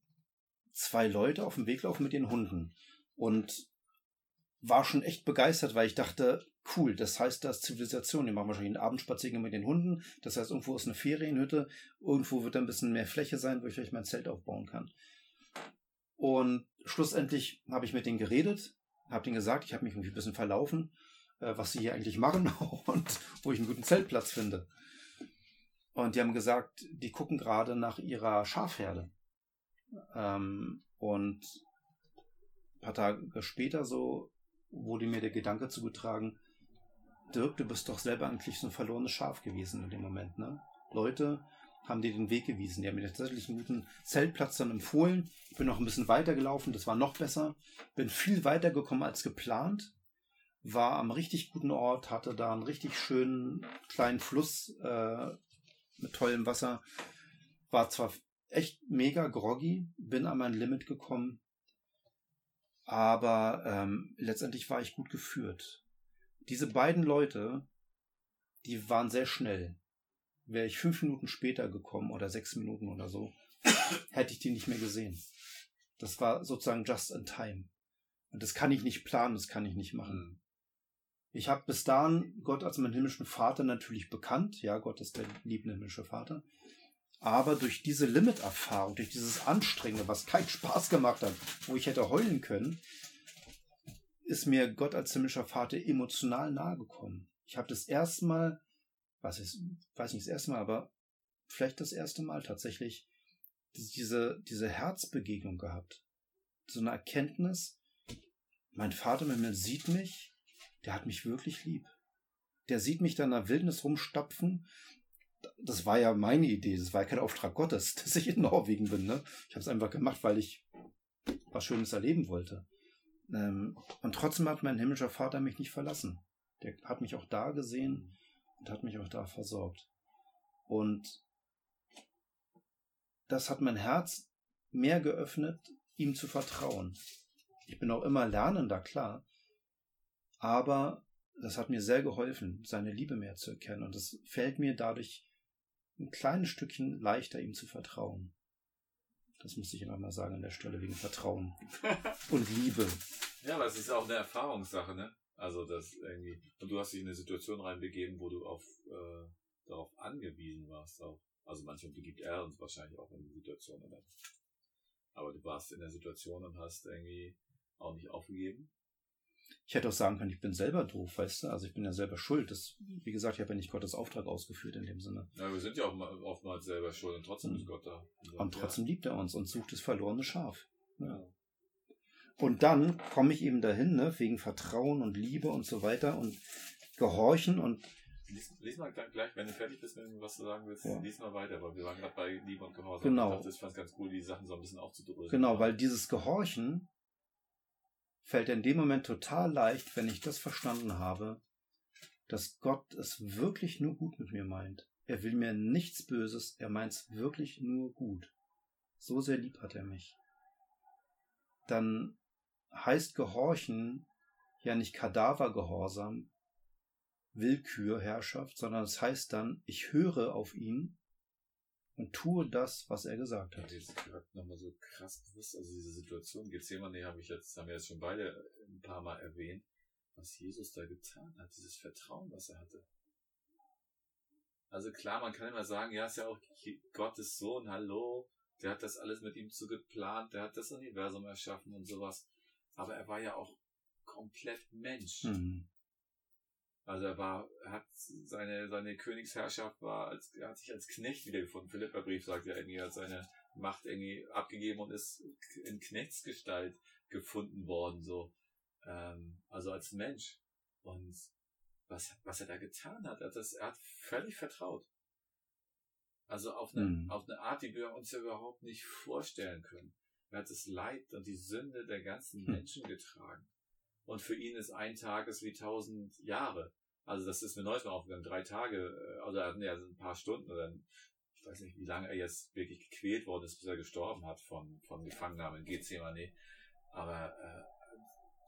zwei Leute auf dem Weg laufen mit ihren Hunden und war schon echt begeistert, weil ich dachte, cool, das heißt, da ist Zivilisation. Die machen wahrscheinlich einen Abendspaziergang mit den Hunden. Das heißt, irgendwo ist eine Ferienhütte. Irgendwo wird da ein bisschen mehr Fläche sein, wo ich vielleicht mein Zelt aufbauen kann. Und schlussendlich habe ich mit denen geredet, habe denen gesagt, ich habe mich irgendwie ein bisschen verlaufen, äh, was sie hier eigentlich machen und wo ich einen guten Zeltplatz finde. Und die haben gesagt, die gucken gerade nach ihrer Schafherde. Ähm, und ein paar Tage später so wurde mir der Gedanke zugetragen, Dirk, du bist doch selber eigentlich so ein verlorenes Schaf gewesen in dem Moment, ne? Leute, haben die den Weg gewiesen. Die haben mir tatsächlich einen guten Zeltplatz dann empfohlen. Ich bin noch ein bisschen weiter gelaufen, das war noch besser. Bin viel weiter gekommen als geplant. War am richtig guten Ort, hatte da einen richtig schönen kleinen Fluss äh, mit tollem Wasser. War zwar echt mega groggy, bin an mein Limit gekommen, aber ähm, letztendlich war ich gut geführt. Diese beiden Leute, die waren sehr schnell. Wäre ich fünf Minuten später gekommen oder sechs Minuten oder so, hätte ich die nicht mehr gesehen. Das war sozusagen just in time. Und das kann ich nicht planen, das kann ich nicht machen. Ich habe bis dahin Gott als meinen himmlischen Vater natürlich bekannt. Ja, Gott ist der liebende himmlische Vater. Aber durch diese Limiterfahrung, durch dieses Anstrengende, was keinen Spaß gemacht hat, wo ich hätte heulen können, ist mir Gott als himmlischer Vater emotional nahe gekommen. Ich habe das erste Mal, was ist, weiß nicht das erste Mal, aber vielleicht das erste Mal tatsächlich diese, diese Herzbegegnung gehabt. So eine Erkenntnis, mein Vater im Himmel sieht mich, der hat mich wirklich lieb. Der sieht mich da in der Wildnis rumstapfen das war ja meine Idee, das war ja kein Auftrag Gottes, dass ich in Norwegen bin. Ne? Ich habe es einfach gemacht, weil ich was Schönes erleben wollte. Ähm, und trotzdem hat mein himmlischer Vater mich nicht verlassen. Der hat mich auch da gesehen und hat mich auch da versorgt. Und das hat mein Herz mehr geöffnet, ihm zu vertrauen. Ich bin auch immer lernender, klar. Aber das hat mir sehr geholfen, seine Liebe mehr zu erkennen. Und es fällt mir dadurch ein kleines Stückchen leichter, ihm zu vertrauen. Das muss ich mal sagen an der Stelle, wegen Vertrauen und Liebe. Ja, aber es ist auch eine Erfahrungssache, ne? Also das irgendwie. Und du hast dich in eine Situation reinbegeben, wo du auf äh, darauf angewiesen warst. Auch. Also manchmal begibt er uns wahrscheinlich auch in die Situation. Oder? Aber du warst in der Situation und hast irgendwie auch nicht aufgegeben. Ich hätte auch sagen können, ich bin selber doof, weißt du? Also ich bin ja selber schuld. Das, wie gesagt, ich habe ja nicht Gottes Auftrag ausgeführt in dem Sinne. Ja, wir sind ja auch oftmals selber schuld und trotzdem mhm. ist Gott da. Und, und trotzdem ja. liebt er uns und sucht das verlorene Schaf. Ja. Und dann komme ich eben dahin, ne, wegen Vertrauen und Liebe und so weiter und Gehorchen und Lies, lies, mal gleich, wenn du fertig bist, wenn du was du sagen willst, ja. lies mal weiter, weil wir waren gerade bei Liebe und Gehorsam. Genau. Ich, dachte, ich fand es ganz cool, die Sachen so ein bisschen aufzudröseln. Genau, weil dieses Gehorchen fällt in dem Moment total leicht, wenn ich das verstanden habe, dass Gott es wirklich nur gut mit mir meint. Er will mir nichts Böses, er meint es wirklich nur gut. So sehr lieb hat er mich. Dann heißt Gehorchen ja nicht Kadavergehorsam, Willkürherrschaft, sondern es heißt dann, ich höre auf ihn und tue das, was er gesagt hat. Ja, jetzt gerade nochmal so krass bewusst, also diese Situation Gethsemane habe ich jetzt, haben wir jetzt schon beide ein paar Mal erwähnt, was Jesus da getan hat, dieses Vertrauen, was er hatte. Also klar, man kann immer sagen, ja, ist ja auch Gottes Sohn, hallo, der hat das alles mit ihm zu geplant, der hat das Universum erschaffen und sowas. Aber er war ja auch komplett Mensch. Mhm. Also er war, er hat seine, seine Königsherrschaft war als, er hat sich als Knecht wiedergefunden. Philipperbrief sagt ja irgendwie, er hat seine Macht irgendwie abgegeben und ist in Knechtsgestalt gefunden worden, so. Ähm, also als Mensch. Und was, was er da getan hat, er hat, das, er hat völlig vertraut. Also auf eine, mhm. auf eine Art, die wir uns ja überhaupt nicht vorstellen können. Er hat das Leid und die Sünde der ganzen hm. Menschen getragen. Und für ihn ist ein Tag ist wie tausend Jahre. Also das ist mir neulich mal aufgegangen. Drei Tage, äh, also er hat ja ein paar Stunden oder ich weiß nicht, wie lange er jetzt wirklich gequält worden ist, bis er gestorben hat von, von Gefangennahme in Gethsemane. Aber äh,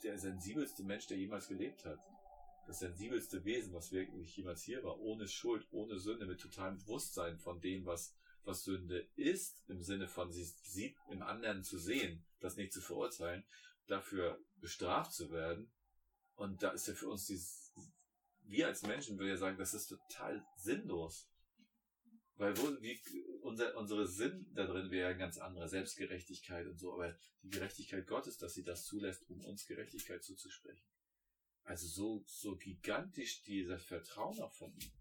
der sensibelste Mensch, der jemals gelebt hat. Das sensibelste Wesen, was wirklich jemals hier war, ohne Schuld, ohne Sünde, mit totalem Bewusstsein von dem, was, was Sünde ist, im Sinne von sie sieht im anderen zu sehen, das nicht zu verurteilen, dafür bestraft zu werden. Und da ist ja für uns dieses, wir als Menschen würden ja sagen, das ist total sinnlos. Weil wo, wie, unser, unsere Sinn da drin wäre ja ganz anderer, Selbstgerechtigkeit und so, aber die Gerechtigkeit Gottes, dass sie das zulässt, um uns Gerechtigkeit zuzusprechen. Also so, so gigantisch dieser Vertrauen auch von ihm.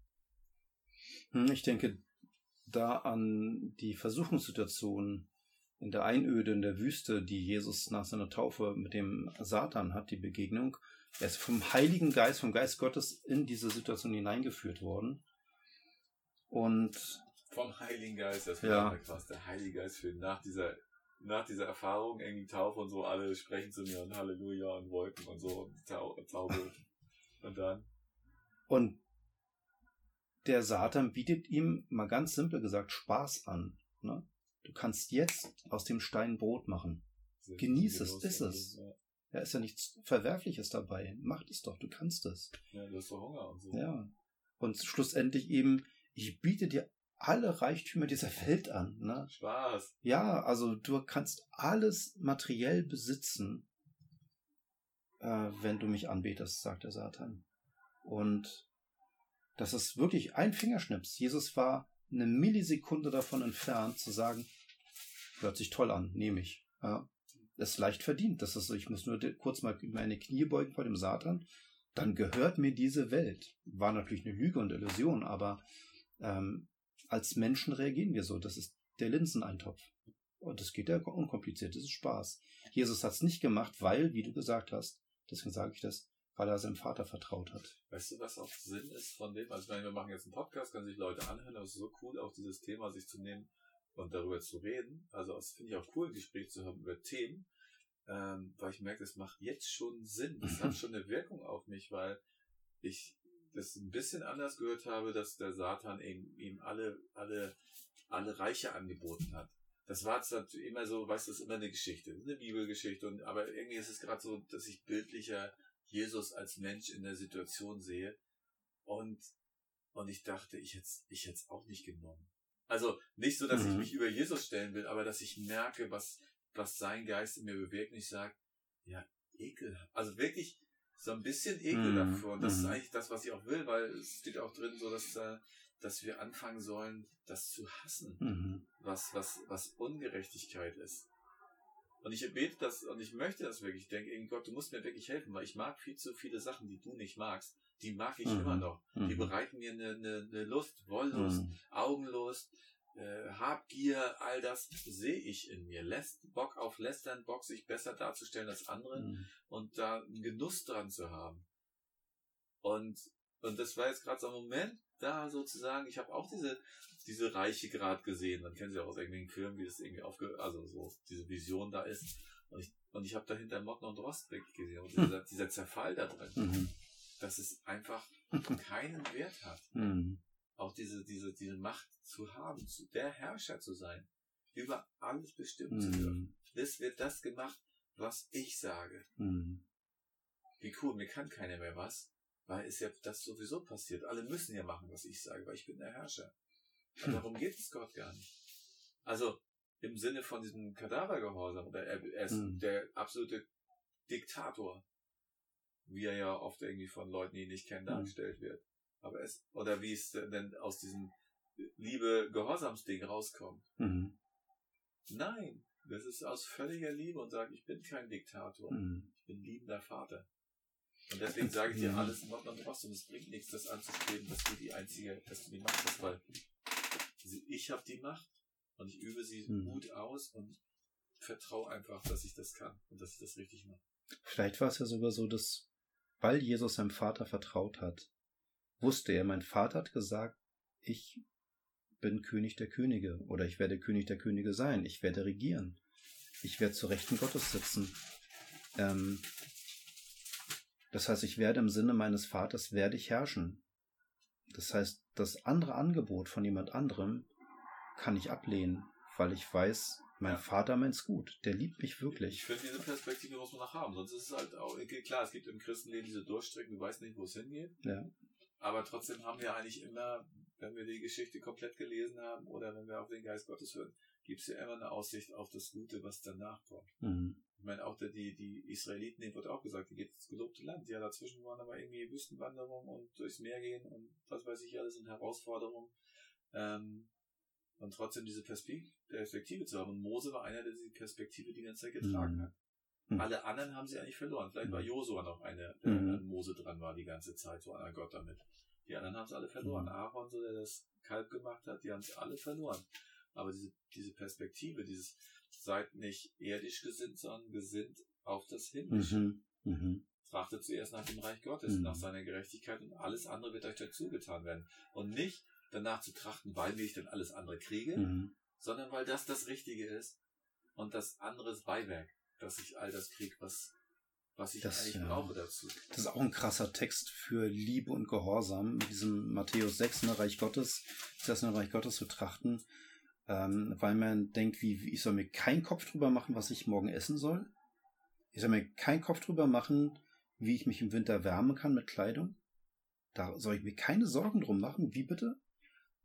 Hm, ich denke da an die Versuchungssituation in der Einöde in der Wüste, die Jesus nach seiner Taufe mit dem Satan hat, die Begegnung. Er ist vom Heiligen Geist, vom Geist Gottes in diese Situation hineingeführt worden. Und vom Heiligen Geist, das Ja. war krass. Der Heilige Geist für nach dieser, nach dieser Erfahrung, irgendwie Taufe und so, alle sprechen zu mir und Halleluja und Wolken und so, und Tau Taube. und dann, Und der Satan bietet ihm, mal ganz simpel gesagt, Spaß an. Ne? Du kannst jetzt aus dem Stein Brot machen. Genieß es, und es. so, Da ist ja nichts Verwerfliches dabei. Mach es doch, du kannst es. Ja, ja, du hast so Hunger und so. Ja. Und schlussendlich eben, ich biete dir alle Reichtümer dieser Welt an. Ne? Spaß. Ja, also du kannst alles materiell besitzen, äh, wenn du mich anbetest, sagt der Satan. Und das ist wirklich ein Fingerschnips. Jesus war eine Millisekunde davon entfernt zu sagen, hört sich toll an, nehme ich. Ja. Das ist leicht verdient. Das ist, ich muss nur kurz mal meine Knie beugen vor dem Satan. Dann gehört mir diese Welt. War natürlich eine Lüge und Illusion, aber ähm, als Menschen reagieren wir so. Das ist der Linseneintopf. Und das geht ja unkompliziert. Das ist Spaß. Jesus hat es nicht gemacht, weil, wie du gesagt hast, deswegen sage ich das, weil er seinem Vater vertraut hat. Weißt du, was auch Sinn ist von dem? Also, ich meine, wir machen jetzt einen Podcast, können sich Leute anhören, aber es ist so cool, auch dieses Thema sich zu nehmen und darüber zu reden. Also, das finde ich auch cool, ein Gespräch zu haben über Themen, ähm, weil ich merke, das macht jetzt schon Sinn. Das hat schon eine Wirkung auf mich, weil ich das ein bisschen anders gehört habe, dass der Satan ihm, ihm alle, alle, alle Reiche angeboten hat. Das war zwar immer so, weißt du, das ist immer eine Geschichte, eine Bibelgeschichte, und, aber irgendwie ist es gerade so, dass ich bildlicher Jesus als Mensch in der Situation sehe. Und, und ich dachte, ich hätte ich hätte es auch nicht genommen. Also nicht so, dass ich Mhm. mich über Jesus stellen will, aber dass ich merke, was, was sein Geist in mir bewegt und ich sage, ja, ekel. Also wirklich so ein bisschen Ekel Mhm. davor. Und das ist Mhm. eigentlich das, was ich auch will, weil es steht auch drin, so dass, äh, dass wir anfangen sollen, das zu hassen Mhm. was, was, was Ungerechtigkeit ist. Und ich bete das und ich möchte das wirklich. Ich denke, Gott, du musst mir wirklich helfen, weil ich mag viel zu viele Sachen, die du nicht magst. Die mag ich Mhm. immer noch. Die Mhm. bereiten mir eine, eine, eine Lust, Wollust, Mhm. Augenlust, äh, Habgier, all das sehe ich in mir. Lässt Bock auf Lästern, Bock sich besser darzustellen als andere Mhm. und da einen Genuss dran zu haben. Und, und das war jetzt gerade so ein Moment, da sozusagen, ich habe auch diese, diese Reiche gerade gesehen. Man kennt sie auch aus irgendwelchen Filmen, wie das irgendwie aufge, also so diese Vision da ist. Und ich, und ich habe dahinter Motten und Rost wirklich gesehen. Und dieser, dieser Zerfall da drin, Mhm. dass es einfach keinen Wert hat. Mhm. Auch diese, diese, diese Macht zu haben, zu, der Herrscher zu sein, über alles bestimmen zu dürfen. Mhm. Das wird das gemacht, was ich sage. Mhm. Wie cool, mir kann keiner mehr was, weil ist ja das sowieso passiert. Alle müssen ja machen, was ich sage, weil ich bin der Herrscher. Hm. darum geht es Gott gar nicht. Also im Sinne von diesem Kadavergehorsam, oder er, er ist Hm. der absolute Diktator, wie er ja oft irgendwie von Leuten, die ihn nicht kennen, Hm. dargestellt wird. Aber es, oder wie es denn aus diesem Liebe-Gehorsamsding rauskommt. Mhm. Nein, das ist aus völliger Liebe und sagt, ich bin kein Diktator. Mhm. Ich bin liebender Vater. Und deswegen sage ich dir Mhm. alles in Ordnung und was und es bringt nichts, das anzustreben, dass du die einzige, dass du die Macht hast, weil ich habe die Macht und ich übe sie Mhm. gut aus und vertraue einfach, dass ich das kann und dass ich das richtig mache. Vielleicht war es ja sogar so, dass, weil Jesus seinem Vater vertraut hat, wusste er, mein Vater hat gesagt, ich bin König der Könige oder ich werde König der Könige sein, ich werde regieren, ich werde zu Rechten Gottes sitzen. Ähm, das heißt, ich werde im Sinne meines Vaters, werde ich herrschen. Das heißt, das andere Angebot von jemand anderem kann ich ablehnen, weil ich weiß, mein Ja. Vater meint's gut, der liebt mich Ich wirklich. finde, diese Perspektive muss man noch haben, sonst ist es halt auch, klar, es gibt im Christenleben diese Durchstrecken, du weißt nicht, wo es hingeht. Ja. Aber trotzdem haben wir eigentlich immer, wenn wir die Geschichte komplett gelesen haben oder wenn wir auf den Geist Gottes hören, gibt es ja immer eine Aussicht auf das Gute, was danach kommt. Mhm. Ich meine, auch die, die Israeliten, denen wird auch gesagt, die geht ins gelobte Land. Ja, dazwischen waren aber irgendwie Wüstenwanderung und durchs Meer gehen und was weiß ich alles sind Herausforderungen. Ähm, und trotzdem diese Perspek- Perspektive zu haben. Und Mose war einer, der diese Perspektive die ganze Zeit getragen Mhm. hat. Mhm. Alle anderen haben sie eigentlich verloren. Vielleicht war Mhm. Josua noch einer, der Mhm. an Mose dran war die ganze Zeit, so an Gott damit. Die anderen haben es alle verloren. Mhm. Aaron, so der das Kalb gemacht hat, die haben es alle verloren. Aber diese, diese Perspektive, dieses seid nicht erdisch gesinnt, sondern gesinnt auf das Himmlische. Mhm. Mhm. Trachtet zuerst nach dem Reich Gottes, Mhm. nach seiner Gerechtigkeit und alles andere wird euch dazu getan werden. Und nicht danach zu trachten, weil ich dann alles andere kriege, Mhm. sondern weil das das Richtige ist und das andere ist Beiwerk, dass ich all das kriege, was, was ich Das, eigentlich ja. brauche dazu. Das ist auch ein krasser Text für Liebe und Gehorsam, mit diesem Matthäus 6, ne, Reich Gottes, das ne, Reich Gottes zu trachten, ähm, weil man denkt, wie, wie- ich soll mir keinen Kopf drüber machen, was ich morgen essen soll. Ich soll mir keinen Kopf drüber machen, wie ich mich im Winter wärmen kann mit Kleidung. Da soll ich mir keine Sorgen drum machen, wie bitte?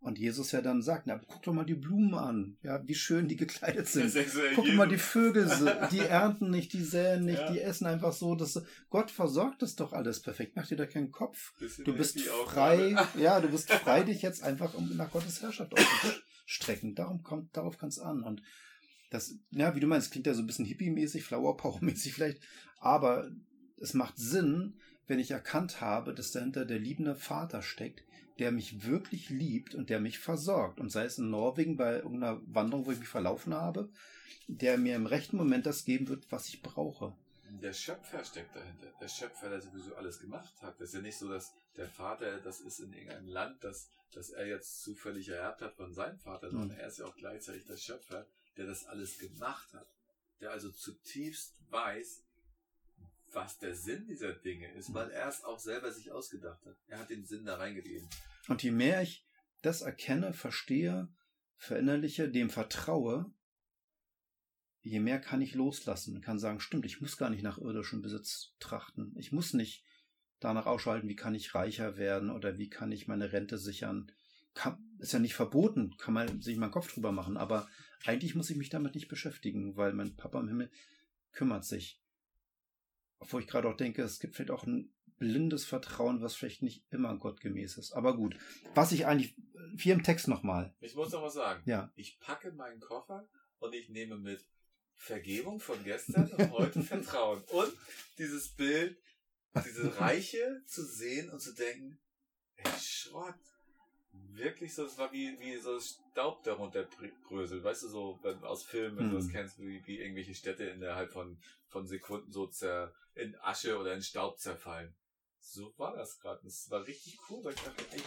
Und Jesus ja dann sagt, na, guck doch mal die Blumen an, ja, wie schön die gekleidet sind. Guck mal, die Vögel, die ernten nicht, die säen nicht, Ja. die essen einfach so. Dass, Gott versorgt es doch alles perfekt. Mach dir da keinen Kopf. Bisschen Du bist frei, ja, du bist frei, dich jetzt einfach um nach Gottes Herrschaft auszustrecken. Darum kommt, darauf kann es an. Und das, ja, wie du meinst, klingt ja so ein bisschen hippie-mäßig, Flower Power-mäßig vielleicht, aber es macht Sinn, wenn ich erkannt habe, dass dahinter der liebende Vater steckt, der mich wirklich liebt und der mich versorgt. Und sei es in Norwegen bei irgendeiner Wanderung, wo ich mich verlaufen habe, der mir im rechten Moment das geben wird, was ich brauche. Der Schöpfer steckt dahinter. Der Schöpfer, der sowieso alles gemacht hat. Das ist ja nicht so, dass der Vater, das ist in irgendeinem Land, das, das er jetzt zufällig ererbt hat von seinem Vater, sondern Mhm. er ist ja auch gleichzeitig der Schöpfer, der das alles gemacht hat. Der also zutiefst weiß, was der Sinn dieser Dinge ist, Mhm. weil er es auch selber sich ausgedacht hat. Er hat den Sinn da reingegeben. Und je mehr ich das erkenne, verstehe, verinnerliche, dem vertraue, je mehr kann ich loslassen und kann sagen, stimmt, ich muss gar nicht nach irdischem Besitz trachten. Ich muss nicht danach Ausschau halten, wie kann ich reicher werden oder wie kann ich meine Rente sichern. Kann, ist ja nicht verboten, kann man sich mal einen Kopf drüber machen, aber eigentlich muss ich mich damit nicht beschäftigen, weil mein Papa im Himmel kümmert sich. Obwohl ich gerade auch denke, es gibt vielleicht auch ein blindes Vertrauen, was vielleicht nicht immer gottgemäß ist. Aber gut. Was ich eigentlich, hier im Text nochmal. Ich muss noch was sagen. Ja. Ich packe meinen Koffer und ich nehme mit Vergebung von gestern und heute Vertrauen. Und dieses Bild, diese Reiche zu sehen und zu denken, ey, Schrott. Wirklich so, es war wie, wie so Staub darunter brö- bröselt. Weißt du, so wenn, aus Filmen, wenn du Hm. das kennst, wie, wie irgendwelche Städte innerhalb von, von Sekunden so zer, in Asche oder in Staub zerfallen. So war das gerade. Das war richtig cool, weil ich dachte, ey,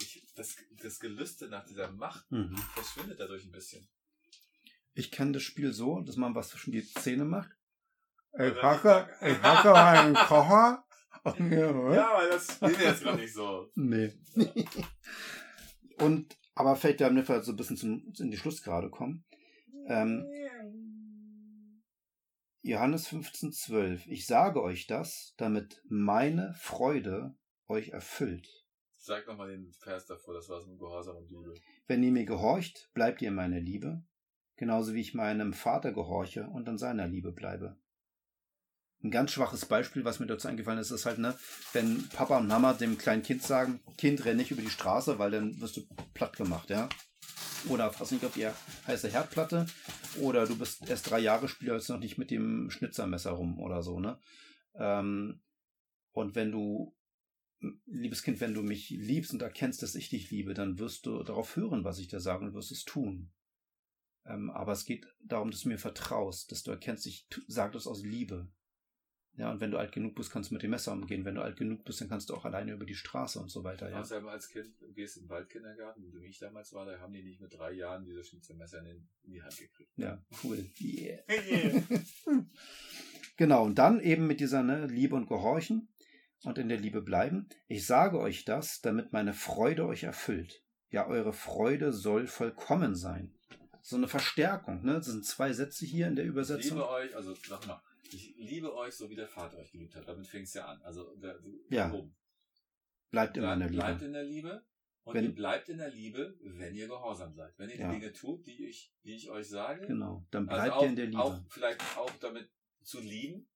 ich, das, das Gelüste nach dieser Macht Mhm. verschwindet dadurch ein bisschen. Ich kenne das Spiel so, dass man was zwischen die Zähne macht. Ich hacke, ich hacke meinen Kocher. Ja, Ja, aber das spielt jetzt gar nicht so. Nee. Und, aber vielleicht damit wir so ein bisschen zum, in die Schlussgrade kommen. Ähm, Johannes 15, 12. Ich sage euch das, damit meine Freude euch erfüllt. Sag nochmal den Vers davor, das war so ein Gehorsam und Liebe. Wenn ihr mir gehorcht, bleibt ihr in meiner Liebe, genauso wie ich meinem Vater gehorche und an seiner Liebe bleibe. Ein ganz schwaches Beispiel, was mir dazu eingefallen ist, ist halt, ne, wenn Papa und Mama dem kleinen Kind sagen, Kind, renn nicht über die Straße, weil dann wirst du platt gemacht, ja. Oder fass nicht auf die heiße Herdplatte. Oder du bist erst drei Jahre, spielst noch nicht mit dem Schnitzermesser rum oder so, ne. Ähm, und wenn du liebes Kind, wenn du mich liebst und erkennst, dass ich dich liebe, dann wirst du darauf hören, was ich dir sage und wirst es tun. Ähm, aber es geht darum, dass du mir vertraust, dass du erkennst, ich sage das aus Liebe. Ja, und wenn du alt genug bist, kannst du mit dem Messer umgehen. Wenn du alt genug bist, dann kannst du auch alleine über die Straße und so weiter. Ja, Außerdem als Kind, du gehst in den Waldkindergarten, wie ich damals war, da haben die nicht mit drei Jahren diese Schnitzelmesser in, in die Hand gekriegt. ja cool. Yeah. Yeah. Genau, und dann eben mit dieser ne, Liebe und Gehorchen und in der Liebe bleiben. Ich sage euch das, damit meine Freude euch erfüllt. Ja, eure Freude soll vollkommen sein. So eine Verstärkung, ne? Das sind zwei Sätze hier in der Ich Übersetzung. liebe euch, also nochmal, ich liebe euch, so wie der Vater euch geliebt hat. Damit fing es ja an. Also der, Ja. oben. Bleibt immer in der Bleibt Liebe. in der Liebe. Und Wenn- ihr bleibt in der Liebe, wenn ihr gehorsam seid. Wenn ihr Ja. die Dinge tut, die ich, die ich euch sage. Genau, dann Also bleibt auch, ihr in der Liebe. Auch, vielleicht auch damit zu lieben,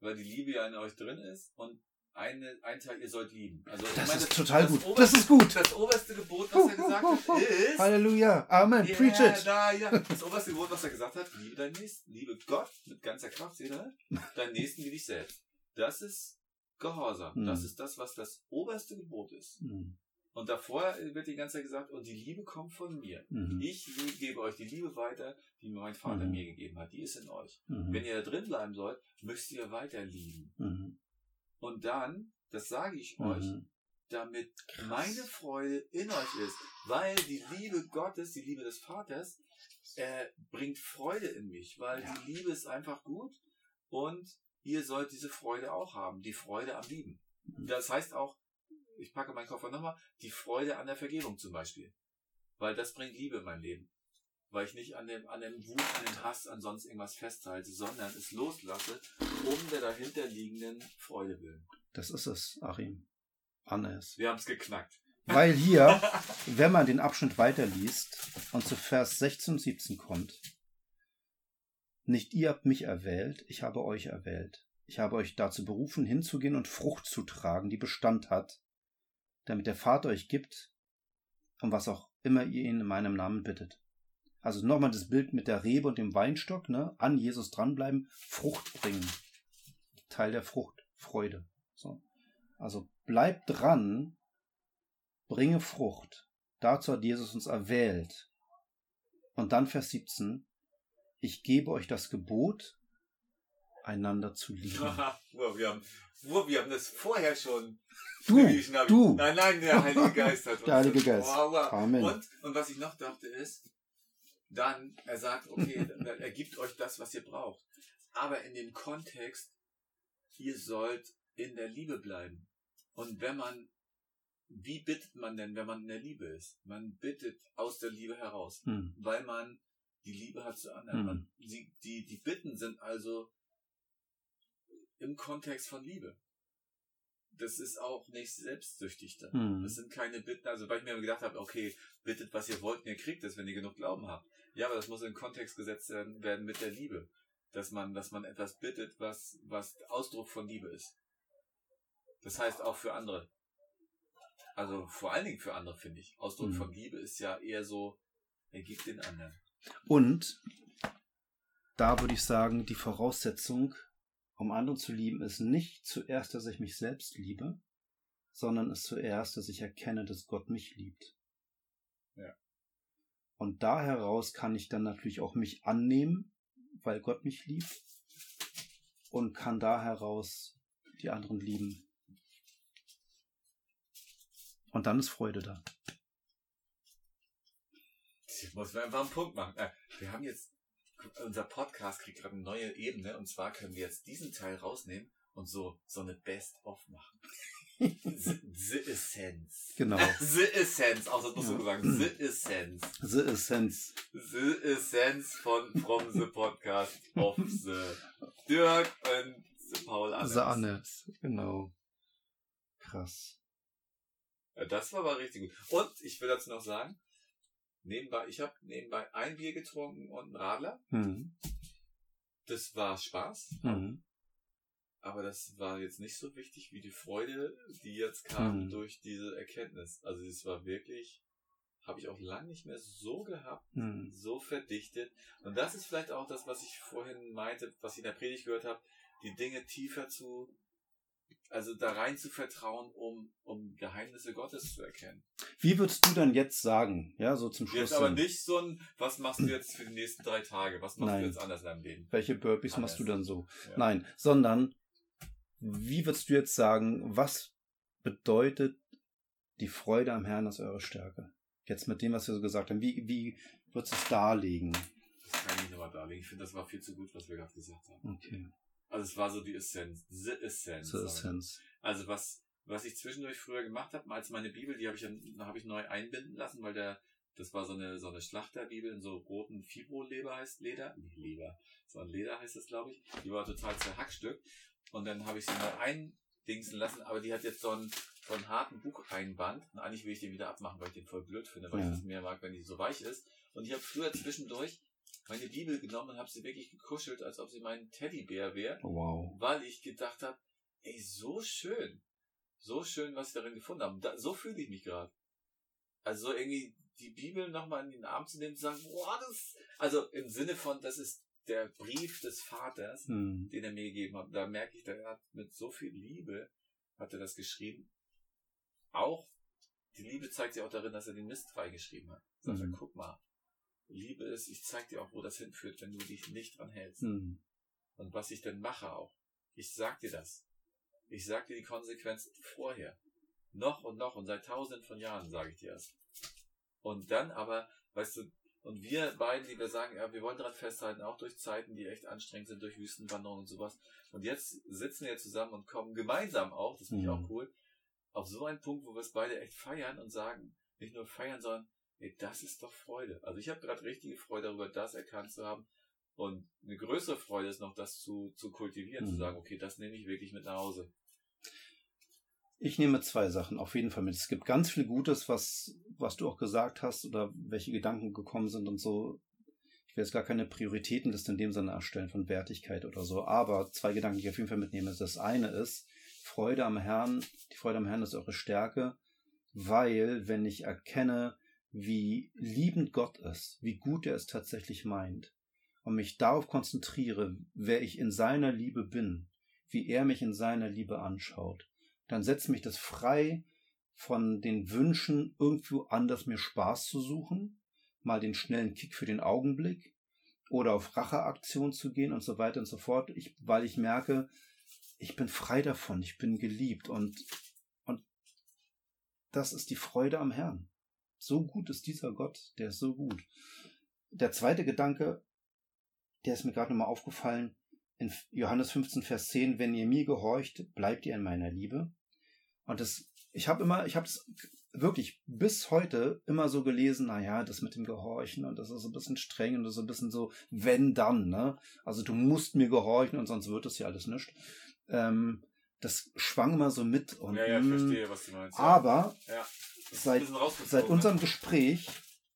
weil die Liebe ja in euch drin ist. Und eine, ein Teil, ihr sollt lieben. Also, das meine, ist total gut. Oberste, Das ist gut. Das oberste Gebot, was er gesagt hat, ist. Halleluja. Amen. Yeah, Preach it. Da, ja. Das oberste Gebot, was er gesagt hat, liebe deinen Nächsten, liebe Gott mit ganzer Kraft, seht ihr? Deinen Nächsten wie dich selbst. Das ist Gehorsam. Hm. Das ist das, was das oberste Gebot ist. Mhm. Und davor wird die ganze Zeit gesagt, und die Liebe kommt von mir. Mhm. Ich gebe euch die Liebe weiter, die mir mein Vater Mhm. mir gegeben hat. Die ist in euch. Mhm. Wenn ihr da drin bleiben sollt, müsst ihr weiter lieben. Und dann, das sage ich euch, Mhm. damit Krass. meine Freude in euch ist. Weil die Liebe Gottes, die Liebe des Vaters, äh, bringt Freude in mich, weil Ja. die Liebe ist einfach gut und ihr sollt diese Freude auch haben, die Freude am Lieben. Mhm. Das heißt auch, ich packe meinen Koffer nochmal, die Freude an der Vergebung zum Beispiel. Weil das bringt Liebe in mein Leben. Weil ich nicht an dem, an dem Wut, an dem Hass, an sonst irgendwas festhalte, sondern es loslasse, um der dahinterliegenden Freude willen. Das ist es, Achim. Annes. Wir haben es geknackt. Weil hier, wenn man den Abschnitt weiterliest und zu Vers 16 und 17 kommt, nicht ihr habt mich erwählt, ich habe euch erwählt. Ich habe euch dazu berufen, hinzugehen und Frucht zu tragen, die Bestand hat, damit der Vater euch gibt, um was auch immer ihr ihn in meinem Namen bittet. Also nochmal das Bild mit der Rebe und dem Weinstock, ne? An Jesus dranbleiben, Frucht bringen. Teil der Frucht, Freude. So. Also bleibt dran, bringe Frucht. Dazu hat Jesus uns erwählt. Und dann Vers 17. Ich gebe euch das Gebot, einander zu lieben. wow, wir haben, wow, wir haben das vorher schon. Du, du. Nein, nein, der Heilige Geist hat uns Der Heilige Geist. Wow, wow. Amen. Und, und was ich noch dachte ist, dann, er sagt, okay, er gibt euch das, was ihr braucht. Aber in dem Kontext, ihr sollt in der Liebe bleiben. Und wenn man, wie bittet man denn, wenn man in der Liebe ist? Man bittet aus der Liebe heraus, Hm. weil man die Liebe hat zu anderen. Hm. Man, sie, die, die Bitten sind also im Kontext von Liebe. Das ist auch nicht selbstsüchtig dann. Hm. Das sind keine Bitten, also weil ich mir gedacht habe, okay, bittet, was ihr wollt, und ihr kriegt es, wenn ihr genug Glauben habt. Ja, aber das muss in Kontext gesetzt werden, mit der Liebe. Dass man, dass man etwas bittet, was, was Ausdruck von Liebe ist. Das heißt auch für andere. Also vor allen Dingen für andere, finde ich. Ausdruck Mhm. von Liebe ist ja eher so, er gibt den anderen. Und da würde ich sagen, die Voraussetzung, um anderen zu lieben, ist nicht zuerst, dass ich mich selbst liebe, sondern ist zuerst, dass ich erkenne, dass Gott mich liebt. Ja. Und da heraus kann ich dann natürlich auch mich annehmen, weil Gott mich liebt und kann da heraus die anderen lieben. Und dann ist Freude da. Ich muss einfach einen Punkt machen. Äh, Wir haben jetzt, unser Podcast kriegt gerade eine neue Ebene und zwar können wir jetzt diesen Teil rausnehmen und so, so eine Best-of machen. The, Essence. Genau. The Essence, auch das musst du Ja. sagen. The Essence. The Essence. The Essence von From the Podcast of the Dirk und the Paul Anders. The Annes. Genau. Krass. Ja, das war aber richtig gut. Und ich will dazu noch sagen, nebenbei, ich habe nebenbei ein Bier getrunken und einen Radler. Hm. Das war Spaß. Hm. Aber das war jetzt nicht so wichtig wie die Freude, die jetzt kam Mhm. durch diese Erkenntnis. Also es war wirklich, habe ich auch lange nicht mehr so gehabt, Hm. so verdichtet. Und das ist vielleicht auch das, was ich vorhin meinte, was ich in der Predigt gehört habe, die Dinge tiefer zu, also da rein zu vertrauen, um, um Geheimnisse Gottes zu erkennen. Wie würdest du dann jetzt sagen? Ja, so zum Schluss. Jetzt aber nicht so ein, was machst du jetzt für die nächsten drei Tage? Was machst Nein. du jetzt anders in deinem Leben? Welche Burpees Anders. machst du dann so? Ja. Nein, sondern wie würdest du jetzt sagen, was bedeutet die Freude am Herrn als eure Stärke? Jetzt mit dem, was wir so gesagt haben, wie, wie würdest du es darlegen? Das kann ich nicht nochmal darlegen. Ich finde, das war viel zu gut, was wir gerade gesagt haben. Okay, Also es war so die Essenz. The Essence. so Essenz. Also was, was ich zwischendurch früher gemacht habe, als meine Bibel, die habe ich, habe ich neu einbinden lassen, weil der, das war so eine, so eine Schlachterbibel in so roten Fibro-Leber heißt Leder. Nee, Leber. So ein Leder heißt es, glaube ich. Die war total zerhackstückt. Und dann habe ich sie neu eindingsen lassen, aber die hat jetzt so einen, so einen harten Bucheinband. Und eigentlich will ich den wieder abmachen, weil ich den voll blöd finde, weil Ja. ich das mehr mag, wenn die so weich ist. Und ich habe früher zwischendurch meine Bibel genommen und habe sie wirklich gekuschelt, als ob sie mein Teddybär wäre Oh, wow. weil ich gedacht habe, ey, so schön. So schön, was ich darin gefunden habe. Da, so fühle ich mich gerade. Also so irgendwie die Bibel nochmal in den Arm zu nehmen und zu sagen, boah, das, also im Sinne von, das ist der Brief des Vaters, Hm. den er mir gegeben hat. Da merke ich, der hat mit so viel Liebe, hat er das geschrieben. Auch, die Liebe zeigt sich auch darin, dass er den Mist freigeschrieben hat. Sagt Mhm. er, guck mal, Liebe ist, ich zeig dir auch, wo das hinführt, wenn du dich nicht dran hältst. Hm. Und was ich denn mache auch. Ich sag dir das. Ich sag dir die Konsequenzen vorher. Noch und noch und seit tausenden von Jahren, sage ich dir das. Und dann aber, weißt du, und wir beiden, die wir sagen, ja, wir wollen daran festhalten, auch durch Zeiten, die echt anstrengend sind, durch Wüstenwanderungen und sowas. Und jetzt sitzen wir zusammen und kommen gemeinsam auch, das finde ich Mhm. auch cool, auf so einen Punkt, wo wir es beide echt feiern und sagen, nicht nur feiern, sondern, ey, das ist doch Freude. Also ich habe gerade richtige Freude darüber, das erkannt zu haben. Und eine größere Freude ist noch, das zu, zu kultivieren, zu Mhm. sagen, okay, das nehme ich wirklich mit nach Hause. Ich nehme zwei Sachen auf jeden Fall mit. Es gibt ganz viel Gutes, was, was du auch gesagt hast oder welche Gedanken gekommen sind und so. Ich will jetzt gar keine Prioritätenliste in dem Sinne erstellen von Wertigkeit oder so, aber zwei Gedanken, die ich auf jeden Fall mitnehme. Das eine ist, Freude am Herrn, die Freude am Herrn ist eure Stärke, weil wenn ich erkenne, wie liebend Gott ist, wie gut er es tatsächlich meint und mich darauf konzentriere, wer ich in seiner Liebe bin, wie er mich in seiner Liebe anschaut, dann setzt mich das frei von den Wünschen, irgendwo anders mir Spaß zu suchen, mal den schnellen Kick für den Augenblick oder auf Racheaktion zu gehen und so weiter und so fort, ich, weil ich merke, ich bin frei davon, ich bin geliebt und, und das ist die Freude am Herrn. So gut ist dieser Gott, der ist so gut. Der zweite Gedanke, der ist mir gerade nochmal aufgefallen, in Johannes 15, Vers 10, wenn ihr mir gehorcht, bleibt ihr in meiner Liebe. Und das, ich habe immer, ich habe es wirklich bis heute immer so gelesen, naja, das mit dem Gehorchen und das ist ein bisschen streng und das ist ein bisschen so, wenn dann, ne? Also du musst mir gehorchen und sonst wird es ja alles nicht. Ähm, das schwang immer so mit und ja, ja, ich mh, verstehe, was du meinst. Ja. aber ja. Das seit- seit ne? unserem Gespräch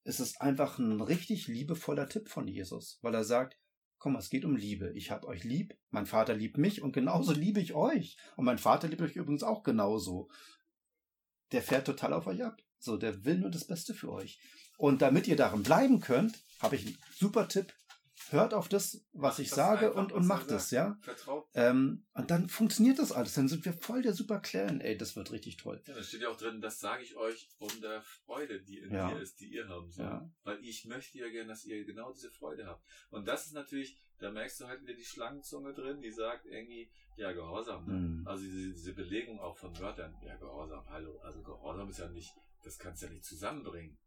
ist es einfach ein richtig liebevoller Tipp von Jesus, weil er sagt, komm, es geht um Liebe. Ich hab euch lieb, mein Vater liebt mich und genauso liebe ich euch. Und mein Vater liebt euch übrigens auch genauso. Der fährt total auf euch ab. So, der will nur das Beste für euch. Und damit ihr darin bleiben könnt, habe ich einen super Tipp. Hört auf das, was ich das sage und, und macht es, ja. Vertraut. Ähm, und dann funktioniert das alles. Dann sind wir voll der super Clan. Ey, das wird richtig toll. Ja, da steht ja auch drin, das sage ich euch um der Freude, die in Ja. dir ist, die ihr haben sollt. Ja. Weil ich möchte ja gerne, dass ihr genau diese Freude habt. Und das ist natürlich, da merkst du halt wieder die Schlangenzunge drin, die sagt irgendwie, ja, Gehorsam. Ne? Mhm. Also diese, diese Belegung auch von Wörtern, ja, Gehorsam, hallo. Also Gehorsam ist ja nicht, das kannst du ja nicht zusammenbringen.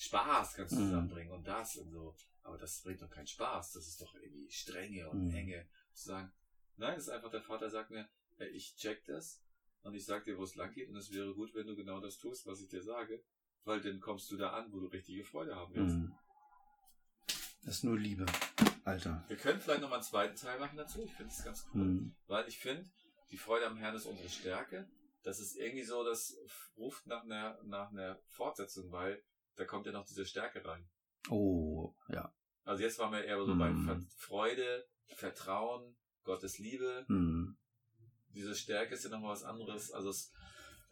Spaß kannst du Mhm. zusammenbringen und das und so. Aber das bringt doch keinen Spaß. Das ist doch irgendwie Strenge und Mhm. Enge. Zu sagen, nein, das ist einfach, der Vater sagt mir, ey, ich check das und ich sag dir, wo es lang geht und es wäre gut, wenn du genau das tust, was ich dir sage. Weil dann kommst du da an, wo du richtige Freude haben wirst. Mhm. Das ist nur Liebe, Alter. Wir können vielleicht nochmal einen zweiten Teil machen dazu. Ich finde es ganz cool. Mhm. Weil ich finde, die Freude am Herrn ist unsere Stärke. Das ist irgendwie so, das ruft nach einer, nach einer Fortsetzung, weil da kommt ja noch diese Stärke rein. Oh, ja. Also jetzt waren wir eher so bei Mhm. Ver Freude, Vertrauen, Gottes Liebe. Mhm. Diese Stärke ist ja nochmal was anderes. Also es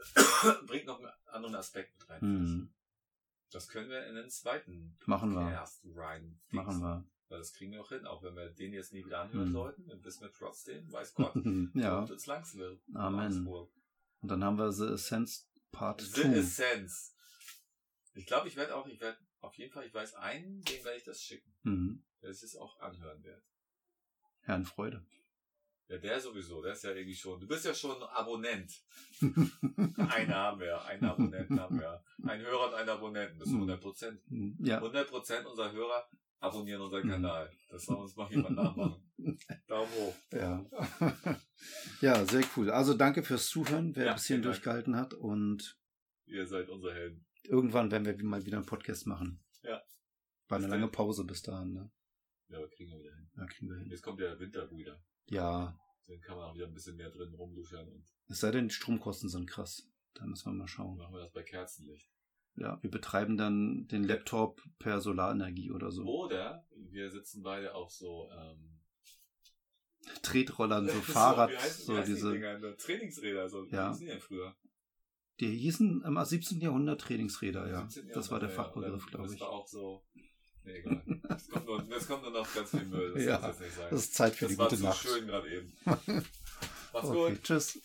bringt noch einen anderen Aspekt mit rein. Mhm. Das können wir in den zweiten Machen wir. Podcast rein. Machen wir. Weil das kriegen wir auch hin. Auch wenn wir den jetzt nie wieder anhören Mhm. sollten, dann wissen wir trotzdem, weiß Gott, ja. kommt ins Langswil. Amen. Und dann haben wir The Essence Part The 2. Essence. Ich glaube, ich werde auch, ich werde auf jeden Fall, ich weiß einen, dem werde ich das schicken, Mhm. der das auch anhören wird. Herrn Freude. Ja, der sowieso, der ist ja irgendwie schon, du bist ja schon Abonnent. Einen haben wir, einen Abonnenten haben wir. Ein Hörer und ein Abonnenten, das ist Mhm. 100 Prozent. ja. 100 Prozent unserer Hörer abonnieren unseren Mhm. Kanal. Das soll uns mal jemand nachmachen. Daumen hoch. Ja. ja, sehr cool. Also danke fürs Zuhören, wer Ja, ein bisschen vielen Dank. durchgehalten hat. Und Ihr seid unsere Helden. Irgendwann werden wir mal wieder einen Podcast machen. Ja. War eine lange. Pause bis dahin, ne? Ja, aber kriegen wir wieder hin. Ja, kriegen wir hin. Jetzt kommt der Winter wieder. Ja. Dann kann man auch wieder ein bisschen mehr drin rumluschern und Es sei denn, die Stromkosten sind krass. Da müssen wir mal schauen. machen wir das bei Kerzenlicht. Ja, wir betreiben dann den Laptop per Solarenergie oder so. Oder wir sitzen beide auf so, ähm, Tretrollern, so wie Fahrrad, heißt- wie so heißen die diese. Dinger? So Trainingsräder, so, Ja. wie die denn früher? Die hießen im 17. Jahrhundert Trainingsräder, ja. 17 Das war der ja. Fachbegriff, glaube Das ich. war auch so, nee, egal. Es kommt nur, es kommt nur noch ganz viel Müll, das Ja, muss jetzt nicht sein. Das ist Zeit für das die war gute zu Nacht. schön gerade eben. Mach's Okay, gut. tschüss.